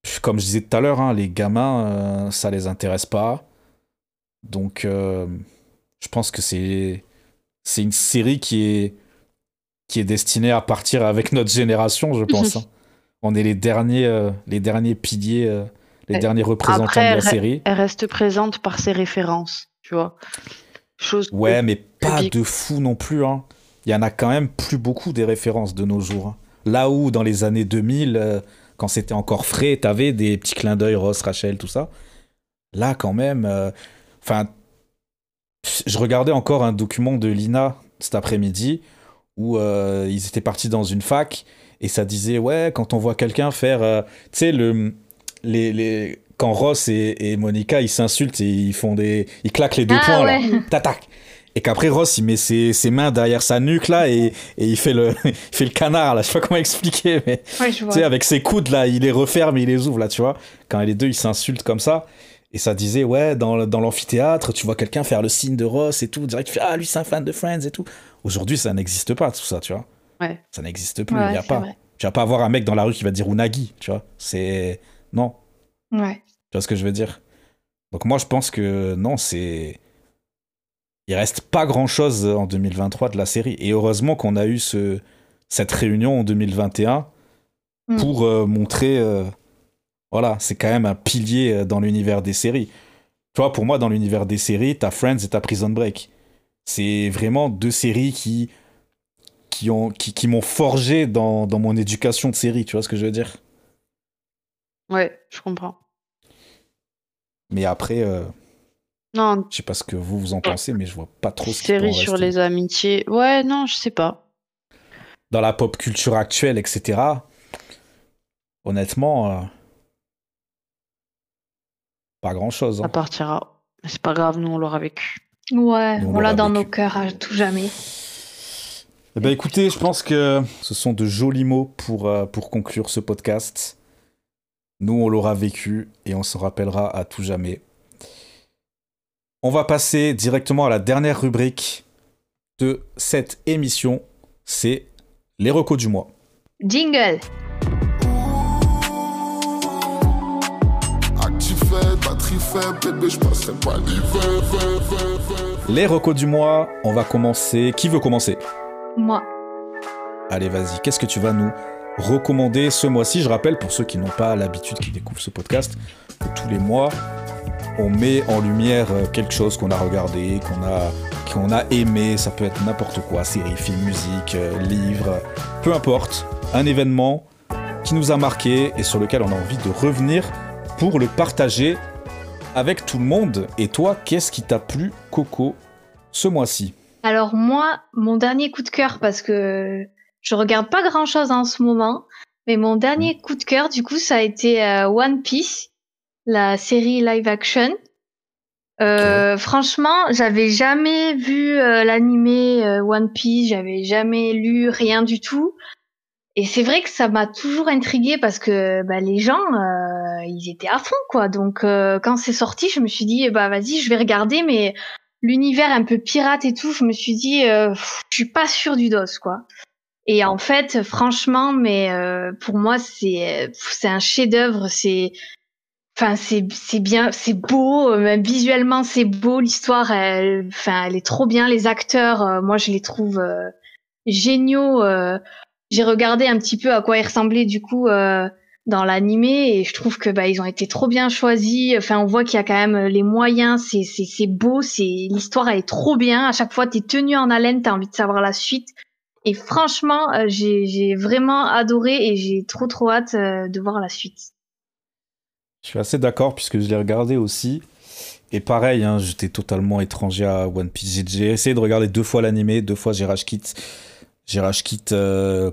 pff, comme je disais tout à l'heure, hein, les gamins, euh, ça les intéresse pas. Donc, euh, je pense que c'est c'est une série qui est qui est destinée à partir avec notre génération, je pense. hein. On est les derniers euh, les derniers piliers, les derniers représentants Après, de la série. elle reste présente par ses références, tu vois. Chose que- Ouais, mais pas de fou non plus. Hein. Il y en a quand même plus beaucoup des références de nos jours. hein. Là où, dans les années 2000, euh, quand c'était encore frais, t'avais des petits clins d'œil, Ross, Rachel, tout ça. Là, quand même, euh, enfin, je regardais encore un document de Lina cet après-midi où euh, ils étaient partis dans une fac et ça disait, ouais, quand on voit quelqu'un faire, euh, tu sais, le, les, les, quand Ross et, et Monica, ils s'insultent et ils font des, ils claquent les deux Ah poings, ouais. là. Tatac. Et qu'après Ross il met ses, ses mains derrière sa nuque là et, et il fait le il fait le canard là je sais pas comment expliquer mais Ouais, tu sais avec ses coudes là il les referme et il les ouvre là tu vois quand les deux ils s'insultent comme ça et ça disait ouais dans, dans l'amphithéâtre tu vois quelqu'un faire le signe de Ross et tout direct tu fais ah lui c'est un fan de Friends et tout aujourd'hui ça n'existe pas tout ça tu vois Ouais. ça n'existe plus Ouais, il y a pas vrai. tu vas pas avoir un mec dans la rue qui va dire Unagi tu vois c'est non Ouais. tu vois ce que je veux dire? Donc moi je pense que non, c'est il reste pas grand-chose en 2023 de la série et heureusement qu'on a eu ce cette réunion en 2021 Mm. pour euh, montrer euh, voilà, c'est quand même un pilier euh, dans l'univers des séries. Tu vois, pour moi dans l'univers des séries, t'as Friends et t'as Prison Break. C'est vraiment deux séries qui qui ont qui, qui m'ont forgé dans, dans mon éducation de série, tu vois ce que je veux dire? Ouais, je comprends. Mais après euh, Non, Je sais pas ce que vous vous en pensez, mais je vois pas trop ce qui série sur rester. les amitiés. Ouais, non, je sais pas. Dans la pop culture actuelle, etc. Honnêtement, euh, pas grand chose. Ça partira. Mais c'est pas grave, nous on l'aura vécu. Ouais, Nous, on on l'a dans vécu. nos cœurs à tout jamais. Eh ben écoutez, je pense que ce sont de jolis mots pour, euh, pour conclure ce podcast. Nous, on l'aura vécu et on s'en rappellera à tout jamais. On va passer directement à la dernière rubrique de cette émission. C'est les recos du mois. Jingle. Les recos du mois, on va commencer. Qui veut commencer? Moi. Allez, vas-y, qu'est-ce que tu vas nous recommander ce mois-ci Je rappelle, pour ceux qui n'ont pas l'habitude, qui découvrent ce podcast, que tous les mois, on met en lumière euh, quelque chose qu'on a regardé, qu'on a, qu'on a aimé. Ça peut être n'importe quoi, série, film, musique, euh, livre, peu importe. Un événement qui nous a marqué et sur lequel on a envie de revenir pour le partager avec tout le monde. Et toi, qu'est-ce qui t'a plu, Coco, ce mois-ci? Alors moi, mon dernier coup de cœur, parce que je regarde pas grand-chose en ce moment, mais mon dernier coup de cœur, du coup, ça a été euh, One Piece, la série live action. Euh, Franchement, j'avais jamais vu euh, l'animé euh, One Piece, j'avais jamais lu rien du tout. Et c'est vrai que ça m'a toujours intriguée parce que bah, les gens, euh, ils étaient à fond, quoi. Donc euh, quand c'est sorti, je me suis dit, bah vas-y, je vais regarder, mais l'univers un peu pirate et tout, je me suis dit, euh, pff, je suis pas sûre du dos, quoi. Et en fait, franchement, mais euh, pour moi, c'est c'est un chef-d'œuvre. C'est, enfin, c'est c'est bien, c'est beau, euh, même visuellement, c'est beau. L'histoire, elle, enfin, elle est trop bien. Les acteurs, euh, moi, je les trouve euh, géniaux. euh. J'ai regardé un petit peu à quoi ils ressemblaient du coup euh, dans l'animé et je trouve que bah ils ont été trop bien choisis. Enfin, on voit qu'il y a quand même les moyens. C'est c'est c'est beau. C'est l'histoire, elle est trop bien. À chaque fois, t'es tenu en haleine. T'as envie de savoir la suite. Et franchement, euh, j'ai vraiment adoré et j'ai trop trop hâte euh, de voir la suite. Je suis assez d'accord puisque je l'ai regardé aussi. Et pareil, hein, j'étais totalement étranger à One Piece. J'ai- essayé de regarder deux fois l'animé, deux fois j'ai rage quit. J'ai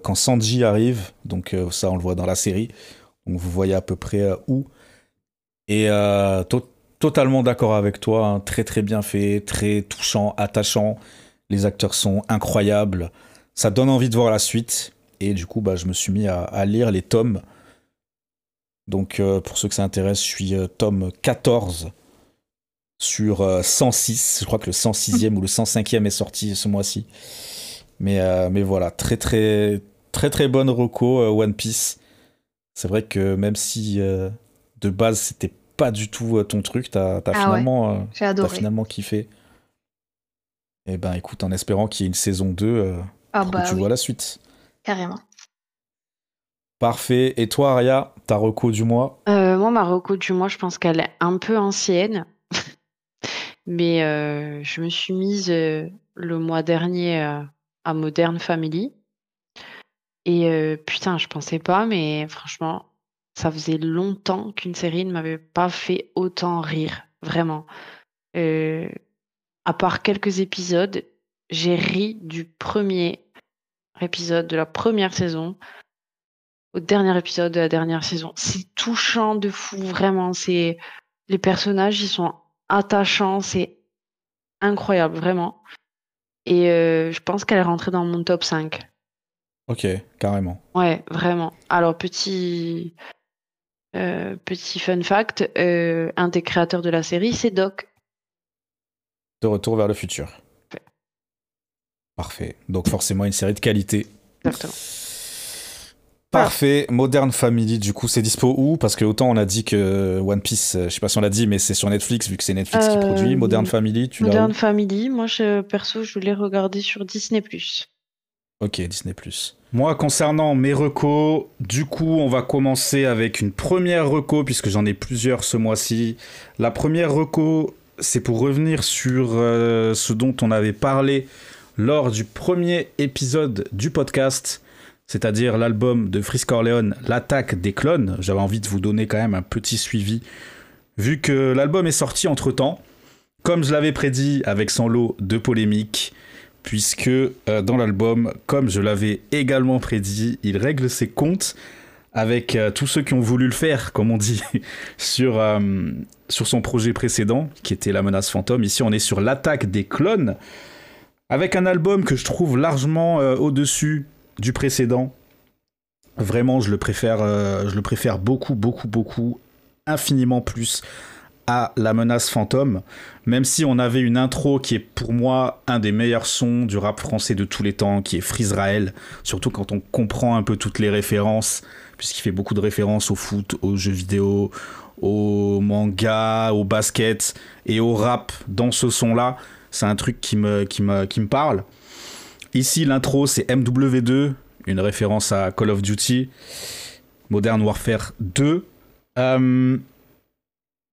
quand Sanji arrive, donc euh, ça on le voit dans la série. Donc vous voyez à peu près où. Et to- totalement d'accord avec toi, hein, très très bien fait, très touchant, attachant. Les acteurs sont incroyables. Ça donne envie de voir la suite. Et du coup, bah, je me suis mis à, à lire les tomes. Donc, euh, pour ceux que ça intéresse, je suis euh, tome 14 sur euh, 106. Je crois que le 106e ou le 105e est sorti ce mois-ci. Mais, euh, mais voilà, très très très très bonne reco euh, One Piece. C'est vrai que même si euh, de base c'était pas du tout euh, ton truc, t'as t'as Ah ouais, finalement, euh, finalement kiffé. Et ben écoute, en espérant qu'il y ait une saison 2, euh, Ah pour bah que tu oui, vois la suite. carrément. Parfait. Et toi, Aria, ta reco du mois? Euh, moi, ma reco du mois, je pense qu'elle est un peu ancienne. Mais euh, je me suis mise euh, le mois dernier euh, à Modern Family. Et euh, putain, je pensais pas, mais franchement, ça faisait longtemps qu'une série ne m'avait pas fait autant rire. Vraiment. Euh, à part quelques épisodes, j'ai ri du premier épisode de la première saison au dernier épisode de la dernière saison. C'est touchant de fou, vraiment. C'est les personnages, ils sont attachants, c'est incroyable, vraiment. Et euh, je pense qu'elle est rentrée dans mon top 5. Ok, carrément. Ouais, vraiment. Alors, petit, euh, petit fun fact, euh, un des créateurs de la série, c'est Doc. De retour vers le futur. Parfait. Donc forcément une série de qualité. Exactement. Parfait. Modern Family, du coup, c'est dispo où? Parce que autant on a dit que One Piece, euh, je sais pas si on l'a dit, mais c'est sur Netflix, vu que c'est Netflix qui Euh, produit. Modern Family, tu l'as Modern Family, moi, je, perso, je l'ai regardé sur Disney+. Ok, Disney+. Moi, concernant mes recos, du coup, on va commencer avec une première reco, puisque j'en ai plusieurs ce mois-ci. La première reco, c'est pour revenir sur euh, ce dont on avait parlé lors du premier épisode du podcast, c'est-à-dire l'album de Frisk Corleone, L'attaque des clones. J'avais envie de vous donner quand même un petit suivi, vu que l'album est sorti entre-temps, comme je l'avais prédit avec son lot de polémiques, puisque euh, dans l'album, comme je l'avais également prédit, il règle ses comptes avec euh, tous ceux qui ont voulu le faire, comme on dit, sur, euh, sur son projet précédent, qui était La menace fantôme. Ici, on est sur l'attaque des clones, avec un album que je trouve largement euh, au-dessus du précédent. Vraiment, je le préfère, euh, je le préfère beaucoup, beaucoup, beaucoup, infiniment plus à La menace fantôme, même si on avait une intro qui est pour moi un des meilleurs sons du rap français de tous les temps, qui est Frisrael, surtout quand on comprend un peu toutes les références, puisqu'il fait beaucoup de références au foot, aux jeux vidéo, au manga, au basket et au rap dans ce son-là. C'est un truc qui me, qui me, qui me parle. Ici, l'intro, c'est MW2, une référence à Call of Duty, Modern Warfare 2. Euh,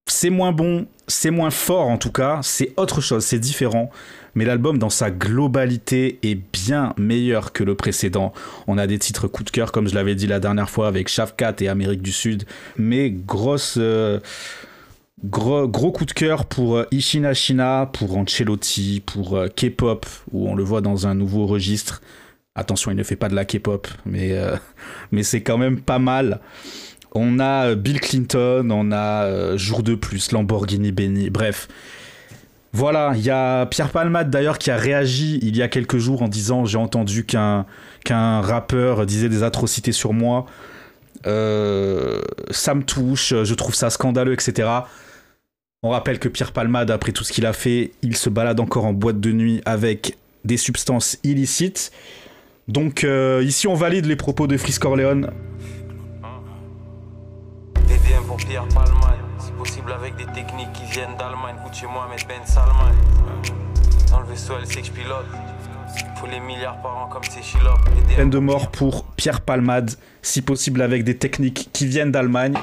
c'est moins bon, c'est moins fort en tout cas, c'est autre chose, c'est différent. Mais l'album dans sa globalité est bien meilleur que le précédent. On a des titres coup de cœur comme je l'avais dit la dernière fois avec Shavkat et Amérique du Sud, mais grosse euh, gros, gros coup de cœur pour euh, Ishina Shina, pour Ancelotti, pour euh, K-pop où on le voit dans un nouveau registre. Attention, il ne fait pas de la K-pop, mais euh, mais c'est quand même pas mal. On a Bill Clinton, on a Jour de plus, Lamborghini Benny, bref. Voilà, il y a Pierre Palmade d'ailleurs qui a réagi il y a quelques jours en disant j'ai entendu qu'un rappeur disait des atrocités sur moi. Ça me touche, je trouve ça scandaleux, etc. On rappelle que Pierre Palmade, après tout ce qu'il a fait, il se balade encore en boîte de nuit avec des substances illicites. Donc euh, ici on valide les propos de Frisk Corleone. TDM pour Pierre Palman, si possible avec des techniques qui viennent d'Allemagne. Écoute chez moi, mais Ben Salman. Dans le vaisseau, elle sait que je pilote. Faut les milliards par an comme c'est Chilop. Peine de mort pour Pierre Palmade, si possible avec des techniques qui viennent d'Allemagne.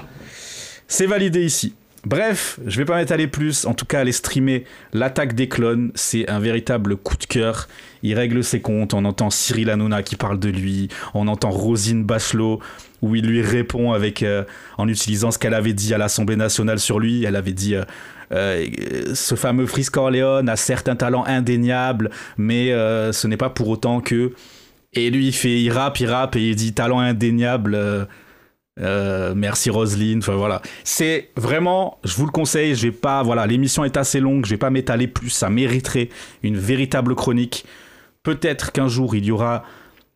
C'est validé ici. Bref, je vais pas m'étaler plus, en tout cas aller streamer l'attaque des clones, c'est un véritable coup de cœur. Il règle ses comptes, on entend Cyril Hanouna qui parle de lui, on entend Rosine Bachelot où il lui répond avec euh, en utilisant ce qu'elle avait dit à l'Assemblée nationale sur lui, elle avait dit euh, euh, ce fameux Frisk Corleone a certes un talent indéniable, mais ce n'est pas pour autant que et lui, il fait, il rappe, il rappe et il dit talent indéniable. Euh, merci Roselyne. Enfin voilà, c'est vraiment, je vous le conseille. Je vais pas, voilà, l'émission est assez longue. Je vais pas m'étaler plus. Ça mériterait une véritable chronique. Peut-être qu'un jour il y aura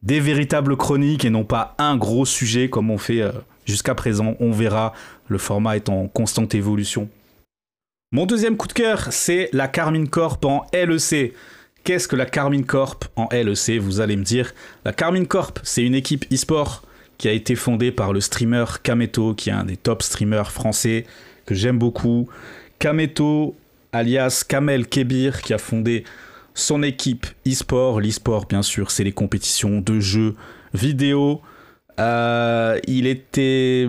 des véritables chroniques et non pas un gros sujet comme on fait euh, jusqu'à présent. On verra. Le format est en constante évolution. Mon deuxième coup de cœur, c'est la Carmine Corp en LEC. Qu'est-ce que la Carmine Corp en LEC Vous allez me dire. La Carmine Corp, c'est une équipe e-sport qui a été fondée par le streamer Kameto, qui est un des top streamers français que j'aime beaucoup. Kameto, alias Kamel Kebir, qui a fondé son équipe e-sport. L'e-sport, bien sûr, c'est les compétitions de jeux vidéo. Euh, il était.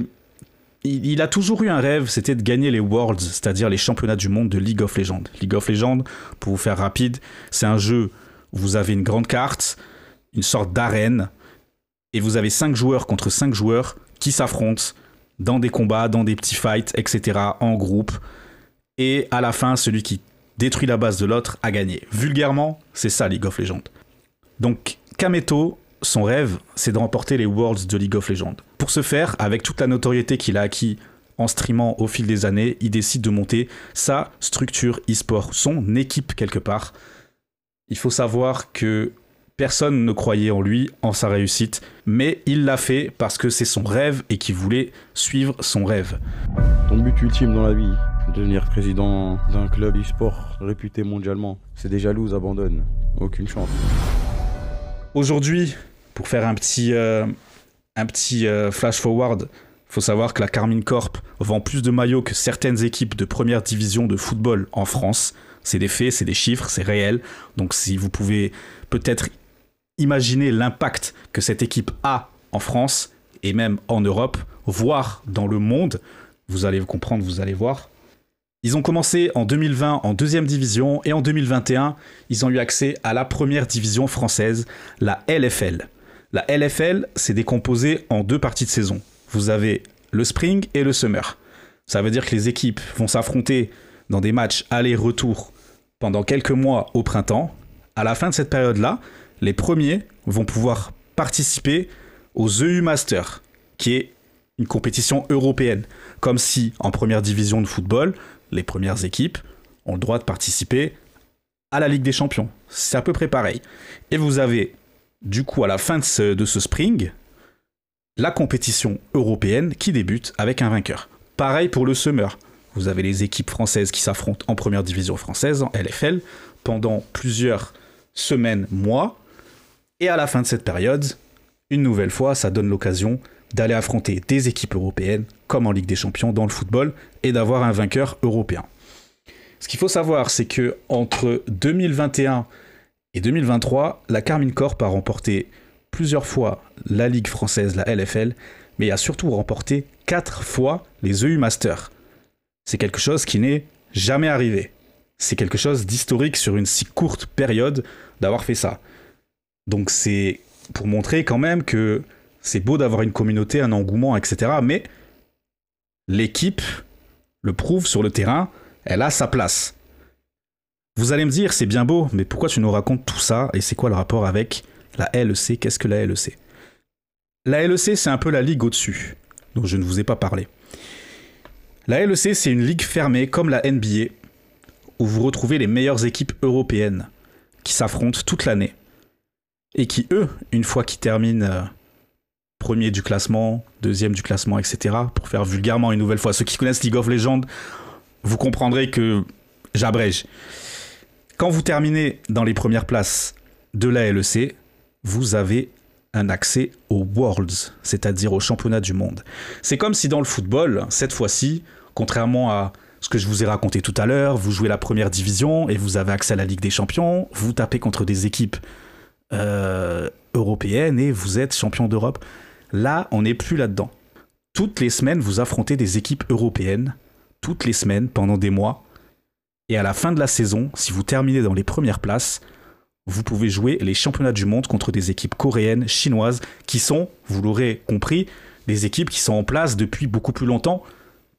Il, il a toujours eu un rêve, c'était de gagner les Worlds, c'est-à-dire les championnats du monde de League of Legends. League of Legends, pour vous faire rapide, c'est un jeu où vous avez une grande carte, une sorte d'arène, et vous avez 5 joueurs contre 5 joueurs qui s'affrontent dans des combats, dans des petits fights, etc., en groupe. Et à la fin, celui qui détruit la base de l'autre a gagné. Vulgairement, c'est ça League of Legends. Donc, Kameto, son rêve, c'est de remporter les Worlds de League of Legends. Pour ce faire, avec toute la notoriété qu'il a acquis en streamant au fil des années, il décide de monter sa structure e-sport, son équipe quelque part. Il faut savoir que personne ne croyait en lui, en sa réussite, mais il l'a fait parce que c'est son rêve et qu'il voulait suivre son rêve. Ton but ultime dans la vie, devenir président d'un club e-sport réputé mondialement. C'est des jalouses, abandonne. Aucune chance. Aujourd'hui, pour faire un petit, euh, un petit euh, flash forward, faut savoir que la Carmine Corp vend plus de maillots que certaines équipes de première division de football en France. C'est des faits, c'est des chiffres, c'est réel. Donc si vous pouvez peut-être imaginer l'impact que cette équipe a en France et même en Europe, voire dans le monde, vous allez comprendre, vous allez voir. Ils ont commencé en 2020 en deuxième division et en 2021, ils ont eu accès à la première division française, la LFL. La LFL, c'est décomposé en deux parties de saison. Vous avez le spring et le summer. Ça veut dire que les équipes vont s'affronter dans des matchs aller-retour pendant quelques mois au printemps. À la fin de cette période-là, les premiers vont pouvoir participer aux EU Masters, qui est une compétition européenne. Comme si en première division de football, les premières équipes ont le droit de participer à la Ligue des Champions. C'est à peu près pareil. Et vous avez, du coup, à la fin de ce, de ce spring, la compétition européenne qui débute avec un vainqueur. Pareil pour le summer. Vous avez les équipes françaises qui s'affrontent en première division française, en LFL, pendant plusieurs semaines, mois. Et à la fin de cette période, une nouvelle fois, ça donne l'occasion d'aller affronter des équipes européennes, comme en Ligue des Champions dans le football, et d'avoir un vainqueur européen. Ce qu'il faut savoir, c'est que entre 2021 et 2023, la Carmine Corp a remporté plusieurs fois la Ligue française, la LFL, mais a surtout remporté quatre fois les EU Masters. C'est quelque chose qui n'est jamais arrivé. C'est quelque chose d'historique sur une si courte période d'avoir fait ça. Donc c'est pour montrer quand même que c'est beau d'avoir une communauté, un engouement, etc. Mais l'équipe le prouve sur le terrain, elle a sa place. Vous allez me dire, c'est bien beau, mais pourquoi tu nous racontes tout ça et c'est quoi le rapport avec la LEC Qu'est-ce que la LEC La LEC, c'est un peu la ligue au-dessus, dont je ne vous ai pas parlé. La LEC, c'est une ligue fermée comme la NBA, où vous retrouvez les meilleures équipes européennes qui s'affrontent toute l'année et qui, eux, une fois qu'ils terminent euh, premier du classement, deuxième du classement, etc., pour faire vulgairement une nouvelle fois, ceux qui connaissent League of Legends, vous comprendrez que j'abrège. Quand vous terminez dans les premières places de la LEC, vous avez un accès aux Worlds, c'est-à-dire aux championnats du monde. C'est comme si dans le football, cette fois-ci, contrairement à ce que je vous ai raconté tout à l'heure, vous jouez la première division et vous avez accès à la Ligue des Champions, vous tapez contre des équipes euh, européennes et vous êtes champion d'Europe. Là, on n'est plus là-dedans. Toutes les semaines, vous affrontez des équipes européennes, toutes les semaines, pendant des mois. Et à la fin de la saison, si vous terminez dans les premières places, vous pouvez jouer les championnats du monde contre des équipes coréennes, chinoises, qui sont, vous l'aurez compris, des équipes qui sont en place depuis beaucoup plus longtemps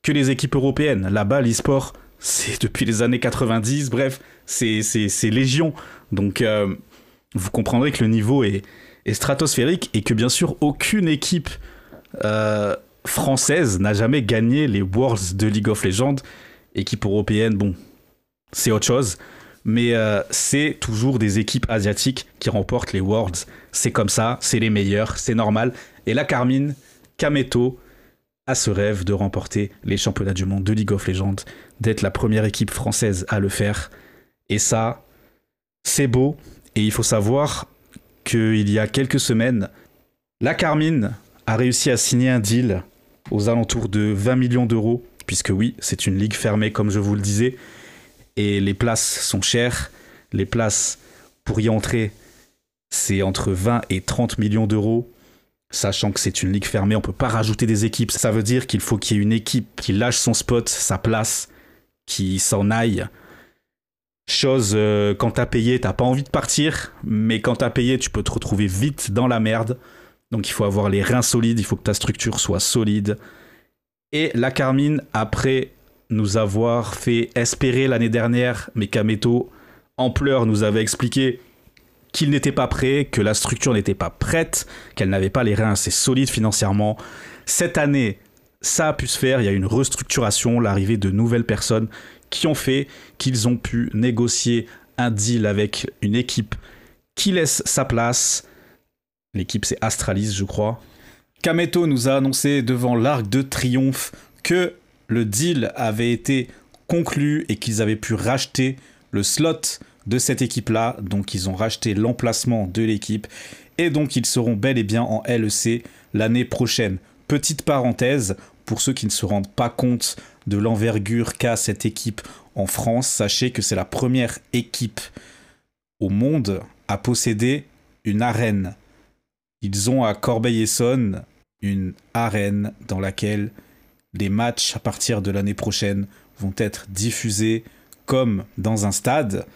que les équipes européennes. Là-bas, l'e-sport, c'est depuis les années 90, bref, c'est légion. Donc, euh, vous comprendrez que le niveau est, stratosphérique et que bien sûr, aucune équipe euh, française n'a jamais gagné les Worlds de League of Legends. Équipe européenne, bon, c'est autre chose mais euh, c'est toujours des équipes asiatiques qui remportent les Worlds. C'est comme ça, c'est les meilleurs, c'est normal. Et la Carmine, Kameto, à ce rêve de remporter les championnats du monde de League of Legends, d'être la première équipe française à le faire. Et ça, c'est beau. Et il faut savoir qu'il y a quelques semaines, la Carmine a réussi à signer un deal aux alentours de 20 millions d'euros, puisque oui, c'est une ligue fermée comme je vous le disais, et les places sont chères. Les places pour y entrer, c'est entre 20 et 30 millions d'euros. Sachant que c'est une ligue fermée, on peut pas rajouter des équipes. Ça veut dire qu'il faut qu'il y ait une équipe qui lâche son spot, sa place, qui s'en aille. Chose, euh, quand t'as payé, t'as pas envie de partir, mais quand t'as payé, tu peux te retrouver vite dans la merde. Donc il faut avoir les reins solides, il faut que ta structure soit solide. Et la Carmine, après nous avoir fait espérer l'année dernière, mais Kameto, en pleurs, nous avait expliqué qu'il n'était pas prêt, que la structure n'était pas prête, qu'elle n'avait pas les reins assez solides financièrement. Cette année, ça a pu se faire, il y a une restructuration, l'arrivée de nouvelles personnes qui ont fait qu'ils ont pu négocier un deal avec une équipe qui laisse sa place. L'équipe c'est Astralis, je crois. Kameto nous a annoncé devant l'Arc de Triomphe que le deal avait été conclu et qu'ils avaient pu racheter le slot de cette équipe-là. Donc ils ont racheté l'emplacement de l'équipe et donc ils seront bel et bien en LEC l'année prochaine. Petite parenthèse, pour ceux qui ne se rendent pas compte de l'envergure qu'a cette équipe en France, sachez que c'est la première équipe au monde à posséder une arène. Ils ont à Corbeil-Essonne une arène dans laquelle les matchs à partir de l'année prochaine vont être diffusés comme dans un stade.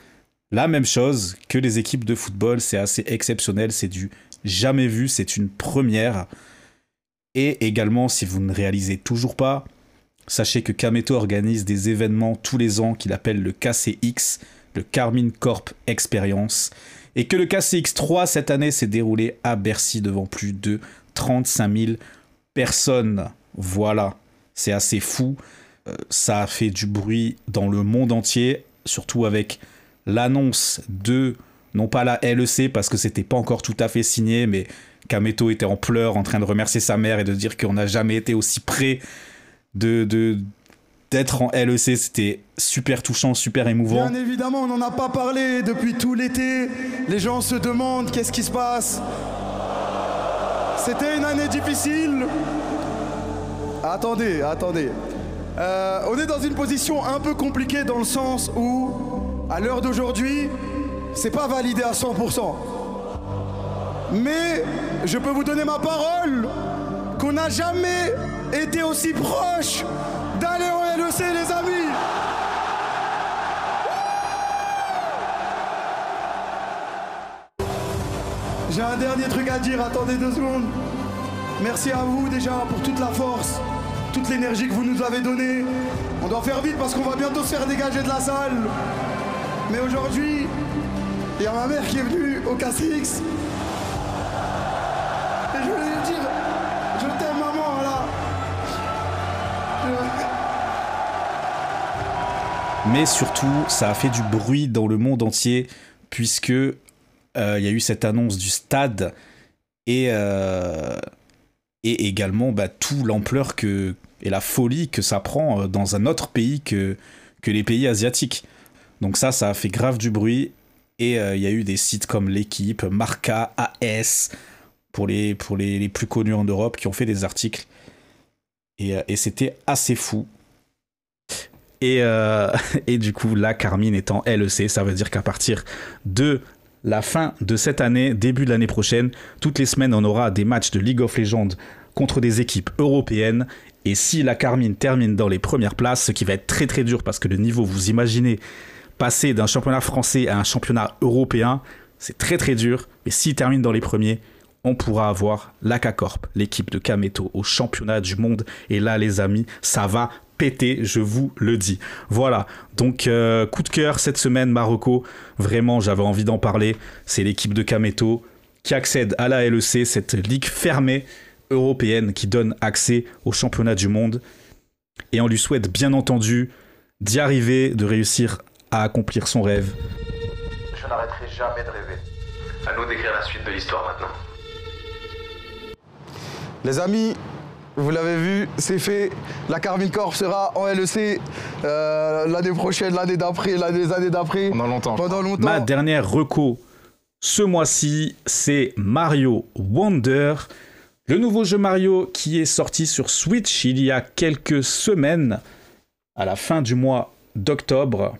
La même chose que les équipes de football, c'est assez exceptionnel, c'est du jamais vu, c'est une première. Et également, si vous ne réalisez toujours pas, sachez que Kameto organise des événements tous les ans qu'il appelle le KCX, le Carmine Corp Experience, et que le KCX 3 cette année s'est déroulé à Bercy devant plus de 35 000 personnes. Voilà, c'est assez fou. Euh, ça a fait du bruit dans le monde entier, surtout avec l'annonce de, non pas la LEC parce que c'était pas encore tout à fait signé, mais Kameto était en pleurs en train de remercier sa mère et de dire qu'on n'a jamais été aussi près de, de d'être en LEC, c'était super touchant, super émouvant. Bien évidemment, on n'en a pas parlé depuis tout l'été. Les gens se demandent qu'est-ce qui se passe? C'était une année difficile. Attendez, attendez. Euh, on est dans une position un peu compliquée dans le sens où, à l'heure d'aujourd'hui, c'est pas validé à 100%. Mais je peux vous donner ma parole qu'on n'a jamais été aussi proche d'aller au LEC, les amis. J'ai un dernier truc à dire, attendez deux secondes. Merci à vous déjà pour toute la force, toute l'énergie que vous nous avez donnée. On doit faire vite parce qu'on va bientôt se faire dégager de la salle. Mais aujourd'hui, il y a ma mère qui est venue au KCX. Mais surtout, ça a fait du bruit dans le monde entier, puisque euh, il y a eu cette annonce du stade et, euh, et également bah, tout l'ampleur que et la folie que ça prend euh, dans un autre pays que, les pays asiatiques. Donc ça, ça a fait grave du bruit. Et il y a eu des sites comme l'équipe, Marca, AS, pour les, plus connus en Europe, qui ont fait des articles. Et c'était assez fou. Et, euh, et du coup, là, Carmine étant LEC, ça veut dire qu'à partir de la fin de cette année, début de l'année prochaine, toutes les semaines, on aura des matchs de League of Legends contre des équipes européennes. Et si la Carmine termine dans les premières places, ce qui va être très très dur parce que le niveau, vous imaginez, passer d'un championnat français à un championnat européen, c'est très très dur. Mais s'il termine dans les premiers, on pourra avoir l'AK Corp, l'équipe de Kameto, au championnat du monde. Et là, les amis, ça va péter, je vous le dis. Voilà, donc euh, coup de cœur cette semaine, Marocco. Vraiment, j'avais envie d'en parler. C'est l'équipe de Kameto qui accède à la LEC, cette ligue fermée européenne qui donne accès au championnat du monde. Et on lui souhaite bien entendu d'y arriver, de réussir à accomplir son rêve. Je n'arrêterai jamais de rêver. À nous d'écrire la suite de l'histoire maintenant. Les amis, vous l'avez vu, c'est fait. La Carmine Corp sera en LEC euh, l'année prochaine, l'année d'après, les années d'après. Pendant longtemps. Pendant longtemps. Ma dernière reco ce mois-ci, c'est Mario Wonder. Le nouveau jeu Mario qui est sorti sur Switch il y a quelques semaines, à la fin du mois d'octobre.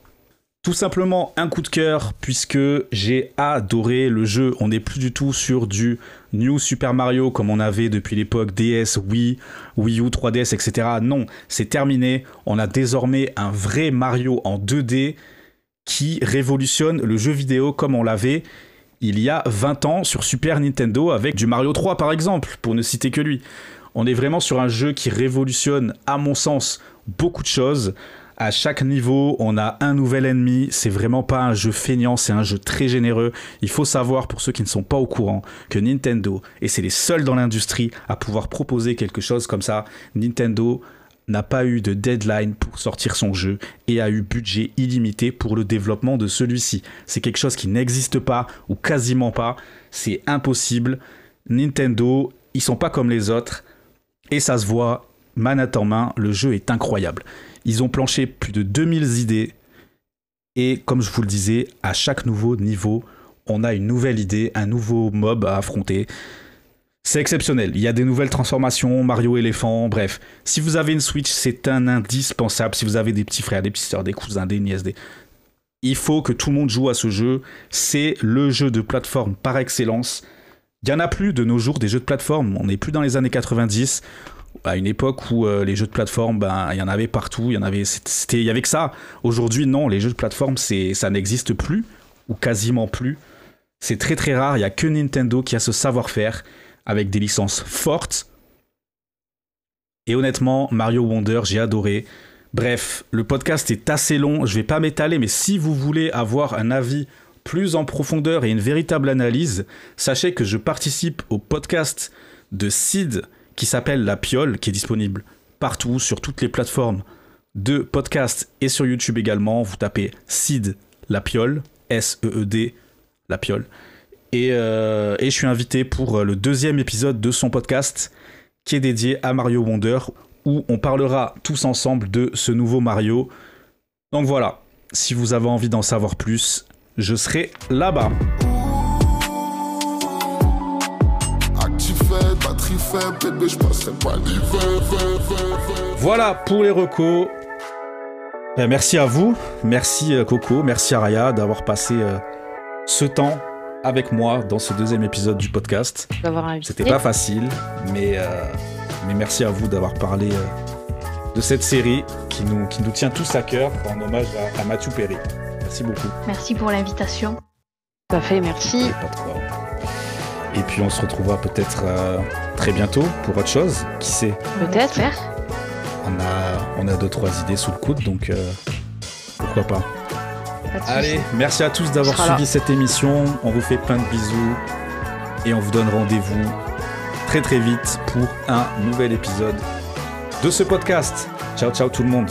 Tout simplement un coup de cœur puisque j'ai adoré le jeu. On n'est plus du tout sur du New Super Mario comme on avait depuis l'époque DS, Wii, Wii U, 3DS, etc. Non, c'est terminé. On a désormais un vrai Mario en 2D qui révolutionne le jeu vidéo comme on l'avait il y a 20 ans sur Super Nintendo avec du Mario 3 par exemple, pour ne citer que lui. On est vraiment sur un jeu qui révolutionne, à mon sens, beaucoup de choses. À chaque niveau, on a un nouvel ennemi. C'est vraiment pas un jeu feignant, c'est un jeu très généreux. Il faut savoir, pour ceux qui ne sont pas au courant, que Nintendo, et c'est les seuls dans l'industrie à pouvoir proposer quelque chose comme ça, Nintendo n'a pas eu de deadline pour sortir son jeu et a eu budget illimité pour le développement de celui-ci. C'est quelque chose qui n'existe pas ou quasiment pas. C'est impossible. Nintendo, ils sont pas comme les autres et ça se voit manette en main. Le jeu est incroyable. Ils ont planché plus de 2000 idées et comme je vous le disais, à chaque nouveau niveau, on a une nouvelle idée, un nouveau mob à affronter. C'est exceptionnel. Il y a des nouvelles transformations, Mario éléphant, bref. Si vous avez une Switch, c'est un indispensable. Si vous avez des petits frères, des petites sœurs, des cousins, des nièces, des... il faut que tout le monde joue à ce jeu. C'est le jeu de plateforme par excellence. Il y en a plus de nos jours des jeux de plateforme. On n'est plus dans les années 90 à une époque où euh, les jeux de plateforme, ben, il y en avait partout, il y en avait, c'était, il y avait que ça. Aujourd'hui, non, les jeux de plateforme, c'est, ça n'existe plus ou quasiment plus. C'est très très rare. Il y a que Nintendo qui a ce savoir-faire avec des licences fortes. Et honnêtement, Mario Wonder, j'ai adoré. Bref, le podcast est assez long, je vais pas m'étaler, mais si vous voulez avoir un avis plus en profondeur et une véritable analyse, sachez que je participe au podcast de Sid qui s'appelle La Piole, qui est disponible partout, sur toutes les plateformes de podcast et sur YouTube également. Vous tapez Sid La Piole, S-E-E-D, La Piole. Euh, et, je suis invité pour euh, le deuxième épisode de son podcast qui est dédié à Mario Wonder, où on parlera tous ensemble de ce nouveau Mario. Donc voilà, si vous avez envie d'en savoir plus, je serai là-bas. Voilà pour les recos. Ben, merci à vous, merci euh, Coco, merci Araya d'avoir passé ce temps avec moi dans ce deuxième épisode du podcast. C'était pas facile, mais, euh, mais merci à vous d'avoir parlé euh, de cette série qui nous, qui nous tient tous à cœur en hommage à, Mathieu Perry. Merci beaucoup. Merci pour l'invitation. Tout à fait, merci. Et puis on se retrouvera peut-être euh, très bientôt pour autre chose, qui sait? Peut-être. On a, on a deux, trois idées sous le coude, donc pourquoi pas. Allez, merci à tous d'avoir suivi cette émission. On vous fait plein de bisous et on vous donne rendez-vous très très vite pour un nouvel épisode de ce podcast. Ciao ciao tout le monde.